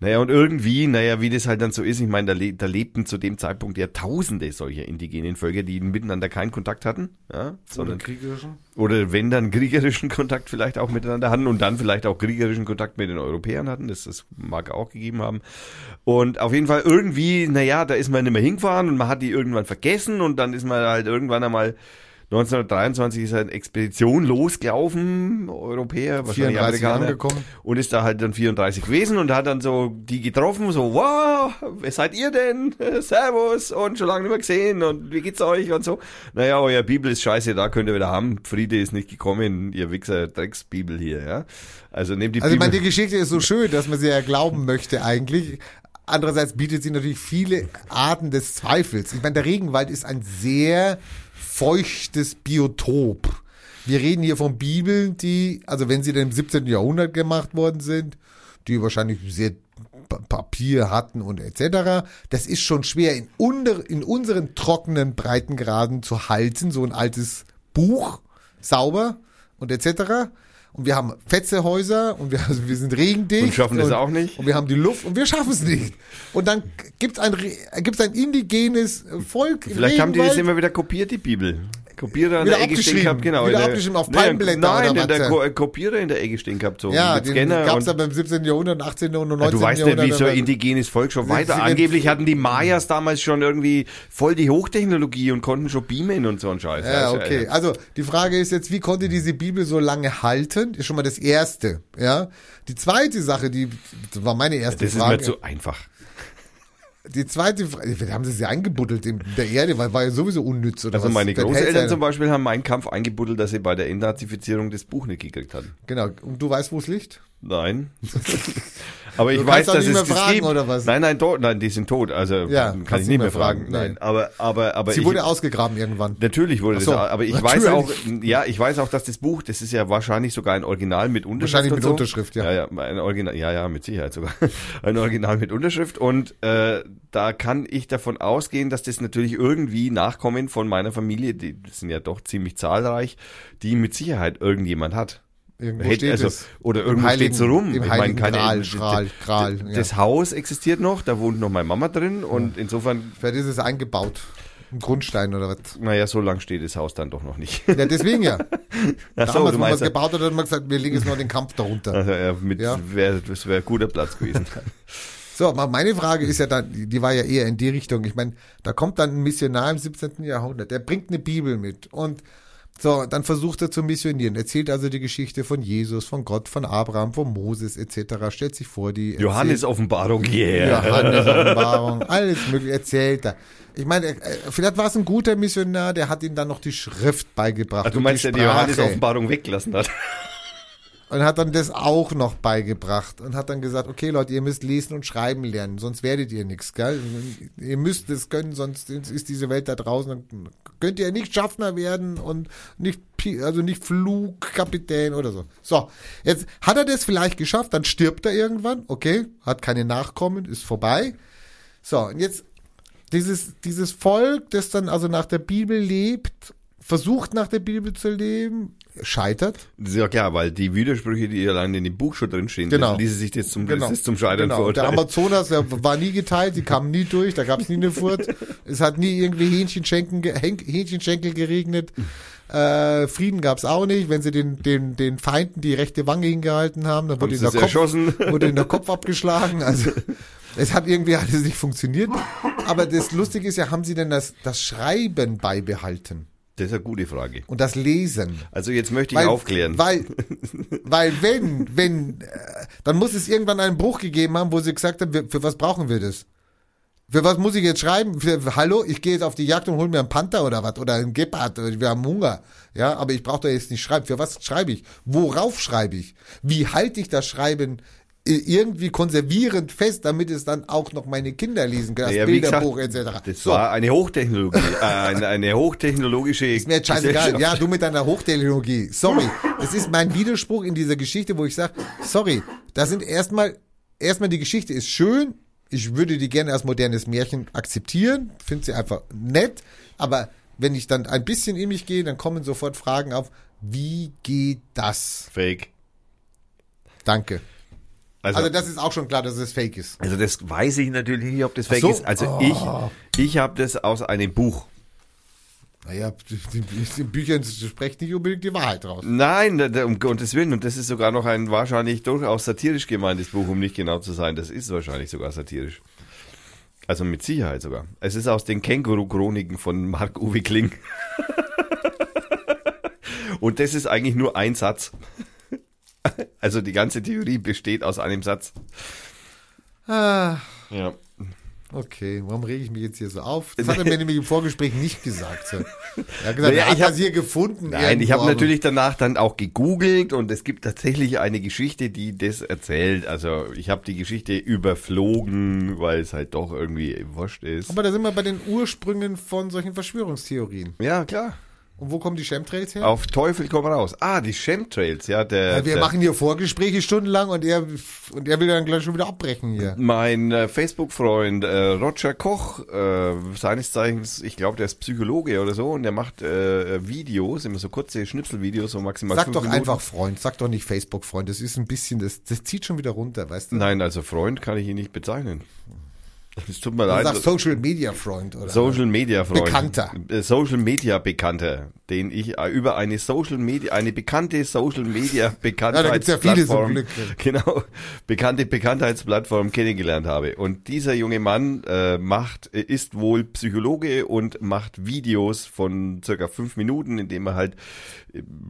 Naja, und irgendwie, naja, wie das halt dann so ist, ich meine, da, le da lebten zu dem Zeitpunkt ja tausende solcher indigenen Völker, die miteinander keinen Kontakt hatten. Ja, sondern, Oder kriegerischen. Oder wenn dann kriegerischen Kontakt vielleicht auch miteinander hatten und dann vielleicht auch kriegerischen Kontakt mit den Europäern hatten. Das, das mag auch gegeben haben. Und auf jeden Fall irgendwie, naja, da ist man nicht mehr hingefahren und man hat die irgendwann vergessen und dann ist man halt irgendwann einmal 1923 ist eine Expedition losgelaufen, Europäer, wahrscheinlich 34 Amerikaner, angekommen. und ist da halt dann 34 gewesen und hat dann so die getroffen, so, wow, wer seid ihr denn? Servus und schon lange nicht mehr gesehen und wie geht's euch und so. Naja, euer Bibel ist scheiße, da könnt ihr wieder haben. Friede ist nicht gekommen, ihr Wichser Drecksbibel hier, ja. Also nehmt die Also ich Bibel. meine, die Geschichte ist so schön, dass man sie ja glauben möchte eigentlich. Andererseits bietet sie natürlich viele Arten des Zweifels. Ich meine, der Regenwald ist ein sehr feuchtes Biotop. Wir reden hier von Bibeln, die, also wenn sie denn im 17. Jahrhundert gemacht worden sind, die wahrscheinlich sehr Pa- Papier hatten und etc. Das ist schon schwer in, unter, in unseren trockenen Breitengraden zu halten, so ein altes Buch, sauber und etc. Und wir haben Fetzehäuser und wir, also wir sind regendicht. Und schaffen das auch nicht. Und wir haben die Luft und wir schaffen es nicht. Und dann gibt's ein, Re- gibt's ein indigenes Volk Vielleicht haben die das immer wieder kopiert, die Bibel. Kopierer in der Ecke stehen gehabt, genau. Wieder der- abgeschrieben auf Palmblätter Nein, oder der was? Ko Kopierer in der Ecke stehen gehabt, so Ja, mit den Scanner. gab's und- aber im 17. Jahrhundert, 18. und 19. Ja, du weißt Jahrhundert. nicht, wie so ein indigenes Volk schon weiter. Angeblich hatten die Mayas damals schon irgendwie voll die Hochtechnologie und konnten schon beamen und so ein Scheiß. Ja, Also, okay. äh, Also die Frage ist jetzt, wie konnte diese Bibel so lange halten? Ist schon mal das Erste. Ja. Die zweite Sache, die das war meine erste Das ist Frage. mir zu einfach. Die zweite Frage, haben sie sie eingebuddelt in der Erde, weil war ja sowieso unnütz oder Also was? meine Großeltern zum Beispiel haben meinen Kampf eingebuddelt, dass sie bei der Entnazifizierung das Buch nicht gekriegt hatten. Genau. Und du weißt, wo es liegt? Nein. Aber ich Du weiß, dass nicht es das fragen, gibt. oder was? Nein, nein, tot, nein, die sind tot. Also Ja, kann ich nicht mehr fragen. fragen, Nein, aber aber aber Sie ich, wurde ausgegraben irgendwann. Natürlich wurde so, das, aber ich natürlich. weiß auch, ja, ich weiß auch, dass das Buch, das ist ja wahrscheinlich sogar ein Original mit Unterschrift. Wahrscheinlich mit so. Unterschrift, ja. Ja, ja, ein Original, ja, ja, mit Sicherheit sogar. Ein Original mit Unterschrift und äh, da kann ich davon ausgehen, dass das natürlich irgendwie Nachkommen von meiner Familie, die sind ja doch ziemlich zahlreich, die mit Sicherheit irgendjemand hat. Irgendwo Hätte- steht also, es. oder irgendwo steht so rum. Im Ich Heiligen meine, keine- Schral, Gral. Ja. Das Haus existiert noch, da wohnt noch meine Mama drin und insofern, Vielleicht ist es eingebaut. Ein Grundstein oder was? naja, so lang steht das Haus dann doch noch nicht. Ja, deswegen ja. Ach so, Damals, wo man es gebaut hat, hat man gesagt, wir legen jetzt noch den Kampf darunter. also, ja, mit, Ja. Wär, das wäre guter Platz gewesen. So, meine Frage ist ja dann, die die war ja eher in die Richtung. Ich meine, da kommt dann ein Missionar im 17. Jahrhundert, der bringt eine Bibel mit und so, dann versucht er zu missionieren, erzählt also die Geschichte von Jesus, von Gott, von Abraham, von Moses etc., stellt sich vor, die Johannes Offenbarung, yeah. Johannes Offenbarung, alles mögliche erzählt er. Ich meine, äh, vielleicht war es ein guter Missionar, der hat ihm dann noch die Schrift beigebracht. Ach, du meinst, die der die Johannes. Offenbarung weggelassen hat. Und hat dann das auch noch beigebracht und hat dann gesagt, okay Leute, ihr müsst lesen und schreiben lernen, sonst werdet ihr nichts, gell? Ihr müsst es können, sonst ist diese Welt da draußen, dann könnt ihr nicht Schaffner werden und nicht, also nicht Flugkapitän oder so. So, jetzt hat er das vielleicht geschafft, dann stirbt er irgendwann, okay, hat keine Nachkommen, ist vorbei. So, und jetzt dieses, dieses Volk, das dann also nach der Bibel lebt, versucht nach der Bibel zu leben, scheitert. Ja klar, weil die Widersprüche, die allein in dem Buch schon drinstehen, Genau. ließe sich das zum, Genau. das zum Scheitern genau. Der verurteilt. Amazonas der war nie geteilt, die kamen nie durch, da gab es nie eine Furt. Es hat nie irgendwie Hähnchenschenken, Hähnchenschenkel geregnet. Äh, Frieden gab es auch nicht. Wenn sie den, den, den Feinden die rechte Wange hingehalten haben, dann wurde ihnen der, Kopf, erschossen. wurde ihnen der Kopf abgeschlagen. Also es hat irgendwie alles nicht funktioniert. Aber das Lustige ist ja, haben sie denn das, das Schreiben beibehalten Das ist eine gute Frage. und das Lesen? Also jetzt möchte ich aufklären. Weil, weil wenn, wenn, äh, dann muss es irgendwann einen Bruch gegeben haben, wo sie gesagt haben, für was brauchen wir das? Für was muss ich jetzt schreiben? Für, hallo, ich gehe jetzt auf die Jagd und hol mir einen Panther oder was? Oder einen Gepard, wir haben Hunger. Ja, aber ich brauche da jetzt nicht schreiben. Für was schreibe ich? Worauf schreibe ich? Wie halte ich das Schreiben irgendwie konservierend fest, damit es dann auch noch meine Kinder lesen können, das Ja, Bilderbuch gesagt, etc. Das So, war eine Hochtechnologie, äh, eine, eine hochtechnologische. ist mir jetzt scheißegal. Ja, du mit deiner Hochtechnologie. Sorry. Das ist mein Widerspruch in dieser Geschichte, wo ich sage, sorry, da sind erstmal, erstmal die Geschichte ist schön. Ich würde die gerne als modernes Märchen akzeptieren. Finde sie einfach nett. Aber wenn ich dann ein bisschen in mich gehe, dann kommen sofort Fragen auf. Wie geht das? Fake. Danke. Also, Also das ist auch schon klar, dass es fake ist. also das weiß ich natürlich nicht, ob das fake so. ist. Also Oh. ich, ich habe das aus einem Buch. Naja, die Büchern sprechen nicht unbedingt die Wahrheit raus. Nein, um Gottes Willen. Und das ist sogar noch ein wahrscheinlich durchaus satirisch gemeintes Buch, um nicht genau zu sein. Das ist wahrscheinlich sogar satirisch. Also mit Sicherheit sogar. Es ist aus den Känguru-Chroniken von Marc-Uwe Kling. Und das ist eigentlich nur ein Satz. Also die ganze Theorie besteht aus einem Satz. Ah, Ja. okay, warum rege ich mich jetzt hier so auf? Das hat er mir nämlich im Vorgespräch nicht gesagt. So. Er hat gesagt, Naja, ich hab- das hier gefunden. Nein, ich habe natürlich danach dann auch gegoogelt und es gibt tatsächlich eine Geschichte, die das erzählt. Also ich habe die Geschichte überflogen, weil es halt doch irgendwie wurscht ist. Aber da sind wir bei den Ursprüngen von solchen Verschwörungstheorien. Ja, klar. Und wo kommen die Chemtrails her? Auf Teufel komm raus. Ah, die Chemtrails, ja, der, Ja, wir der machen hier Vorgespräche stundenlang und er, und er will dann gleich schon wieder abbrechen hier. mein äh, Facebook-Freund äh, Roger Koch, äh, seines Zeichens, ich glaube, der ist Psychologe oder so und der macht äh, Videos, immer so kurze Schnipselvideos, so maximal Sag doch Minuten. einfach Freund, sag doch nicht Facebook-Freund. Das ist ein bisschen, das, das zieht schon wieder runter, weißt du? Nein, also Freund kann ich ihn nicht bezeichnen. Es tut mir Du leid. sagst Social Media Freund, oder? Social Media Freund. Bekannter. Äh, Social Media Bekannter, den ich äh, über eine Social Media, eine bekannte Social Media Bekanntheitsplattform. Ja, da gibt's ja viele zum Glück. Genau, bekannte Bekanntheitsplattform kennengelernt habe. Und dieser junge Mann äh, macht, äh, ist wohl Psychologe und macht Videos von circa fünf Minuten, in dem er halt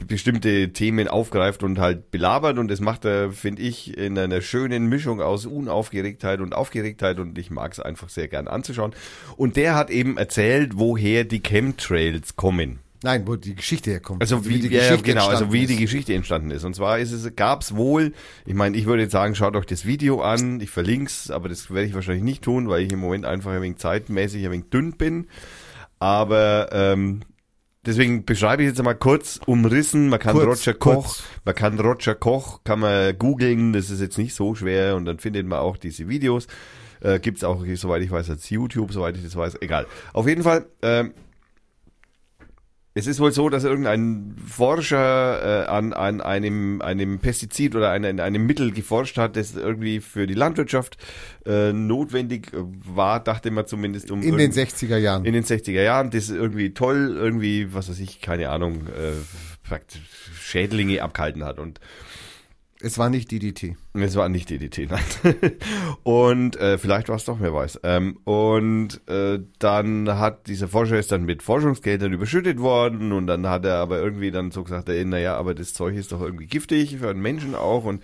bestimmte Themen aufgreift und halt belabert. Und das macht er, finde ich, in einer schönen Mischung aus Unaufgeregtheit und Aufgeregtheit. Und ich mag es einfach sehr gern anzuschauen. Und der hat eben erzählt, woher die Chemtrails kommen. Nein, wo die Geschichte herkommt. Also wie, die ja, Geschichte genau, also entstanden wie die ist. Geschichte entstanden ist. Und zwar ist es, gab's wohl, ich meine, ich würde jetzt sagen, schaut euch das Video an, ich verlink's, aber das werde ich wahrscheinlich nicht tun, weil ich im Moment einfach ein wenig zeitmäßig ein wenig dünn bin. Aber ähm, deswegen beschreibe ich jetzt mal kurz umrissen. Man kann Kurz, Roger Koch, kurz. man kann Roger Koch, kann man googeln, das ist jetzt nicht so schwer und dann findet man auch diese Videos. Äh, gibt's auch, soweit ich weiß, als YouTube, soweit ich das weiß, egal. Auf jeden Fall, ähm, es ist wohl so, dass irgendein Forscher äh, an, an einem, einem Pestizid oder an, an einem Mittel geforscht hat, das irgendwie für die Landwirtschaft äh, notwendig war, dachte man zumindest um In den irgend- 60er Jahren. in den 60er Jahren. Das ist irgendwie toll, irgendwie, was weiß ich, keine Ahnung, äh, Schädlinge abgehalten hat. Und es war nicht DDT. es war nicht DDT, nein. und äh, vielleicht war es doch, wer weiß. Ähm, und äh, dann hat dieser Forscher ist dann mit Forschungsgeldern überschüttet worden und dann hat er aber irgendwie dann so gesagt, ey, naja, aber das Zeug ist doch irgendwie giftig für einen Menschen auch und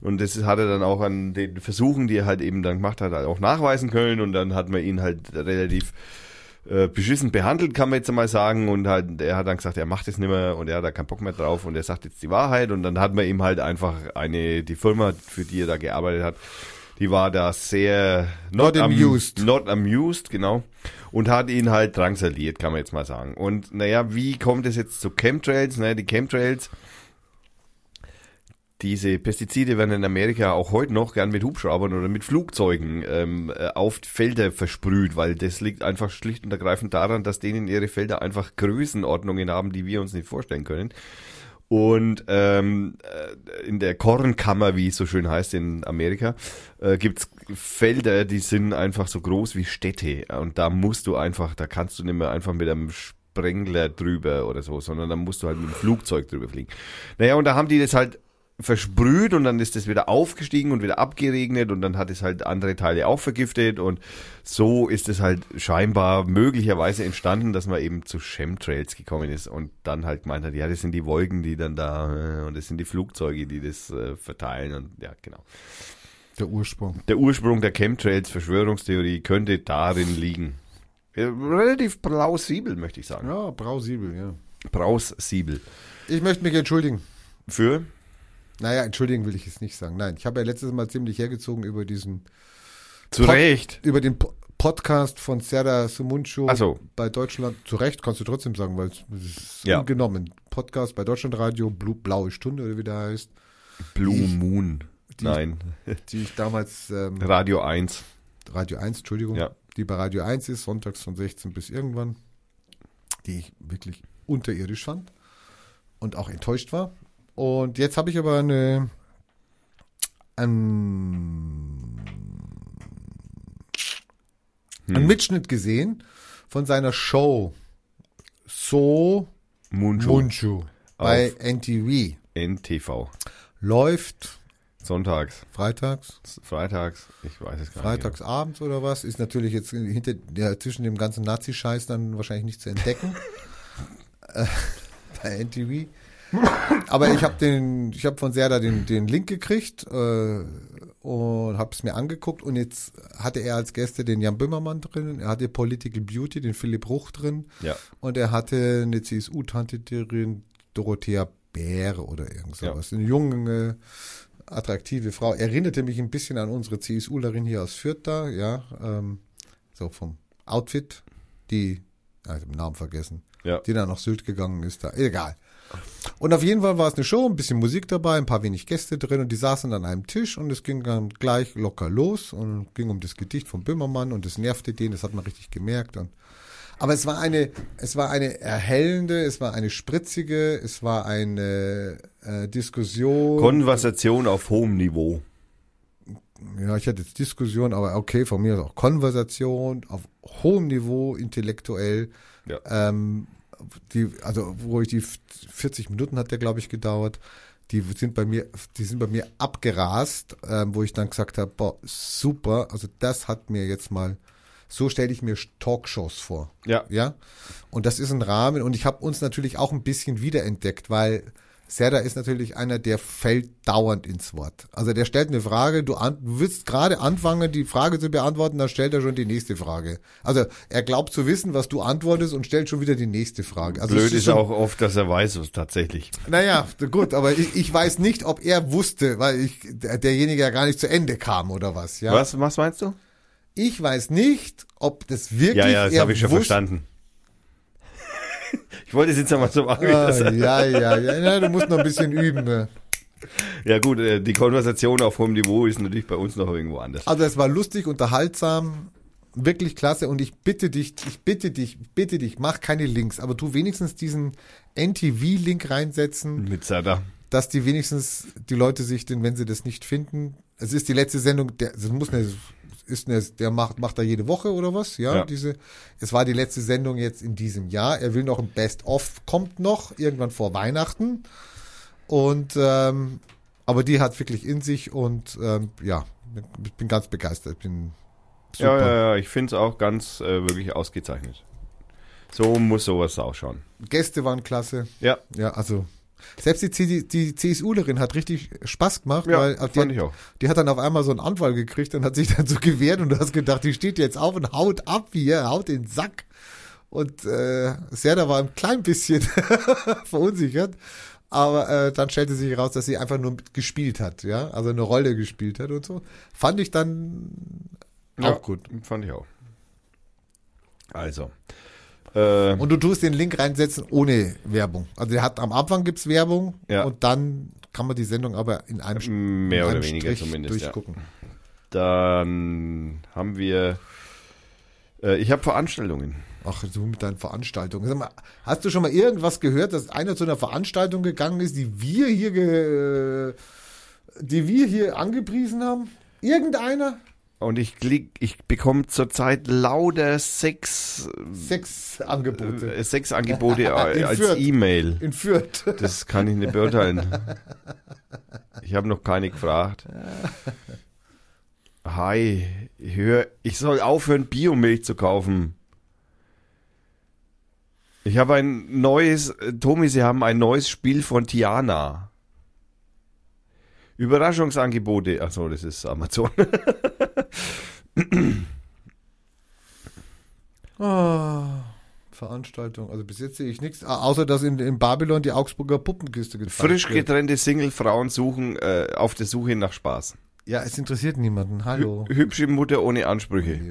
und das hat er dann auch an den Versuchen, die er halt eben dann gemacht hat, halt auch nachweisen können und dann hat man ihn halt relativ äh, beschissen behandelt, kann man jetzt mal sagen. Und halt, er hat dann gesagt, er macht es nicht mehr und er hat da keinen Bock mehr drauf und er sagt jetzt die Wahrheit. Und dann hat man ihm halt einfach eine, die Firma, für die er da gearbeitet hat, die war da sehr Not am- amused. Not amused, genau. Und hat ihn halt drangsaliert, kann man jetzt mal sagen. Und naja, wie kommt es jetzt zu Chemtrails? Naja, die Chemtrails, diese Pestizide werden in Amerika auch heute noch gern mit Hubschraubern oder mit Flugzeugen ähm, äh, auf Felder versprüht, weil das liegt einfach schlicht und ergreifend daran, dass denen ihre Felder einfach Größenordnungen haben, die wir uns nicht vorstellen können. Und ähm, äh, in der Kornkammer, wie es so schön heißt in Amerika, äh, gibt's Felder, die sind einfach so groß wie Städte. Und da musst du einfach, da kannst du nicht mehr einfach mit einem Sprengler drüber oder so, sondern da musst du halt mit dem Flugzeug drüber fliegen. Naja, und da haben die das halt versprüht und dann ist das wieder aufgestiegen und wieder abgeregnet und dann hat es halt andere Teile auch vergiftet und so ist es halt scheinbar möglicherweise entstanden, dass man eben zu Chemtrails gekommen ist und dann halt gemeint hat, ja, das sind die Wolken, die dann da äh, und das sind die Flugzeuge, die das äh, verteilen und ja, genau. Der Ursprung. Der Ursprung der Chemtrails Verschwörungstheorie könnte darin liegen. Relativ plausibel, möchte ich sagen. Ja, brausibel, ja. Brausibel. Ich möchte mich entschuldigen. Für? Naja, entschuldigen will ich es nicht sagen. Nein, ich habe ja letztes Mal ziemlich hergezogen über diesen, Zu Pod- Recht. über den Po- Podcast von Serda Sumunchu so. bei Deutschland. Zu Recht kannst du trotzdem sagen, weil es ist Ja. ungenommen. Podcast bei Deutschlandradio, Blu, Blaue Stunde oder wie der heißt, Blue Ich- Moon. die- Nein. die ich damals, ähm, Radio 1. Radio 1, Entschuldigung, Ja. die bei Radio 1 ist, sonntags von 16 bis irgendwann, die ich wirklich unterirdisch fand und auch enttäuscht war. Und jetzt habe ich aber eine, ein, einen Hm. Mitschnitt gesehen von seiner Show So Moonshow. Munchu bei NTV. NTV. Läuft Sonntags, freitags, freitags, ich weiß es gar freitags abends oder was. Ist natürlich jetzt hinter, ja, zwischen dem ganzen Nazi-Scheiß dann wahrscheinlich nicht zu entdecken. äh, bei NTV. Aber ich habe den, ich habe von Serda den, den Link gekriegt äh, und habe es mir angeguckt und jetzt hatte er als Gäste den Jan Böhmermann drin, er hatte Political Beauty, den Philipp Ruch drin. Ja. und er hatte eine CSU-Tante drin, Dorothea Bäre oder irgend sowas. Eine junge, attraktive Frau. Erinnerte mich ein bisschen an unsere CSUlerin hier aus Fürth da, ja, ähm, so vom Outfit, die, also den Namen vergessen, Ja. die dann nach Sylt gegangen ist da. Egal. Und auf jeden Fall war es eine Show, ein bisschen Musik dabei, ein paar wenig Gäste drin und die saßen an einem Tisch und es ging dann gleich locker los und ging um das Gedicht von Böhmermann und es nervte den, das hat man richtig gemerkt und aber es war eine, es war eine erhellende, es war eine spritzige, es war eine äh, Diskussion. Konversation auf hohem Niveau. ja, ich hatte jetzt Diskussion, aber okay, von mir aus auch Konversation auf hohem Niveau, intellektuell. Ja. Ähm, die, also wo ich die 40 Minuten hat der, glaube ich, gedauert. Die sind bei mir, die sind bei mir abgerast, ähm, wo ich dann gesagt habe, boah, super, also das hat mir jetzt mal, so stelle ich mir Talkshows vor. Ja. Ja. Und das ist ein Rahmen. Und ich habe uns natürlich auch ein bisschen wiederentdeckt, weil Serda ist natürlich einer, der fällt dauernd ins Wort. Also der stellt eine Frage, du, an, du willst gerade anfangen, die Frage zu beantworten, dann stellt er schon die nächste Frage. Also er glaubt zu wissen, was du antwortest und stellt schon wieder die nächste Frage. Also Blöd es ist schon- auch oft, dass er weiß es tatsächlich. Naja, gut, aber ich, ich weiß nicht, ob er wusste, weil ich, der- derjenige ja gar nicht zu Ende kam oder was. Ja? Was, was meinst du? Ich weiß nicht, ob das wirklich Ja, ja, das habe ich schon wusste- verstanden. Ich wollte es jetzt nochmal so machen. Ah, das- ja, ja, ja, ja, du musst noch ein bisschen üben. Ne? Ja gut, äh, die Konversation auf hohem Niveau ist natürlich bei uns noch irgendwo anders. Also es war lustig, unterhaltsam, wirklich klasse und ich bitte dich, ich bitte dich, ich bitte dich, mach keine Links, aber tu wenigstens diesen NTV-Link reinsetzen, Mit Sada. dass die wenigstens die Leute sich, denn wenn sie das nicht finden, es ist die letzte Sendung, der, es muss eine, ist eine, der macht, macht er jede Woche oder was? Ja, Ja. diese, es war die letzte Sendung jetzt in diesem Jahr. Er will noch ein Best-of, kommt noch, irgendwann vor Weihnachten. Und, ähm, aber die hat wirklich in sich und, ähm, ja, ich bin ganz begeistert, bin Ja, ja, ja, ich finde es auch ganz äh, wirklich ausgezeichnet. So muss sowas ausschauen. Gäste waren klasse. Ja, Ja, also, selbst die, C- die CSUlerin hat richtig Spaß gemacht, ja weil die, fand ich auch. Die hat dann auf einmal so einen Anfall gekriegt und hat sich dann so gewehrt und du hast gedacht, die steht jetzt auf und haut ab hier, haut den Sack. Und äh, Serda war ein klein bisschen verunsichert. Aber äh, dann stellte sich heraus, dass sie einfach nur gespielt hat, ja, also eine Rolle gespielt hat und so. Fand ich dann Ja, auch gut. Fand ich auch. Also. Äh, Und du tust den Link reinsetzen ohne Werbung. Also der hat am Anfang gibt's Werbung Ja. und dann kann man die Sendung aber in einem, mehr in oder einem weniger Strich zumindest. Ja. durchgucken. Dann haben wir. Äh, ich habe Veranstaltungen. Ach, du mit deinen Veranstaltungen. Sag mal, hast du schon mal irgendwas gehört, dass einer zu einer Veranstaltung gegangen ist, die wir hier, ge, die wir hier angepriesen haben? Irgendeiner? Und ich klick, ich bekomme zurzeit lauter Sex, Sechs Angebote. äh, Sexangebote In als Fürth. E-Mail. In Fürth. Das kann ich nicht beurteilen. Ich habe noch keine gefragt. Hi, ich hör, ich soll aufhören, Biomilch zu kaufen. Ich habe ein neues, äh, Tomi, Sie haben ein neues Spiel von Tiana. Überraschungsangebote. Achso, das ist Amazon. Oh, Veranstaltung. Also bis jetzt sehe ich nichts, au- außer dass in, in Babylon die Augsburger Puppenkiste gezeigt Frisch getrennte Single-Frauen suchen äh, auf der Suche nach Spaß. Ja, es interessiert niemanden. Hallo. Hü hübsche Mutter ohne Ansprüche.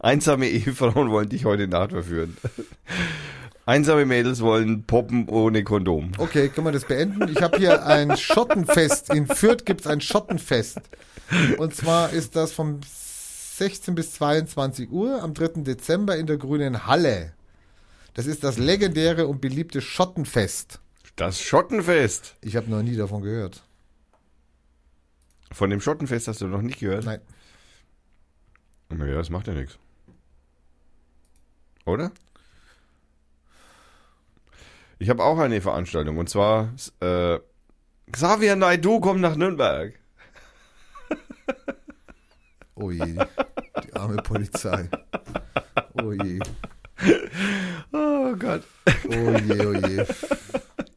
Einsame Ehefrauen wollen dich heute Nacht verführen. Einsame Mädels wollen poppen ohne Kondom. Okay, können wir das beenden? Ich habe hier ein Schottenfest. In Fürth gibt's ein Schottenfest. Und zwar ist das vom 16 bis 22 Uhr am 3. Dezember in der Grünen Halle. Das ist das legendäre und beliebte Schottenfest. Das Schottenfest. Ich habe noch nie davon gehört. Von dem Schottenfest hast du noch nicht gehört? Nein. Naja, das macht ja nichts. Oder? Ich habe auch eine Veranstaltung und zwar äh, Xavier Naidu kommt nach Nürnberg. Oh je, die arme Polizei. Oh je, Oh Gott. oh je, oh je.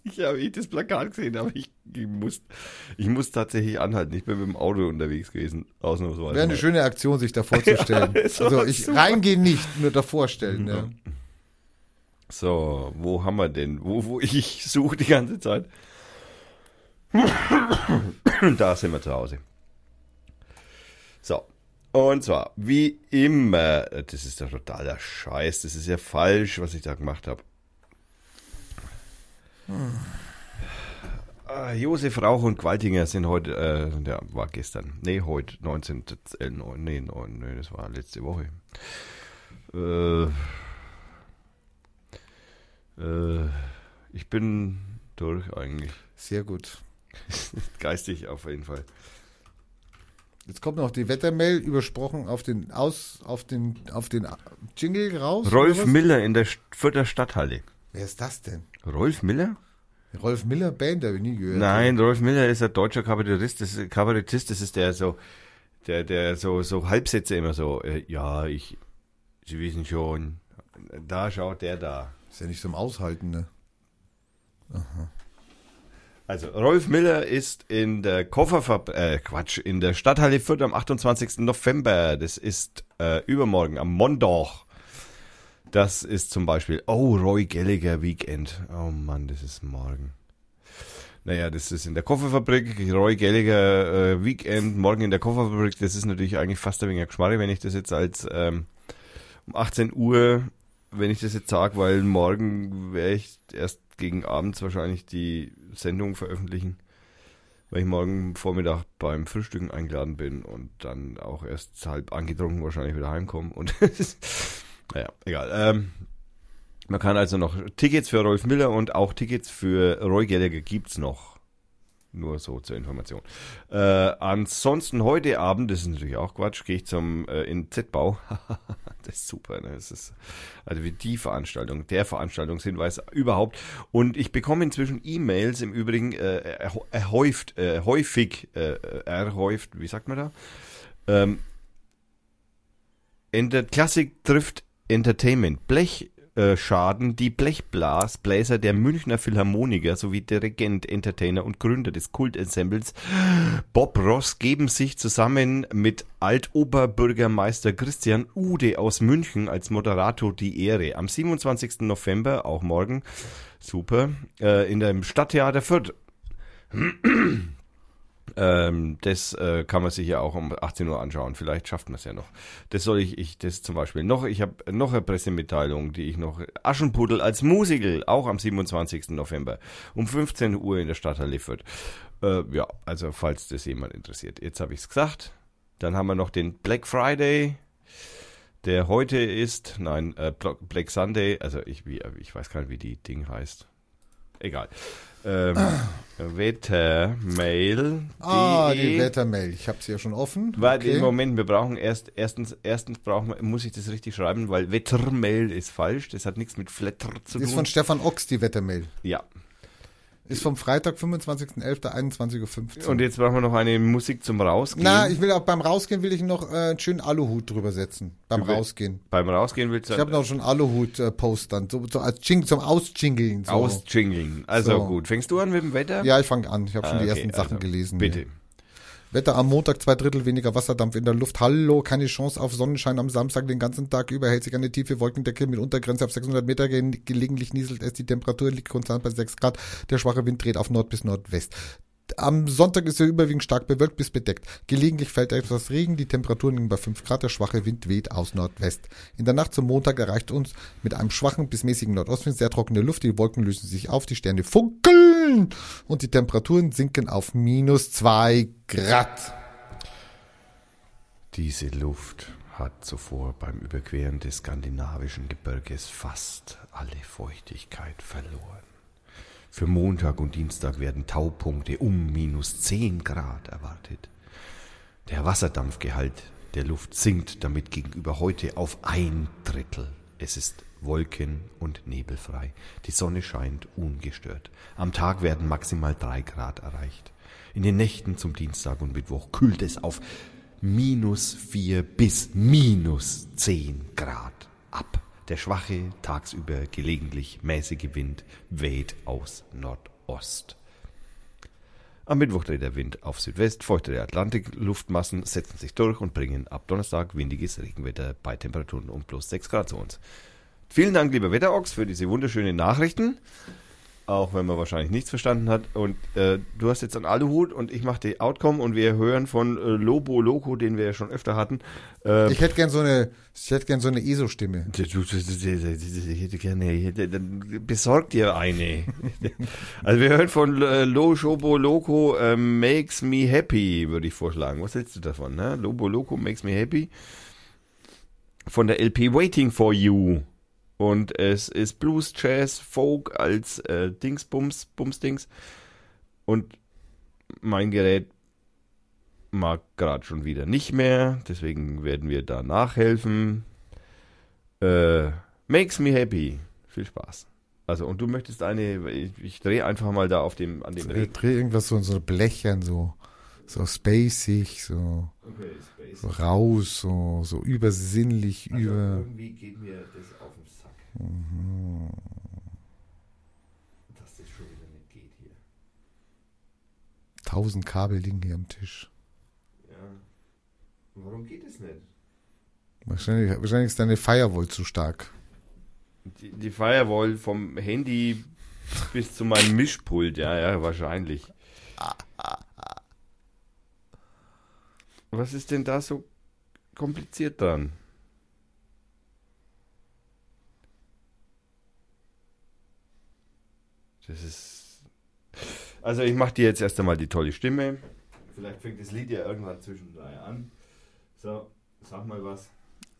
Ich habe ich das Plakat gesehen, aber ich, ich, muss, ich muss tatsächlich anhalten. Ich bin mit dem Auto unterwegs gewesen. Ausnahmsweise. Wäre eine schöne Aktion, sich davor zu stellen. Ja, also ich super. reingehen nicht, nur davor stellen. Ja. So, wo haben wir denn? Wo, wo ich suche die ganze Zeit. da sind wir zu Hause. So. Und zwar, wie immer, das ist doch totaler Scheiß, das ist ja falsch, was ich da gemacht habe. Ah, Josef Rauch und Gwaltinger sind heute, äh, ja, war gestern, nee, heute, 19, äh, nee, nee, das war letzte Woche. Äh, äh, ich bin durch eigentlich. Sehr gut. Geistig auf jeden Fall. Jetzt kommt noch die Wettermail übersprochen auf den Aus, auf den, auf den Jingle raus. Rolf oder? Miller in der Fürther Stadthalle. Wer ist das denn? Rolf Miller? Rolf Miller Band, habe ich nie gehört. Nein, Rolf Miller ist ein deutscher Kabarettist. Das ist, Kabarettist, das ist der so, der, der so, so Halbsätze immer so, äh, ja, ich, Sie wissen schon, da schaut der da. Ist ja nicht zum Aushalten, ne? Also, Rolf Miller ist in der Kofferfabrik, äh, Quatsch, in der Stadthalle Fürth am 28. November. Das ist äh, übermorgen am Montag. Das ist zum Beispiel, oh, Roy Gallagher Weekend. Oh Mann, das ist morgen. Naja, das ist in der Kofferfabrik, Roy Gallagher äh, Weekend, morgen in der Kofferfabrik. Das ist natürlich eigentlich fast ein wenig Geschmarre, wenn ich das jetzt als ähm, um 18 Uhr, wenn ich das jetzt sage, weil morgen werde ich erst gegen abends wahrscheinlich die Sendung veröffentlichen, weil ich morgen Vormittag beim Frühstücken eingeladen bin und dann auch erst halb angetrunken wahrscheinlich wieder heimkomme und naja, egal. Ähm, man kann also noch Tickets für Rolf Miller und auch Tickets für Roy Gallagher gibt's noch. Nur so zur Information. Äh, ansonsten heute Abend, das ist natürlich auch Quatsch, gehe ich zum äh, in Z-Bau. das ist super, ne? Das ist also wie die Veranstaltung, der Veranstaltungshinweis überhaupt. Und ich bekomme inzwischen E-Mails im Übrigen äh, erhä- erhäuft, äh, häufig, äh, erhäuft, wie sagt man da? Ähm, Enter Klassik trifft Entertainment. Blechschaden, die Blechblasbläser der Münchner Philharmoniker sowie Dirigent, Entertainer und Gründer des Kultensembles Bob Ross geben sich zusammen mit Altoberbürgermeister Christian Ude aus München als Moderator die Ehre. Am 27. November, auch morgen, super, äh, in dem Stadttheater Fürth. Ähm, das äh, kann man sich ja auch um 18 Uhr anschauen. Vielleicht schafft man es ja noch. Das soll ich, ich das zum Beispiel noch. Ich habe noch eine Pressemitteilung, die ich noch. Aschenputtel als Musical, auch am 27. November um 15 Uhr in der Stadthalle Fürth. Äh, ja, also falls das jemand interessiert. Jetzt habe ich es gesagt. Dann haben wir noch den Black Friday, der heute ist. Nein, äh, Black Sunday. Also ich, ich weiß gar nicht, wie die Ding heißt. Egal. Ähm, Wettermail. Ah, die Wettermail. Ich habe sie ja schon offen. Warte, Okay. im Moment, wir brauchen erst, erstens, erstens brauchen wir, muss ich das richtig schreiben, weil Wettermail ist falsch, das hat nichts mit Flatter zu Die ist tun. von Stefan Ochs, die Wettermail. ja, Ist vom Freitag, 25.11., 21.15 Uhr. Und jetzt machen wir noch eine Musik zum Rausgehen. Na, ich will auch beim Rausgehen will ich noch äh, einen schönen Aluhut drüber setzen. Beim Über- Rausgehen. Beim Rausgehen willst du Ich habe noch schon Aluhut-Post dann, so, so als Jing, zum Ausjingeln. So. ausjingeln. Also So. gut. Fängst du an mit dem Wetter? Ja, ich fange an. Ich habe schon Ah, die okay, ersten Sachen also, gelesen. Bitte. hier. Wetter am Montag zwei Drittel weniger Wasserdampf in der Luft. Hallo, keine Chance auf Sonnenschein am Samstag den ganzen Tag über. Hält sich eine tiefe Wolkendecke mit Untergrenze auf 600 Meter. Ge gelegentlich nieselt es. Die Temperatur liegt konstant bei 6 Grad. Der schwache Wind dreht auf Nord bis Nordwest. Am Sonntag ist er überwiegend stark bewölkt bis bedeckt. Gelegentlich fällt etwas Regen, die Temperaturen liegen bei 5 Grad, der schwache Wind weht aus Nordwest. In der Nacht zum Montag erreicht uns mit einem schwachen bis mäßigen Nordostwind sehr trockene Luft, die Wolken lösen sich auf, die Sterne funkeln und die Temperaturen sinken auf minus 2 Grad. Diese Luft hat zuvor beim Überqueren des skandinavischen Gebirges fast alle Feuchtigkeit verloren. Für Montag und Dienstag werden Taupunkte um minus 10 Grad erwartet. Der Wasserdampfgehalt der Luft sinkt damit gegenüber heute auf ein Drittel. Es ist wolken- und nebelfrei. Die Sonne scheint ungestört. Am Tag werden maximal drei Grad erreicht. In den Nächten zum Dienstag und Mittwoch kühlt es auf minus vier bis minus zehn Grad ab. Der schwache, tagsüber gelegentlich mäßige Wind weht aus Nordost. Am Mittwoch dreht der Wind auf Südwest, feuchtere Atlantikluftmassen setzen sich durch und bringen ab Donnerstag windiges Regenwetter bei Temperaturen um plus 6 Grad zu uns. Vielen Dank, lieber Wetterox, für diese wunderschönen Nachrichten. Auch wenn man wahrscheinlich nichts verstanden hat. Und äh, du hast jetzt einen Aluhut und ich mache die Outcome und wir hören von äh, Lobo Loco, den wir ja schon öfter hatten. Äh, Ich hätte gern so eine, ich hätte gern so eine ESO-Stimme. Ich hätte gerne, dann besorg dir eine. Also wir hören von äh, Lo Shobo Loco äh, Makes Me Happy, würde ich vorschlagen. Was hältst du davon? Ne? Lobo Loco Makes Me Happy. Von der LP Waiting for You. Und es ist Blues, Jazz, Folk als äh, Dingsbums, Bumsdings. Und mein Gerät mag gerade schon wieder nicht mehr. Deswegen werden wir da nachhelfen. Äh, makes me happy. Viel Spaß. Also, und du möchtest eine, ich, ich drehe einfach mal da auf dem, an dem Ich dreh irgendwas so in so Blechern, so, so spacig, so, Okay, so raus, so, so übersinnlich, über. irgendwie geht mir das auf Dass das schon wieder nicht geht hier. Tausend Kabel liegen hier am Tisch. Ja. Warum geht es nicht? Wahrscheinlich, wahrscheinlich ist deine Firewall zu stark. Die, die Firewall vom Handy bis zu meinem Mischpult, ja, ja, wahrscheinlich. Was ist denn da so kompliziert dran? Das ist. Also ich mache dir jetzt erst einmal die tolle Stimme. Vielleicht fängt das Lied ja irgendwann zwischendrin an. So, sag mal was.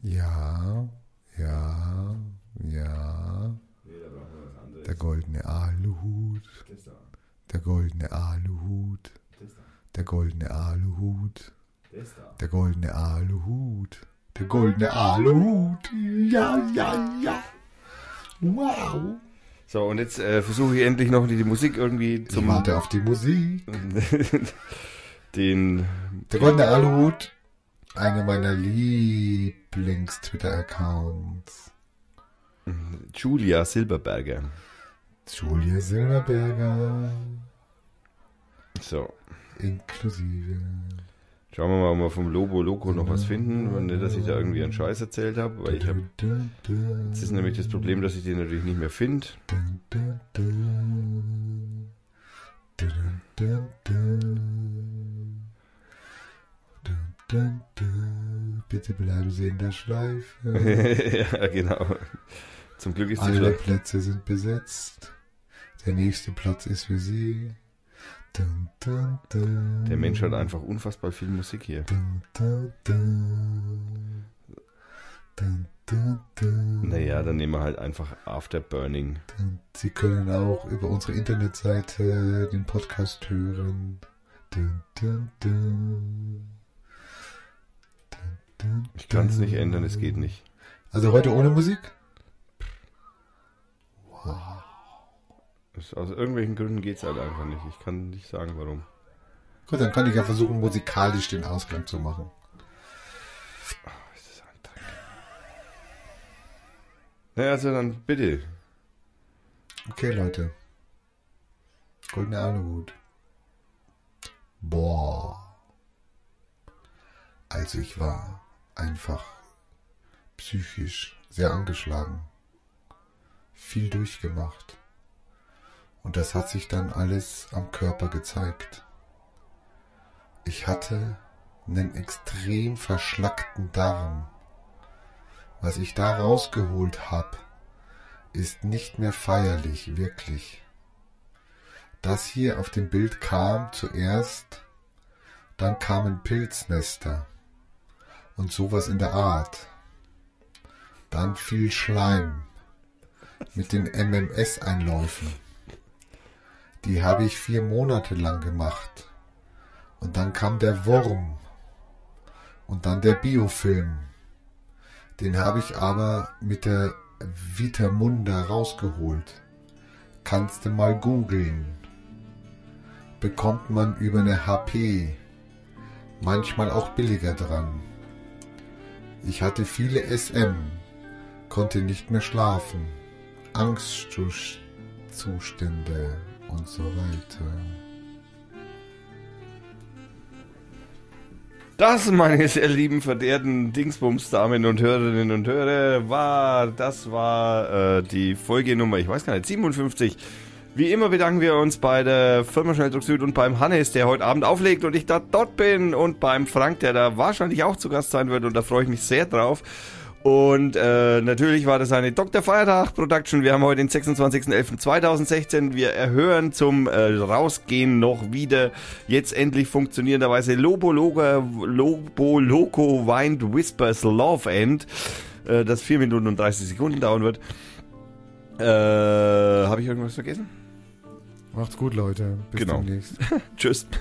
Ja, ja, ja. Nee, da brauchen wir was anderes. Der goldene Aluhut, Das da, der goldene Aluhut, das da, der goldene Aluhut, das da. der goldene Aluhut, der goldene Aluhut. Ja, ja, ja. Wow. So, und jetzt äh, versuche ich endlich noch die, die Musik irgendwie Ich zum warte auf die Musik. den Der goldene Aluhut, einer meiner Lieblings-Twitter-Accounts. Julia Silberberger. Julia Silberberger, So, inklusive. Schauen wir mal, ob wir vom Lobo Loco noch was finden, und nicht, dass ich da irgendwie einen Scheiß erzählt habe, weil ich habe Jetzt ist nämlich das Problem, dass ich den natürlich nicht mehr finde. Bitte bleiben Sie in der Schleife. ja, genau. Zum Glück ist die Alle Plätze sind besetzt. Der nächste Platz ist für Sie. Der Mensch hat einfach unfassbar viel Musik hier. Naja, dann nehmen wir halt einfach Afterburning. Sie können auch über unsere Internetseite den Podcast hören. Ich kann es nicht ändern, es geht nicht. Also heute ohne Musik? Das, aus irgendwelchen Gründen geht es halt einfach nicht. Ich kann nicht sagen, warum. Gut, dann kann ich ja versuchen, musikalisch den Ausgang zu machen. Oh, ist das Dreck. Naja, also dann bitte. Okay, Leute. Goldene Aluhut. Boah. Also ich war einfach psychisch sehr angeschlagen. Viel durchgemacht. Und das hat sich dann alles am Körper gezeigt. Ich hatte einen extrem verschlackten Darm. Was ich da rausgeholt hab, ist nicht mehr feierlich, wirklich. Das hier auf dem Bild kam zuerst, dann kamen Pilznester und sowas in der Art. Dann viel Schleim mit den MMS-Einläufen. Die habe ich vier Monate lang gemacht. Und dann kam der Wurm. Und dann der Biofilm. Den habe ich aber mit der Vitamunda rausgeholt. Kannst du mal googeln. Bekommt man über eine HP. Manchmal auch billiger dran. Ich hatte viele SM. Konnte nicht mehr schlafen. Angstzustände und so weiter. Das, meine sehr lieben, verehrten Dingsbums-Damen und Hörerinnen und Hörer, war, das war äh, die Folgenummer, ich weiß gar nicht, 57. Wie immer bedanken wir uns bei der Firma Schnelldruck Süd und beim Hannes, der heute Abend auflegt und ich da dort bin und beim Frank, der da wahrscheinlich auch zu Gast sein wird und da freue ich mich sehr drauf. Und äh, natürlich war das eine Dr. Feiertag Production. Wir haben heute den 26.11.2016. Wir erhören zum äh, Rausgehen noch wieder jetzt endlich funktionierenderweise Lobo Logo, Lobo Loco Wind Whispers Love End, äh, das 4 Minuten und 30 Sekunden dauern wird. Äh, Habe ich irgendwas vergessen? Macht's gut, Leute. Bis Genau. demnächst. Tschüss.